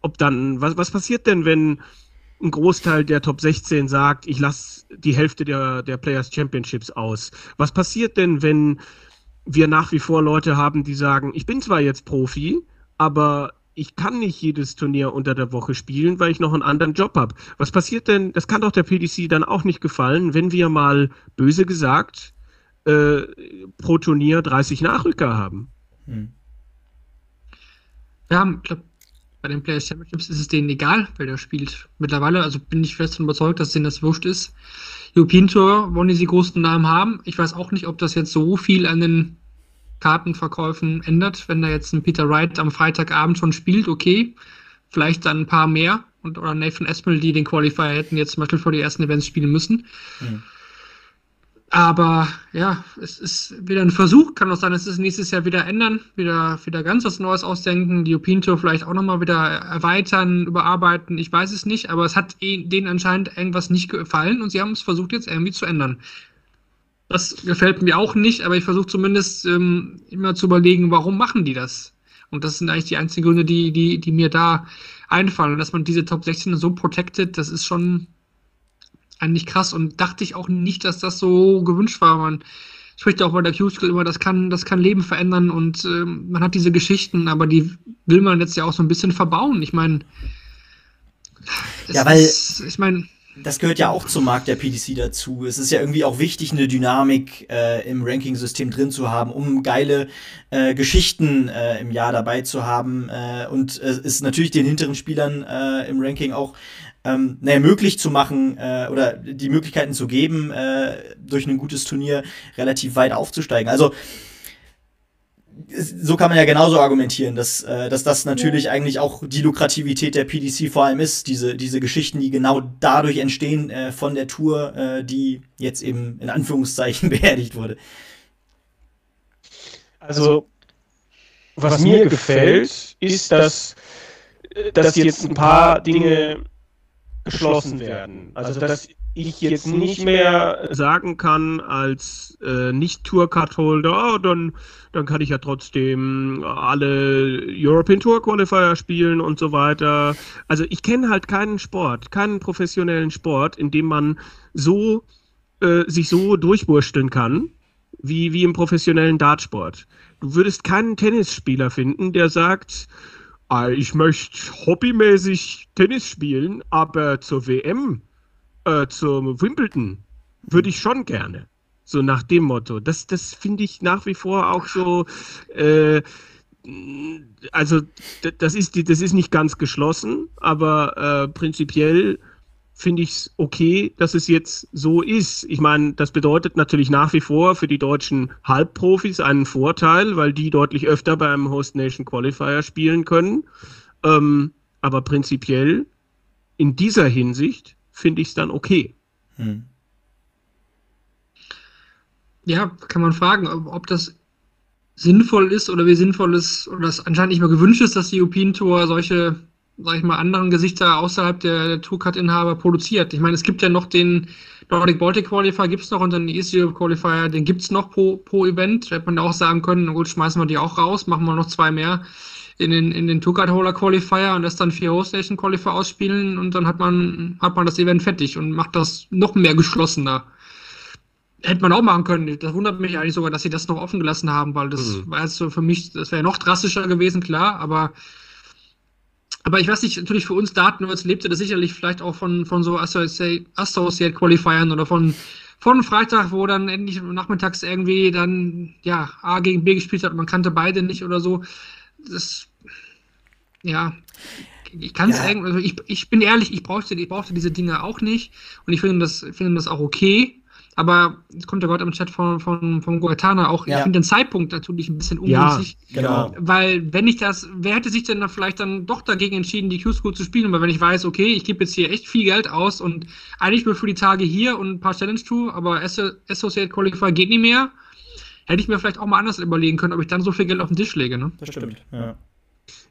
ob dann, was, was passiert denn, wenn ein Großteil der Top 16 sagt, ich lasse die Hälfte der, der Players Championships aus? Was passiert denn, wenn wir nach wie vor Leute haben, die sagen, ich bin zwar jetzt Profi, aber ich kann nicht jedes Turnier unter der Woche spielen, weil ich noch einen anderen Job habe. Was passiert denn, das kann doch der PDC dann auch nicht gefallen, wenn wir mal böse gesagt äh, pro Turnier 30 Nachrücker haben.
Hm.
Wir haben, glaube, bei den Players Championships ist es denen egal, wer da spielt. Mittlerweile, also bin ich fest davon überzeugt, dass denen das wurscht ist. European Tour wollen die sie großen Namen haben. Ich weiß auch nicht, ob das jetzt so viel an den Kartenverkäufen ändert, wenn da jetzt ein Peter Wright am Freitagabend schon spielt, okay. Vielleicht dann ein paar mehr und oder Nathan Espinel, die den Qualifier hätten jetzt zum Beispiel vor die ersten Events spielen müssen.
Mhm.
Aber ja, es ist wieder ein Versuch. Kann auch sein, dass es nächstes Jahr wieder ändern, wieder, wieder ganz was Neues ausdenken, die Tour vielleicht auch nochmal wieder erweitern, überarbeiten. Ich weiß es nicht, aber es hat eh- denen anscheinend irgendwas nicht gefallen und sie haben es versucht jetzt irgendwie zu ändern. Das gefällt mir auch nicht, aber ich versuche zumindest ähm, immer zu überlegen, warum machen die das? Und das sind eigentlich die einzigen Gründe, die, die, die mir da einfallen. Und dass man diese Top 16 so protected, das ist schon eigentlich krass und dachte ich auch nicht, dass das so gewünscht war. Man spricht auch bei der Q-Skill immer, das kann, das kann Leben verändern und ähm, man hat diese Geschichten, aber die will man jetzt ja auch so ein bisschen verbauen. Ich meine,
Ja, weil-
ist, ich meine,
Das gehört ja auch zum Markt der PDC dazu. Es ist ja irgendwie auch wichtig, eine Dynamik äh, im Ranking-System drin zu haben, um geile äh, Geschichten äh, im Jahr dabei zu haben. Äh, und es ist natürlich den hinteren Spielern äh, im Ranking auch ähm, naja, möglich zu machen äh, oder die Möglichkeiten zu geben, äh, durch ein gutes Turnier relativ weit aufzusteigen. Also so kann man ja genauso argumentieren, dass, äh, dass das natürlich eigentlich auch die Lukrativität der PDC vor allem ist, diese, diese Geschichten, die genau dadurch entstehen äh, von der Tour, äh, die jetzt eben in Anführungszeichen beerdigt wurde.
Also, was mir gefällt, ist, dass, dass jetzt ein paar Dinge geschlossen werden. Also, dass ich jetzt nicht mehr
sagen kann als äh, Nicht-Tour-Card-Holder, oh, dann, dann kann ich ja trotzdem alle European Tour Qualifier spielen und so weiter. Also ich kenne halt keinen Sport, keinen professionellen Sport, in dem man so äh, sich so durchwursteln kann, wie, wie im professionellen Dartsport. Du würdest keinen Tennisspieler finden, der sagt, ah, ich möchte hobbymäßig Tennis spielen, aber zur WM äh, zum Wimbledon würde ich schon gerne. So nach dem Motto. Das, das finde ich nach wie vor auch so. Äh, also das ist, das ist nicht ganz geschlossen, aber äh, prinzipiell finde ich es okay, dass es jetzt so ist. Ich meine, das bedeutet natürlich nach wie vor für die deutschen Halbprofis einen Vorteil, weil die deutlich öfter beim Host Nation Qualifier spielen können. Ähm, aber prinzipiell in dieser Hinsicht finde ich es dann okay.
Hm.
ja, kann man fragen, ob, ob das sinnvoll ist oder wie sinnvoll ist oder das anscheinend nicht mehr gewünscht ist, dass die European Tour solche, sag ich mal, anderen Gesichter außerhalb der, der Tourcard-Inhaber produziert. Ich meine, es gibt ja noch den Nordic Baltic Qualifier, gibt es noch und den East Europe Qualifier, den gibt es noch pro, pro Event. Da hätte man auch sagen können, gut, schmeißen wir die auch raus, machen wir noch zwei mehr in den, in den Tourcard Holder Qualifier und das dann vier Host Nation Qualifier ausspielen und dann hat man, hat man das Event fertig und macht das noch mehr geschlossener. Hätte man auch machen können. Das wundert mich eigentlich sogar, dass sie das noch offen gelassen haben, weil das mhm. war jetzt so für mich, das wäre noch drastischer gewesen, klar, aber aber ich weiß nicht, natürlich für uns Datennerds lebte das sicherlich vielleicht auch von, von so Associate Qualifiern oder von, von Freitag, wo dann endlich nachmittags irgendwie dann, ja, A gegen B gespielt hat und man kannte beide nicht oder so. Das, ja, ich kann es ja. irgendwie, also ich, ich bin ehrlich, ich brauchte, ich brauchte diese Dinge auch nicht und ich finde das, finde das auch okay. Aber es kommt ja gerade im Chat von, von, von Goetana auch, ja. ich finde den Zeitpunkt natürlich ein bisschen ungünstig. Ja, genau. Weil, wenn ich das, wer hätte sich denn da vielleicht dann doch dagegen entschieden, die Q-School zu spielen? Weil wenn ich weiß, okay, ich gebe jetzt hier echt viel Geld aus und eigentlich nur für die Tage hier und ein paar Challenge Tour, aber Associate Qualifier geht nicht mehr, hätte ich mir vielleicht auch mal anders überlegen können, ob ich dann so viel Geld auf den Tisch lege. Ne?
Das stimmt, ja.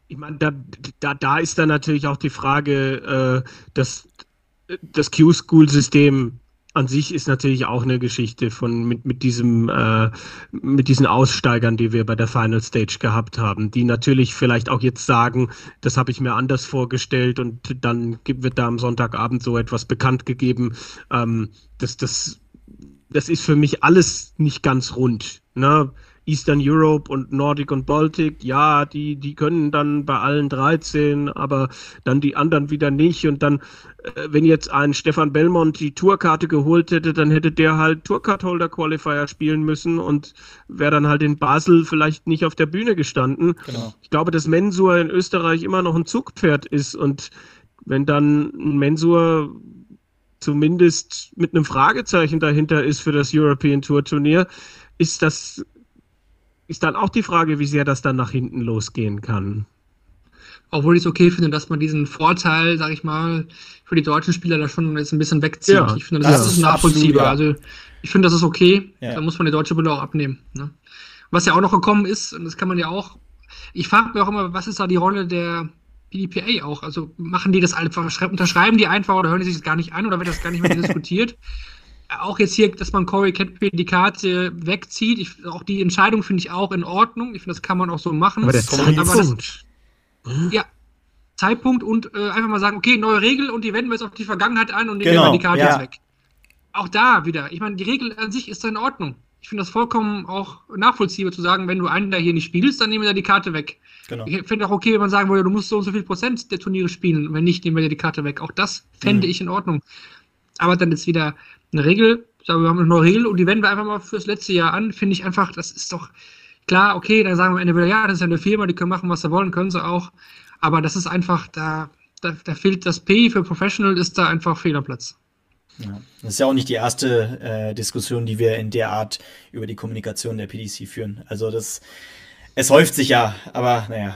Ich meine, da, da, da ist dann natürlich auch die Frage, äh, dass das Q-School-System an sich ist natürlich auch eine Geschichte von mit, mit diesem äh, mit diesen Aussteigern, die wir bei der Final Stage gehabt haben, die natürlich vielleicht auch jetzt sagen, das habe ich mir anders vorgestellt und dann wird da am Sonntagabend so etwas bekannt gegeben. Ähm, das, das, das ist für mich alles nicht ganz rund. Ne? Eastern Europe und Nordic und Baltic, ja, die, die können dann bei allen 13, aber dann die anderen wieder nicht. Und dann, äh, wenn jetzt ein Stefan Belmont die Tourkarte geholt hätte, dann hätte der halt Tourcard-Holder Qualifier spielen müssen und wäre dann halt in Basel vielleicht nicht auf der Bühne gestanden. Genau. Ich glaube, dass Mensur in Österreich immer noch ein Zugpferd ist und wenn dann Mensur zumindest mit einem Fragezeichen dahinter ist für das European Tour Turnier, ist das ist dann auch die Frage, wie sehr das dann nach hinten losgehen kann.
Obwohl ich es okay finde, dass man diesen Vorteil, sag ich mal, für die deutschen Spieler da schon jetzt ein bisschen wegzieht. Ja, ich finde, das, das ist nachvollziehbar. Absolut, ja. Also ich finde, das ist okay. Ja. Da muss man die deutsche Brille auch abnehmen. Ne? Was ja auch noch gekommen ist, und das kann man ja auch, ich frage mich auch immer, was ist da die Rolle der PDPA auch? Also machen die das einfach, unterschreiben die einfach oder hören die sich das gar nicht an oder wird das gar nicht mehr diskutiert? Auch jetzt hier, dass man Corey Cadbury die Karte wegzieht, ich, auch die Entscheidung finde ich auch in Ordnung. Ich finde, das kann man auch so machen.
Aber der Zeitpunkt.
Das, ja, Zeitpunkt und äh, einfach mal sagen, okay, neue Regel und die wenden wir jetzt auf die Vergangenheit an und nehmen genau, die Karte ja. jetzt weg. Auch da wieder, ich meine, die Regel an sich ist da in Ordnung. Ich finde das vollkommen auch nachvollziehbar zu sagen, wenn du einen da hier nicht spielst, dann nehmen wir da die Karte weg. Genau. Ich finde auch okay, wenn man sagen würde, du musst so und so viel Prozent der Turniere spielen. Wenn nicht, nehmen wir dir die Karte weg. Auch das fände mhm. ich in Ordnung. Aber dann ist wieder eine Regel, sagen wir haben eine neue Regel und die wenden wir einfach mal fürs letzte Jahr an, finde ich einfach, das ist doch klar, okay, dann sagen wir am Ende wieder, ja, das ist ja eine Firma, die können machen, was sie wollen, können sie auch, aber das ist einfach, da, da, da fehlt das P für Professional, ist da einfach Fehlerplatz.
Ja. Das ist ja auch nicht die erste äh, Diskussion, die wir in der Art über die Kommunikation der PDC führen. Also das, es häuft sich ja, aber naja.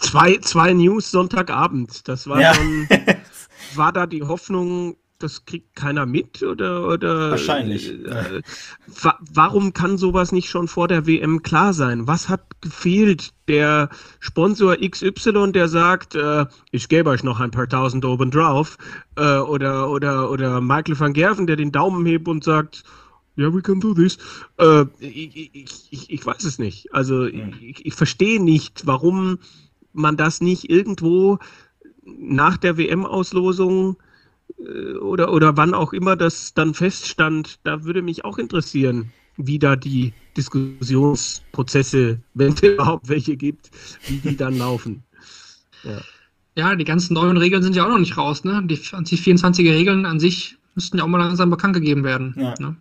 Zwei, zwei News Sonntagabend, das war ja. schon, war da die Hoffnung, das kriegt keiner mit oder oder
wahrscheinlich. Äh,
wa warum kann sowas nicht schon vor der WM klar sein? Was hat gefehlt? Der Sponsor XY, der sagt, äh, ich gebe euch noch ein paar tausend oben drauf, äh, oder oder oder Michael van Gerven, der den Daumen hebt und sagt, ja, yeah, we can do this. Äh, ich, ich, ich, ich, weiß es nicht. Also hm. ich, ich verstehe nicht, warum man das nicht irgendwo nach der WM-Auslosung oder, oder wann auch immer das dann feststand, da würde mich auch interessieren, wie da die Diskussionsprozesse, wenn es überhaupt welche gibt, wie die dann laufen.
Ja. ja, die ganzen neuen Regeln sind ja auch noch nicht raus. Ne? Die 2024er Regeln an sich müssten ja auch mal langsam bekannt gegeben werden. Ja. Ne?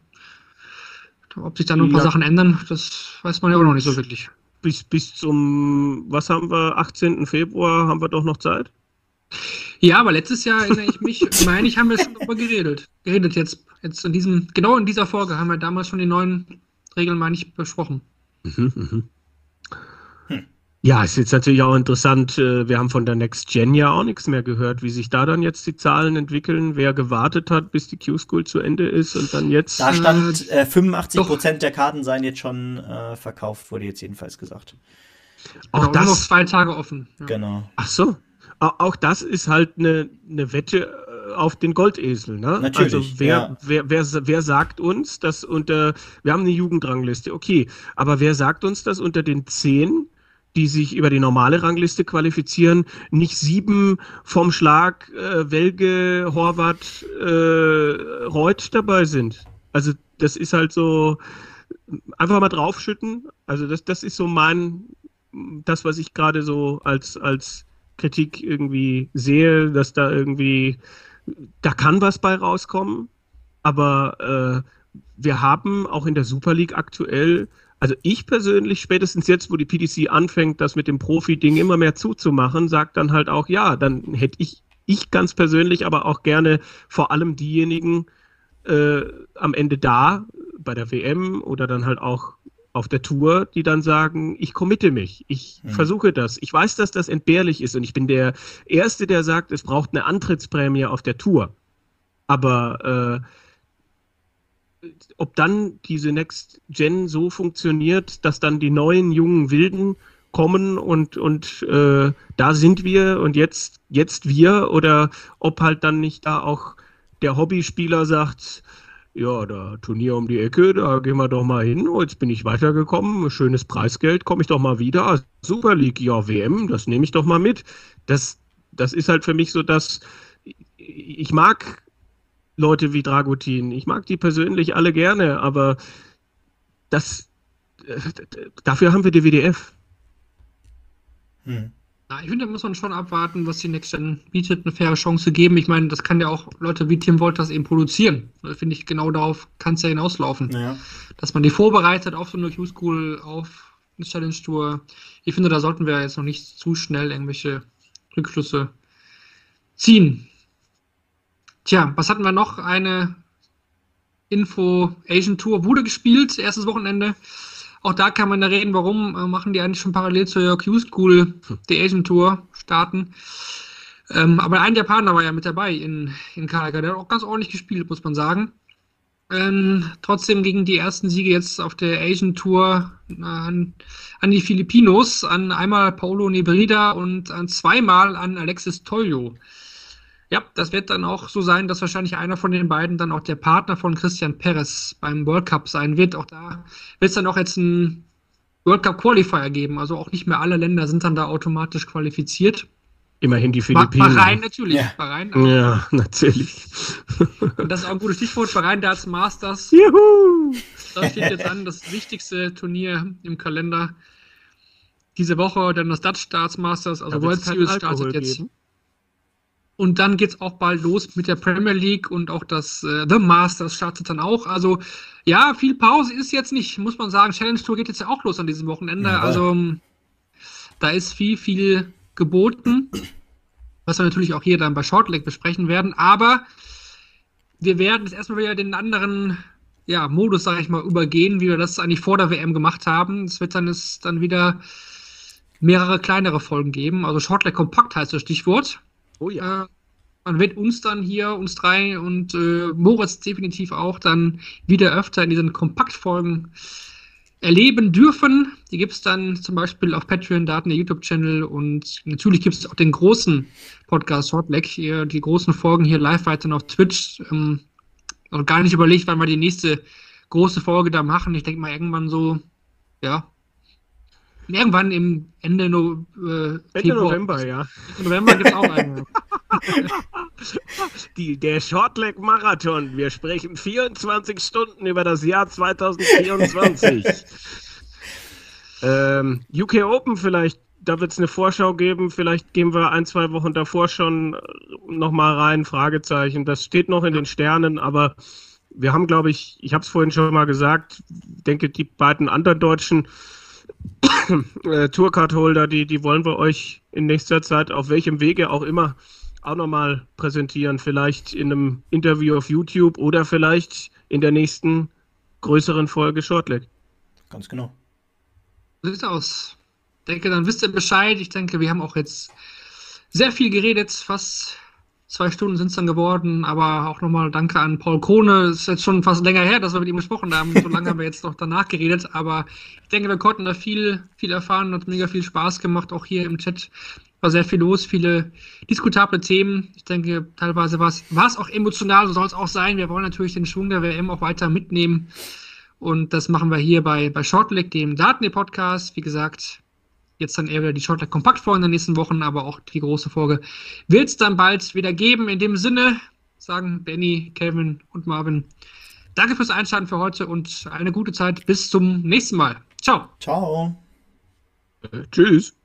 Ob sich da noch ein paar ja. Sachen ändern, das weiß man ja auch noch nicht so wirklich.
Bis, bis zum, was haben wir, 18. Februar haben wir doch noch Zeit?
Ja, aber letztes Jahr erinnere ich mich, meine ich, haben wir schon darüber geredet. Geredet jetzt, jetzt in diesem, genau in dieser Folge haben wir damals schon die neuen Regeln, meine ich, besprochen. Mhm, mhm.
Hm. Ja, ist jetzt natürlich auch interessant. Äh, wir haben von der Next Gen ja auch nichts mehr gehört, wie sich da dann jetzt die Zahlen entwickeln, wer gewartet hat, bis die Q-School zu Ende ist und dann jetzt.
Da stand äh, 85 äh, Prozent der Karten seien jetzt schon äh, verkauft, wurde jetzt jedenfalls gesagt.
Auch genau, das noch zwei Tage offen.
Ja. Genau.
Ach so auch das ist halt eine, eine Wette äh, auf den Goldesel. Ne?
Natürlich.
Also wer, ja. wer, wer, wer sagt uns, dass unter, wir haben eine Jugendrangliste, okay, aber wer sagt uns, dass unter den zehn, die sich über die normale Rangliste qualifizieren, nicht sieben vom Schlag äh, Welge, Horvath, äh, Reuth dabei sind? Also das ist halt so, einfach mal draufschütten. Also das, das ist so mein, das, was ich gerade so als, als Kritik irgendwie sehe, dass da irgendwie, da kann was bei rauskommen, aber äh, wir haben auch in der Super League aktuell, also ich persönlich, spätestens jetzt, wo die PDC anfängt, das mit dem Profi-Ding immer mehr zuzumachen, sagt dann halt auch, ja, dann hätte ich, ich ganz persönlich aber auch gerne vor allem diejenigen äh, am Ende da, bei der WM oder dann halt auch auf der Tour, die dann sagen, ich committe mich, ich mhm. versuche das. Ich weiß, dass das entbehrlich ist und ich bin der Erste, der sagt, es braucht eine Antrittsprämie auf der Tour. Aber äh, ob dann diese Next Gen so funktioniert, dass dann die neuen jungen Wilden kommen und, und äh, da sind wir und jetzt, jetzt wir oder ob halt dann nicht da auch der Hobbyspieler sagt, ja, da Turnier um die Ecke, da gehen wir doch mal hin. Oh, jetzt bin ich weitergekommen, schönes Preisgeld, komme ich doch mal wieder. Super League, ja, WM, das nehme ich doch mal mit. Das, das ist halt für mich so, dass ich mag Leute wie Dragutin, ich mag die persönlich alle gerne, aber das, äh, dafür haben wir die WDF.
Hm. Ja, ich finde, da muss man schon abwarten, was die Next Gen bietet, eine faire Chance geben. Ich meine, das kann ja auch Leute wie Tim Wolters eben produzieren. Da finde ich, genau darauf kann es ja hinauslaufen. Ja. Dass man die vorbereitet auf so eine Q-School, auf eine Challenge Tour. Ich finde, da sollten wir jetzt noch nicht zu schnell irgendwelche Rückschlüsse ziehen. Tja, was hatten wir noch? Eine Info Asian Tour wurde gespielt, erstes Wochenende. Auch da kann man da reden, warum äh, machen die eigentlich schon parallel zur Q-School die Asian Tour starten. Ähm, aber ein Japaner war ja mit dabei in, in Kalaga, der hat auch ganz ordentlich gespielt, muss man sagen. Ähm, trotzdem gingen die ersten Siege jetzt auf der Asian Tour an, an die Filipinos, an einmal Paulo Nebrida und an zweimal an Alexis Toyo. Ja, das wird dann auch so sein, dass wahrscheinlich einer von den beiden dann auch der Partner von Christian Perez beim World Cup sein wird. Auch da wird es dann auch jetzt einen World Cup Qualifier geben. Also auch nicht mehr alle Länder sind dann da automatisch qualifiziert.
Immerhin die Philippinen.
Bahrain natürlich. Ja,
Bahrain, ja natürlich.
Und das ist auch ein gutes Stichwort. Bahrain Darts Masters. Juhu! Das steht jetzt an, das wichtigste Turnier im Kalender. Diese Woche dann das Dutch Darts Masters, also World Series startet jetzt. Geben. Und dann geht es auch bald los mit der Premier League und auch das äh, The Masters startet dann auch. Also ja, viel Pause ist jetzt nicht, muss man sagen. Challenge Tour geht jetzt ja auch los an diesem Wochenende. Ja, also ähm, da ist viel, viel geboten, was wir natürlich auch hier dann bei Shortleg besprechen werden. Aber wir werden jetzt erstmal wieder den anderen ja, Modus, sage ich mal, übergehen, wie wir das eigentlich vor der WM gemacht haben. Es wird dann, es dann wieder mehrere kleinere Folgen geben. Also Shortleg kompakt heißt das Stichwort. Oh ja. Man wird uns dann hier, uns drei und äh, Moritz definitiv auch dann wieder öfter in diesen Kompaktfolgen erleben dürfen. Die gibt es dann zum Beispiel auf Patreon, Daten der YouTube-Channel und natürlich gibt es auch den großen Podcast Shortleg, hier, die großen Folgen hier live weiter auf Twitch. Ähm, noch gar nicht überlegt, wann wir die nächste große Folge da machen. Ich denke mal irgendwann so, ja, Irgendwann im Ende, no,
äh, Ende November, ja.
Ende November gibt es auch einen.
Die, der Shortleg Marathon. Wir sprechen 24 Stunden über das Jahr 2024. ähm, UK Open vielleicht, da wird es eine Vorschau geben. Vielleicht gehen wir ein, zwei Wochen davor schon äh, nochmal rein. Fragezeichen. Das steht noch in den Sternen, aber wir haben, glaube ich, ich habe es vorhin schon mal gesagt, denke, die beiden anderen Deutschen äh, Tourcard-Holder, die, die wollen wir euch in nächster Zeit auf welchem Wege auch immer auch nochmal präsentieren. Vielleicht in einem Interview auf YouTube oder vielleicht in der nächsten größeren Folge Shortleg.
Ganz genau.
So sieht's aus. Ich denke, dann wisst ihr Bescheid. Ich denke, wir haben auch jetzt sehr viel geredet, fast Zwei Stunden sind es dann geworden, aber auch nochmal danke an Paul Krone. Es ist jetzt schon fast länger her, dass wir mit ihm gesprochen haben. So lange haben wir jetzt noch danach geredet, aber ich denke, wir konnten da viel, viel erfahren, hat mega viel Spaß gemacht, auch hier im Chat war sehr viel los, viele diskutable Themen. Ich denke, teilweise war es auch emotional, so soll es auch sein. Wir wollen natürlich den Schwung der WM auch weiter mitnehmen. Und das machen wir hier bei, bei Shortleg, dem Daten-Podcast. Wie gesagt, jetzt dann eher wieder die Shortleg kompakt vor in den nächsten Wochen, aber auch die große Folge wird es dann bald wieder geben. In dem Sinne sagen Benny, Kevin und Marvin Danke fürs Einschalten für heute und eine gute Zeit. Bis zum nächsten Mal. Ciao.
Ciao.
Äh, tschüss.